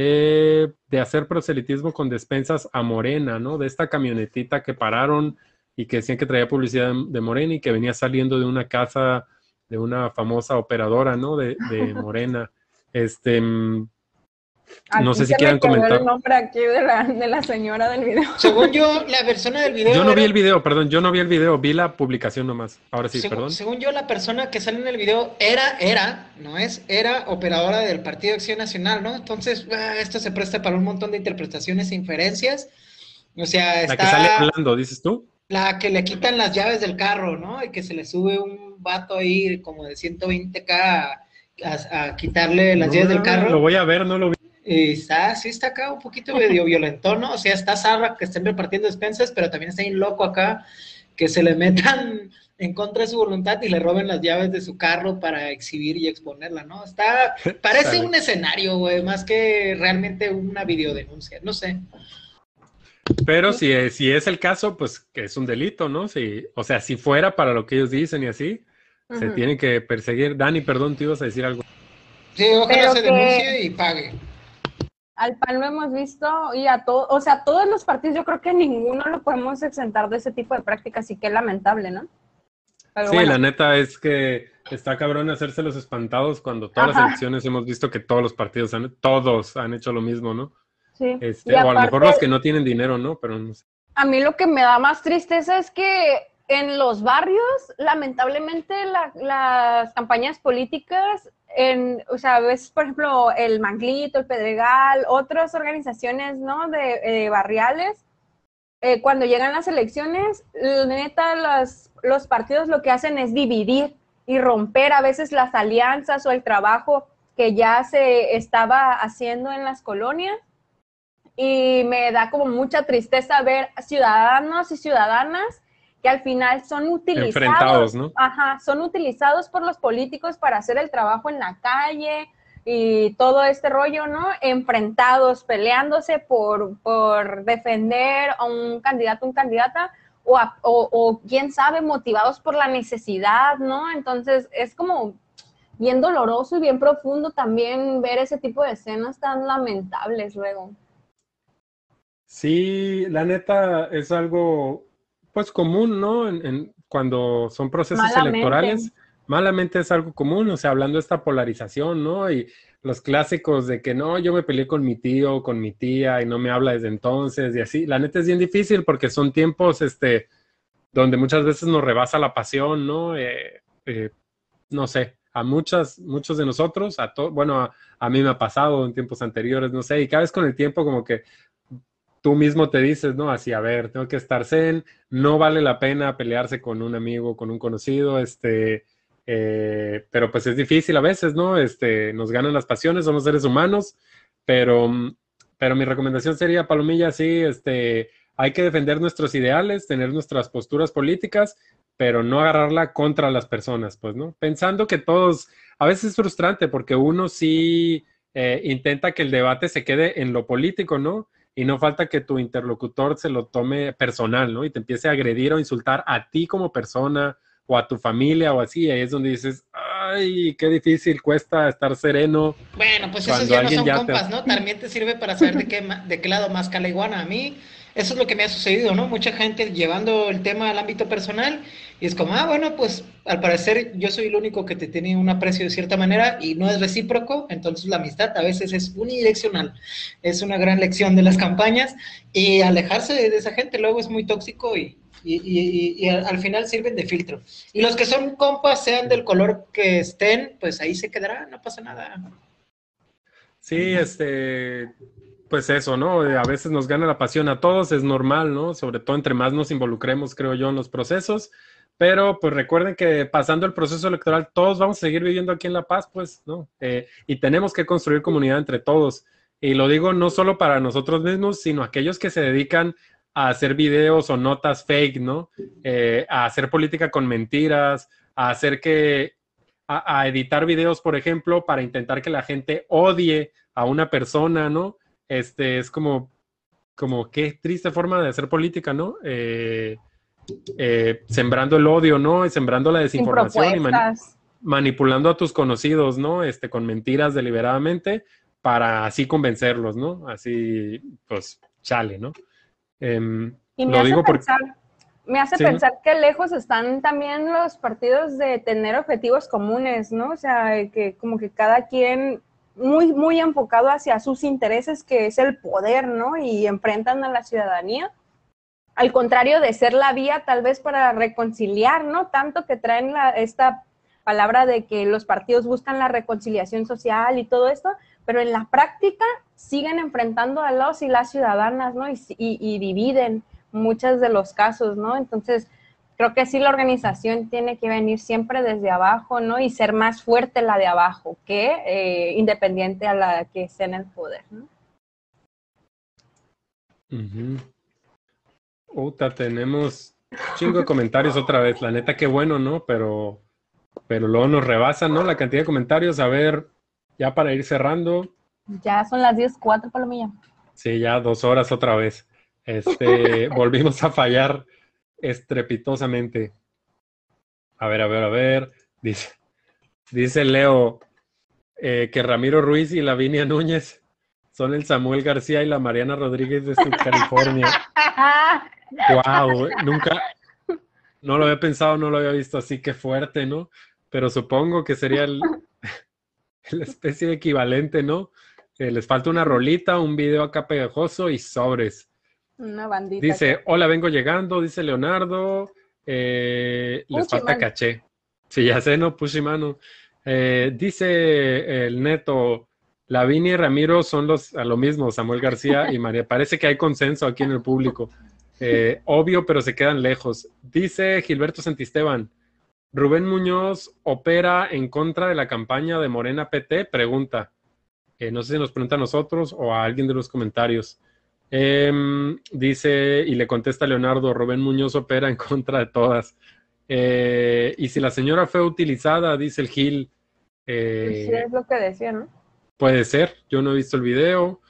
eh, de hacer proselitismo con despensas a Morena, ¿no? De esta camionetita que pararon y que decían que traía publicidad de, Morena y que venía saliendo de una casa de una famosa operadora, ¿no? De, de (laughs) Morena. Este, mm, No sé si quieran comentar. el nombre aquí de la, de la señora del video. Según yo, la persona del video. yo no vi era- el video, perdón, yo no vi el video, vi la publicación nomás. Ahora sí, según, perdón. según yo, la persona que sale en el video era, era, no es, era operadora del Partido de Acción Nacional, ¿no? Entonces, ah, esto se presta para un montón de interpretaciones e inferencias. O sea, La está que sale hablando, dices tú. la que le quitan las llaves del carro, ¿no? Y que se le sube un vato ahí como de 120k a, a- quitarle las No, llaves del Lo carro. voy a ver, no lo vi. Y está, sí está acá un poquito medio violentón, ¿no? O sea, está zarra que estén repartiendo despensas, pero también está bien loco acá que se le metan (laughs) en contra de su voluntad y le roben las llaves de su carro para exhibir y exponerla, ¿no? Está, (laughs) parece un escenario, güey, más que realmente una videodenuncia, no sé. Pero si, es- si es el caso, pues que es un delito, ¿no? Si, o sea, si fuera para lo que ellos dicen y así, se tiene que perseguir. Dani, perdón, tú ibas a decir algo. Sí, ojalá Pero se que- denuncie y pague. Al PAN lo hemos visto y a todos, o sea, todos los partidos, yo creo que ninguno lo podemos exentar de ese tipo de prácticas y qué lamentable, ¿no? Pero sí, bueno, la neta es que está cabrón hacerse los espantados cuando todas las elecciones hemos visto que todos los partidos han, todos han hecho lo mismo, ¿no? sí. Este, o a lo mejor los que no tienen dinero, ¿no? Pero no sé. A mí lo que me da más tristeza es que en los barrios, lamentablemente, la- las campañas políticas, en, o sea, ves, por ejemplo, el Manglito, el Pedregal, otras organizaciones, ¿no? De eh, barriales, eh, cuando llegan las elecciones, neta, los, los partidos lo que hacen es dividir y romper a veces las alianzas o el trabajo que ya se estaba haciendo en las colonias y me da como mucha tristeza ver ciudadanos y ciudadanas que al final son utilizados, Enfrentados, ¿no? ajá, son utilizados por los políticos para hacer el trabajo en la calle y todo este rollo, ¿no? Enfrentados, peleándose por, por defender a un candidato, un candidata, o, a- o, o quién sabe, motivados por la necesidad, ¿no? Entonces es como bien doloroso y bien profundo también ver ese tipo de escenas tan lamentables luego. Sí, la neta es algo, pues común, ¿no? En, en- cuando son procesos Malamente. electorales, malamente es algo común, o sea, hablando de esta polarización, ¿no? Y los clásicos de que no, yo me peleé con mi tío, con mi tía y no me habla desde entonces y así. La neta es bien difícil porque son tiempos, este, donde muchas veces nos rebasa la pasión, ¿no? Eh, eh, no sé, a muchas, muchos de nosotros, a to- bueno, a, a mí me ha pasado en tiempos anteriores, no sé, y cada vez con el tiempo como que tú mismo te dices, ¿no? Así, a ver, tengo que estar zen, no vale la pena pelearse con un amigo, con un conocido, este, eh, pero pues es difícil a veces, ¿no? Este, nos ganan las pasiones, somos seres humanos, pero, pero mi recomendación sería, Palomilla, sí, este, hay que defender nuestros ideales, tener nuestras posturas políticas, pero no agarrarla contra las personas, pues, ¿no? Pensando que todos, a veces es frustrante porque uno sí eh, intenta que el debate se quede en lo político, ¿no? Y no falta que tu interlocutor se lo tome personal, ¿no? Y te empiece a agredir o insultar a ti como persona o a tu familia o así. Ahí es donde dices, ay, qué difícil cuesta estar sereno. Bueno, pues esos ya no son ya te- compas, ¿no? También te sirve para saber de qué, de qué lado más cala iguana. A mí, eso es lo que me ha sucedido, ¿no? Mucha gente llevando el tema al ámbito personal y es como, ah, bueno, pues al parecer yo soy el único que te tiene un aprecio de cierta manera y no es recíproco, entonces la amistad a veces es unidireccional. Es una gran lección de las campañas y alejarse de esa gente luego es muy tóxico y, y, y- y- al final sirven de filtro. Y los que son compas, sean del color que estén, pues ahí se quedará, no pasa nada. Sí, este, pues eso, ¿no? A veces nos gana la pasión a todos, es normal, ¿no? Sobre todo entre más nos involucremos, creo yo, en los procesos, Pero pues recuerden que pasando el proceso electoral, todos vamos a seguir viviendo aquí en La Paz, pues, ¿no? Eh, y tenemos que construir comunidad entre todos. Y lo digo no solo para nosotros mismos, sino aquellos que se dedican a hacer videos o notas fake, ¿no? Eh, a hacer política con mentiras, a hacer que, a, editar videos, por ejemplo, para intentar que la gente odie a una persona, ¿no? Este es como, como qué triste forma de hacer política, ¿no? Eh, eh, sembrando el odio, ¿no? Y sembrando la desinformación y manipulando a tus conocidos, ¿no? Este, con mentiras deliberadamente para así convencerlos, ¿no? Así, pues, chale, ¿no? Em, y me hace pensar, me hace pensar que lejos están también los partidos de tener objetivos comunes, ¿no? O sea, que como que cada quien muy, muy enfocado hacia sus intereses, que es el poder, ¿no? Y enfrentan a la ciudadanía. Al contrario de ser la vía tal vez para reconciliar, ¿no? Tanto que traen la, esta palabra de que los partidos buscan la reconciliación social y todo esto, pero en la práctica siguen enfrentando a los y las ciudadanas, ¿no? Y, y, dividen muchos de los casos, ¿no? Entonces, creo que sí la organización tiene que venir siempre desde abajo, ¿no? Y ser más fuerte la de abajo que eh, independiente a la que esté en el poder, ¿no? Uta, tenemos chingo de comentarios otra vez. La neta, qué bueno, ¿no? Pero, pero luego nos rebasan, ¿no? La cantidad de comentarios. A ver, ya para ir cerrando. Ya son las 10.04, Palomilla. Sí, ya dos horas otra vez. Este, (laughs) volvimos a fallar estrepitosamente. A ver, a ver, a ver. Dice, dice Leo eh, que Ramiro Ruiz y Lavinia Núñez son el Samuel García y la Mariana Rodríguez de California. wow, (laughs) nunca, no lo había pensado, no lo había visto así, que fuerte, ¿no? Pero supongo que sería el, (laughs) la especie de equivalente, ¿no? Eh, les falta una rolita, un video acá pegajoso y sobres. Una bandita. Dice, hola, vengo llegando, dice Leonardo. Eh, les falta caché. Sí, ya sé, ¿no? Pushimano. Eh, dice el neto, Lavinia y Ramiro son los a lo mismo, Samuel García y (laughs) María. Parece que hay consenso aquí en el público. Eh, obvio, pero se quedan lejos. Dice Gilberto Santisteban, Rubén Muñoz opera en contra de la campaña de Morena PT, pregunta. Eh, no sé si nos pregunta a nosotros o a alguien de los comentarios. Em, dice, y le contesta Leonardo, Rubén Muñoz opera en contra de todas. Eh, y si la señora fue utilizada, dice el Gil. Eh, sí, es lo que decía, ¿no? Puede ser, yo no he visto el video.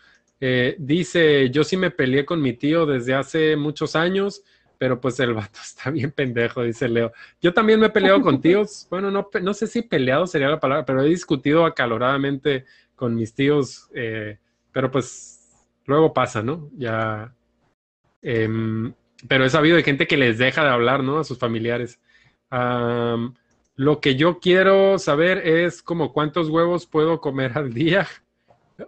dice, yo sí me peleé con mi tío desde hace muchos años pero pues el vato (laughs) está bien pendejo, dice Leo. Yo también me he peleado con tíos, (laughs) bueno, no, no sé si peleado sería la palabra, pero he discutido acaloradamente con mis tíos, eh, pero pues luego pasa, ¿no? Ya, em, pero he sabido de gente que les deja de hablar, ¿no? A sus familiares. lo que yo quiero saber es como cuántos huevos puedo comer al día. (laughs)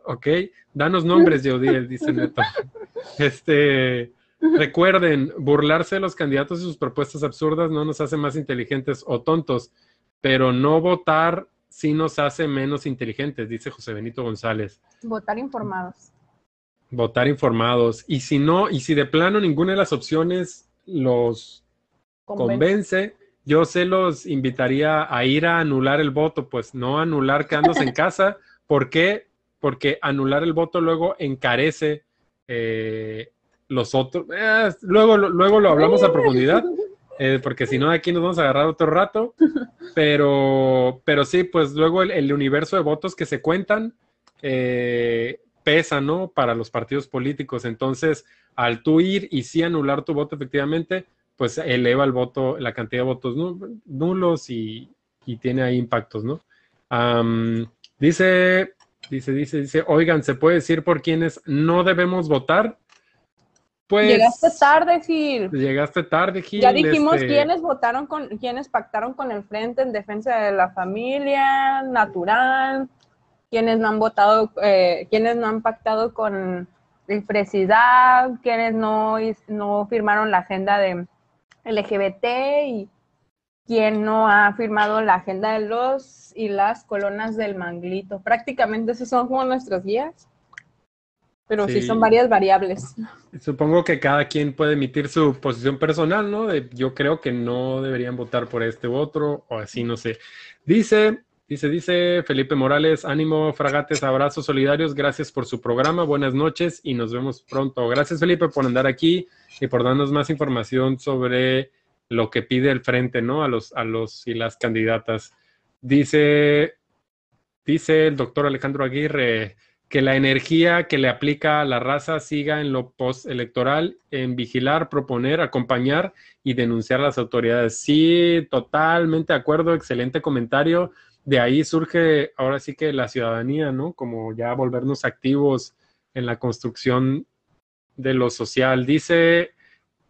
Ok, danos nombres, Jodiel, dice Neto. (laughs) Este, Recuerden, burlarse de los candidatos y sus propuestas absurdas no nos hace más inteligentes o tontos, pero no votar sí nos hace menos inteligentes, dice José Benito González. Votar informados. Votar informados. Y si no, y si de plano ninguna de las opciones los convence, yo se los invitaría a ir a anular el voto, pues no anular quedándose en (laughs) casa. ¿Por qué? Porque anular el voto luego encarece eh, los otros. Eh, luego, luego lo hablamos a profundidad, (laughs) eh, porque si no, aquí nos vamos a agarrar otro rato. Pero, pero sí, pues luego el, universo de votos que se cuentan eh, pesa, ¿no? Para los partidos políticos. Entonces, al tú ir y sí anular tu voto, efectivamente, pues eleva el voto, la cantidad de votos nulos y, tiene ahí impactos, ¿no? dice, dice, dice, dice, oigan, ¿se puede decir por quienes no debemos votar? Pues, llegaste tarde, Gil. Llegaste tarde, Gil. Ya dijimos este, quiénes votaron con, quiénes pactaron con el Frente en defensa de la familia natural, quienes no han votado, eh, quienes no han pactado con el quienes no, no firmaron la agenda de LGBT y quien no ha firmado la agenda de los y las colonas del Manglito. Prácticamente esos son como nuestros guías. pero sí. son varias variables. Supongo que cada quien puede emitir su posición personal, ¿no? De, yo creo que no deberían votar por este u otro, o así, no sé. Dice, dice, dice Felipe Morales, ánimo, fragates, abrazos solidarios, gracias por su programa, buenas noches y nos vemos pronto. Gracias Felipe por andar aquí y por darnos más información sobre lo que pide el frente, ¿no? A los, a los y las candidatas. Dice, dice el doctor Alejandro Aguirre, que la energía que le aplica a la raza siga en lo postelectoral, en vigilar, proponer, acompañar y denunciar a las autoridades. Sí, totalmente de acuerdo, excelente comentario. De ahí surge ahora sí que la ciudadanía, ¿no? Como ya volvernos activos en la construcción de lo social. Dice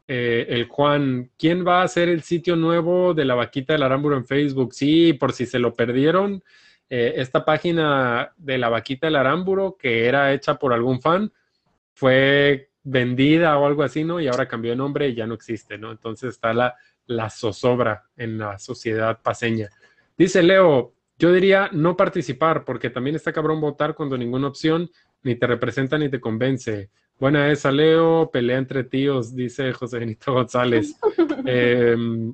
eh, el Juan, ¿quién va a hacer el sitio nuevo de la vaquita del Aramburo en Facebook? Sí, por si se lo perdieron eh, esta página de la vaquita del Arámburo, que era hecha por algún fan, fue vendida o algo así, ¿no? Y ahora cambió de nombre y ya no existe, ¿no? Entonces está la, la zozobra en la sociedad paseña. Dice Leo, yo diría no participar, porque también está cabrón votar cuando ninguna opción ni te representa ni te convence. Buena esa, Leo, pelea entre tíos, dice José Benito González. (laughs) Em,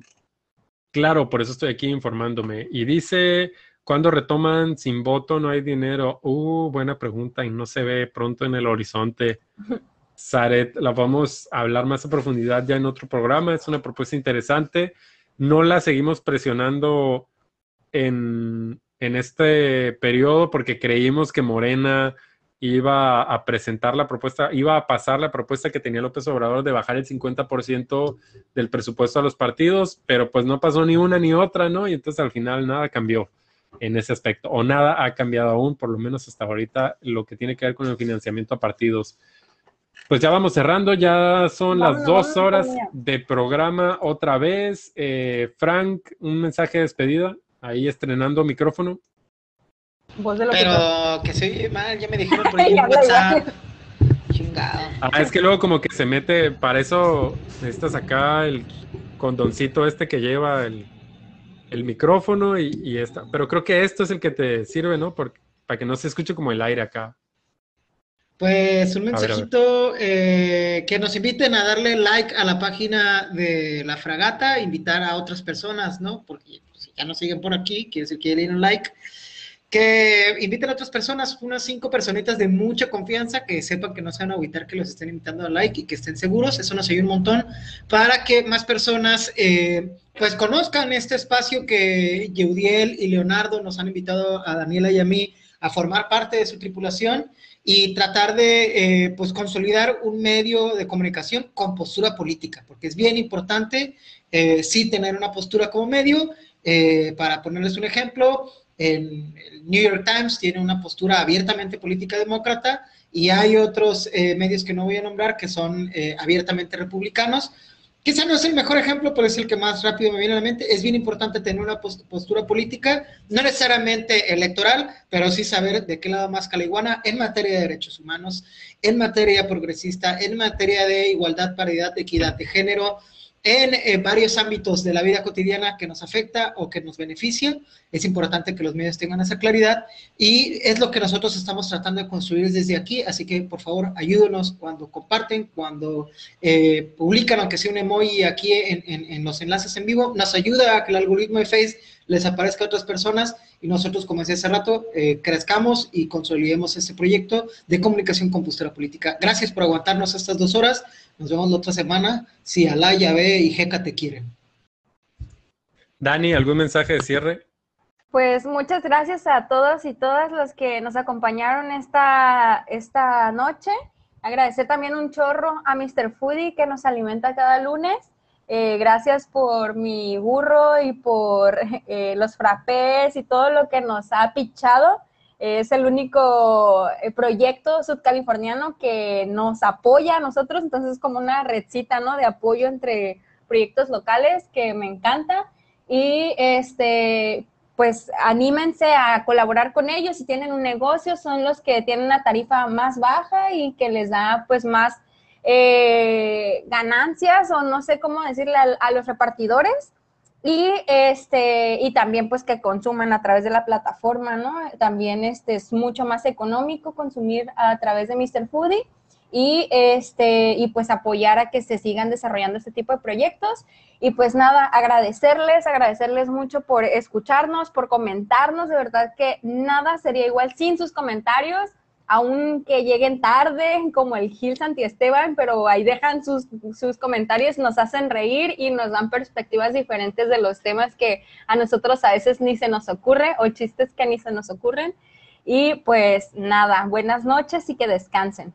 claro, por eso estoy aquí informándome. Y dice ¿Cuándo retoman sin voto? No hay dinero. Uh, buena pregunta y no se ve pronto en el horizonte. Saret, la vamos a hablar más a profundidad ya en otro programa. Es una propuesta interesante. No la seguimos presionando en, en este periodo porque creímos que Morena iba a presentar la propuesta, iba a pasar la propuesta que tenía López Obrador de bajar el 50% del presupuesto a los partidos, pero pues no pasó ni una ni otra, ¿no? Y entonces al final nada cambió en ese aspecto, o nada ha cambiado aún, por lo menos hasta ahorita, lo que tiene que ver con el financiamiento a partidos. Pues ya vamos cerrando, ya son las dos horas de programa otra vez. Eh, Frank, un mensaje de despedida, ahí estrenando micrófono. Pero que, soy mal, ya me dijeron (laughs) por ahí en WhatsApp. Chingado. Ah, es que luego como que se mete, para eso necesitas acá el condoncito este que lleva el el micrófono y, y, esta. Pero creo que esto es el que te sirve, ¿no? para que no se escuche como el aire acá. Pues un mensajito eh, que nos inviten a darle like a la página de la fragata, invitar a otras personas, ¿no? Porque ya nos siguen por aquí, quiere decir que le un like que inviten a otras personas, unas cinco personitas de mucha confianza, que sepan que no se van a agüitar que los estén invitando a like y que estén seguros, eso nos ayuda un montón, para que más personas eh, pues conozcan este espacio que Yeudiel y Leonardo nos han invitado a Daniela y a mí a formar parte de su tripulación y tratar de eh, pues consolidar un medio de comunicación con postura política, porque es bien importante eh, sí tener una postura como medio, para ponerles un ejemplo, el New York Times tiene una postura abiertamente política demócrata y hay otros eh, medios que no voy a nombrar que son eh, abiertamente republicanos. Quizá no es el mejor ejemplo, pero es el que más rápido me viene a la mente. Es bien importante tener una postura política, no necesariamente electoral, pero sí saber de qué lado más caliguana en materia de derechos humanos, en materia progresista, en materia de igualdad, paridad, equidad de género, en eh, varios ámbitos de la vida cotidiana que nos afecta o que nos beneficia. Es importante que los medios tengan esa claridad y es lo que nosotros estamos tratando de construir desde aquí. Así que, por favor, ayúdenos cuando comparten, cuando eh, publican, aunque sea un emoji aquí en, en, los enlaces en vivo. Nos ayuda a que el algoritmo de Face les aparezca a otras personas y nosotros, como decía hace rato, eh, crezcamos y consolidemos este proyecto de comunicación con postura política. Gracias por aguantarnos estas dos horas. Nos vemos la otra semana. Si Alá, Yahvé y Jeca te quieren. Dani, ¿algún mensaje de cierre? Pues muchas gracias a todos y todas los que nos acompañaron esta, esta noche. Agradecer también un chorro a Mr. Foodie que nos alimenta cada lunes. Eh, gracias por mi burro y por (laughs) eh, los frappés y todo lo que nos ha pichado. Es el único eh, proyecto subcaliforniano que nos apoya a nosotros, entonces es como una redcita, ¿no? De apoyo entre proyectos locales que me encanta. Y este, pues anímense a colaborar con ellos. Si tienen un negocio, son los que tienen una tarifa más baja y que les da pues más eh, ganancias o no sé cómo decirle a los repartidores y este, y también pues que consuman a través de la plataforma, ¿no? También este es mucho más económico consumir a través de Mr. Foodie. Y, este, y pues apoyar a que se sigan desarrollando este tipo de proyectos. Y pues nada, agradecerles, agradecerles mucho por escucharnos, por comentarnos, de verdad que nada sería igual sin sus comentarios aunque lleguen tarde, como el Gil Santi Esteban, pero ahí dejan sus, sus, comentarios, nos hacen reír y nos dan perspectivas diferentes de los temas que a nosotros a veces ni se nos ocurre o chistes que ni se nos ocurren. Y pues nada, buenas noches y que descansen.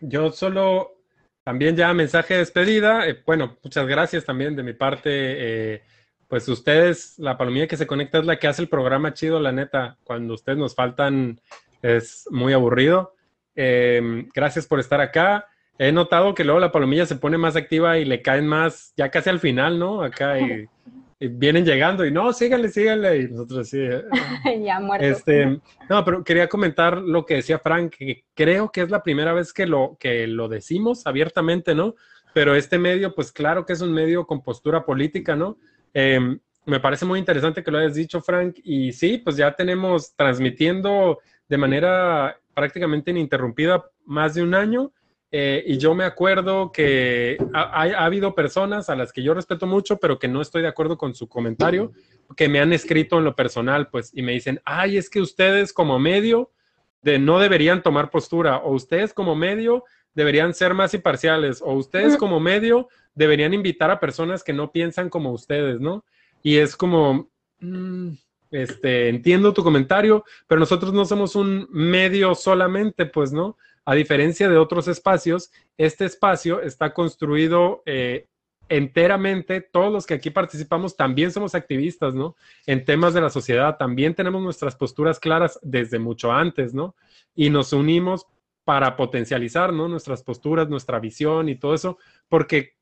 Yo solo también ya mensaje de despedida. Eh, bueno, muchas gracias también de mi parte. Eh, pues ustedes, la palomilla que se conecta es la que hace el programa chido, la neta. Cuando ustedes nos faltan es muy aburrido. Em, gracias por estar acá. He notado que luego la palomilla se pone más activa y le caen más, ya casi al final, ¿no? Acá y, (laughs) vienen llegando y no, síganle, síganle. Y nosotros así. Eh, (laughs) ya muerto. Este, no, pero quería comentar lo que decía Frank, que creo que es la primera vez que lo, que lo decimos abiertamente, ¿no? Pero este medio, pues claro que es un medio con postura política, ¿no? Em, me parece muy interesante que lo hayas dicho, Frank. Y sí, pues ya tenemos transmitiendo de manera prácticamente ininterrumpida más de un año. Eh, y yo me acuerdo que ha, habido personas a las que yo respeto mucho, pero que no estoy de acuerdo con su comentario, que me han escrito en lo personal, pues, y me dicen, ay, es que ustedes como medio de no deberían tomar postura, o ustedes como medio deberían ser más imparciales, o ustedes como medio deberían invitar a personas que no piensan como ustedes, ¿no? Y es como, mm, este, entiendo tu comentario, pero nosotros no somos un medio solamente, pues, ¿no? A diferencia de otros espacios, este espacio está construido eh, enteramente, todos los que aquí participamos también somos activistas, ¿no? En temas de la sociedad, también tenemos nuestras posturas claras desde mucho antes, ¿no? Y nos unimos para potencializar, ¿no? Nuestras posturas, nuestra visión y todo eso, porque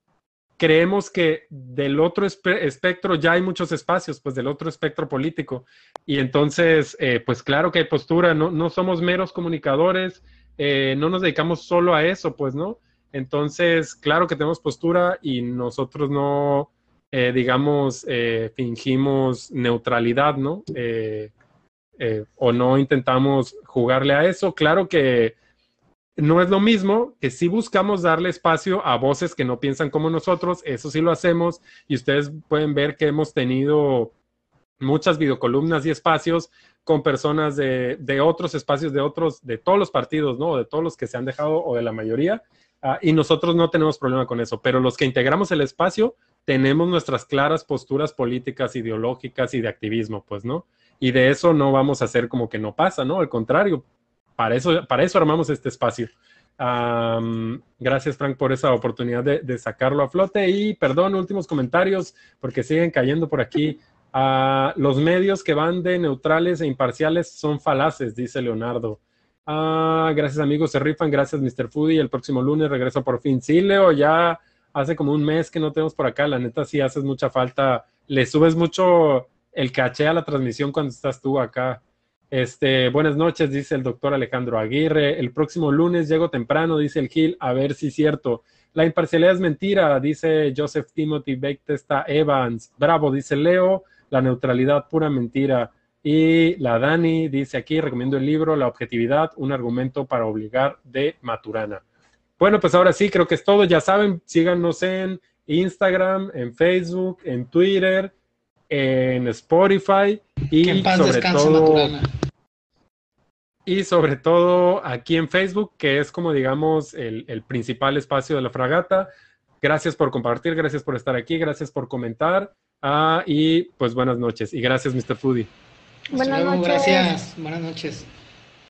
creemos que del otro espectro ya hay muchos espacios, pues del otro espectro político. Y entonces, eh, pues claro que hay postura, no, no somos meros comunicadores, eh, no nos dedicamos solo a eso, pues, ¿no? Entonces, claro que tenemos postura y nosotros no, eh, digamos, fingimos neutralidad, ¿no? o no intentamos jugarle a eso. Claro que no es lo mismo que si buscamos darle espacio a voces que no piensan como nosotros, eso sí lo hacemos y ustedes pueden ver que hemos tenido muchas videocolumnas y espacios con personas de, otros espacios, de otros, de todos los partidos, ¿no? De todos los que se han dejado o de la mayoría. Ah, y nosotros no tenemos problema con eso, pero los que integramos el espacio tenemos nuestras claras posturas políticas, ideológicas y de activismo, pues, ¿no? Y de eso no vamos a hacer como que no pasa, ¿no? Al contrario, para eso, para eso armamos este espacio. gracias, Frank, por esa oportunidad de, sacarlo a flote. Y perdón, últimos comentarios, porque siguen cayendo por aquí. Ah, los medios que van de neutrales e imparciales son falaces, dice Leonardo. Ah, gracias, amigos, se rifan. Gracias, Mr. Foodie. El próximo lunes regreso por fin. Sí, Leo, ya hace como un mes que no tenemos por acá. La neta, sí haces mucha falta. Le subes mucho el caché a la transmisión cuando estás tú acá. Este, buenas noches, dice el doctor Alejandro Aguirre. El próximo lunes llego temprano, dice el Gil, a ver si es cierto. La imparcialidad es mentira, dice Joseph Timothy Bactesta Evans. Bravo, dice Leo. La neutralidad, pura mentira. Y la Dani dice aquí, recomiendo el libro La objetividad, un argumento para obligar de Maturana. Bueno, pues ahora sí, creo que es todo. Ya saben, síganos en Instagram, en Facebook, en Twitter, en Spotify y sobre todo y sobre todo aquí en Facebook, que es como digamos el, principal espacio de la fragata. Gracias por compartir, gracias por estar aquí, gracias por comentar ah, y pues buenas noches y gracias Mr. Foodie. Buenas noches. Gracias, buenas noches.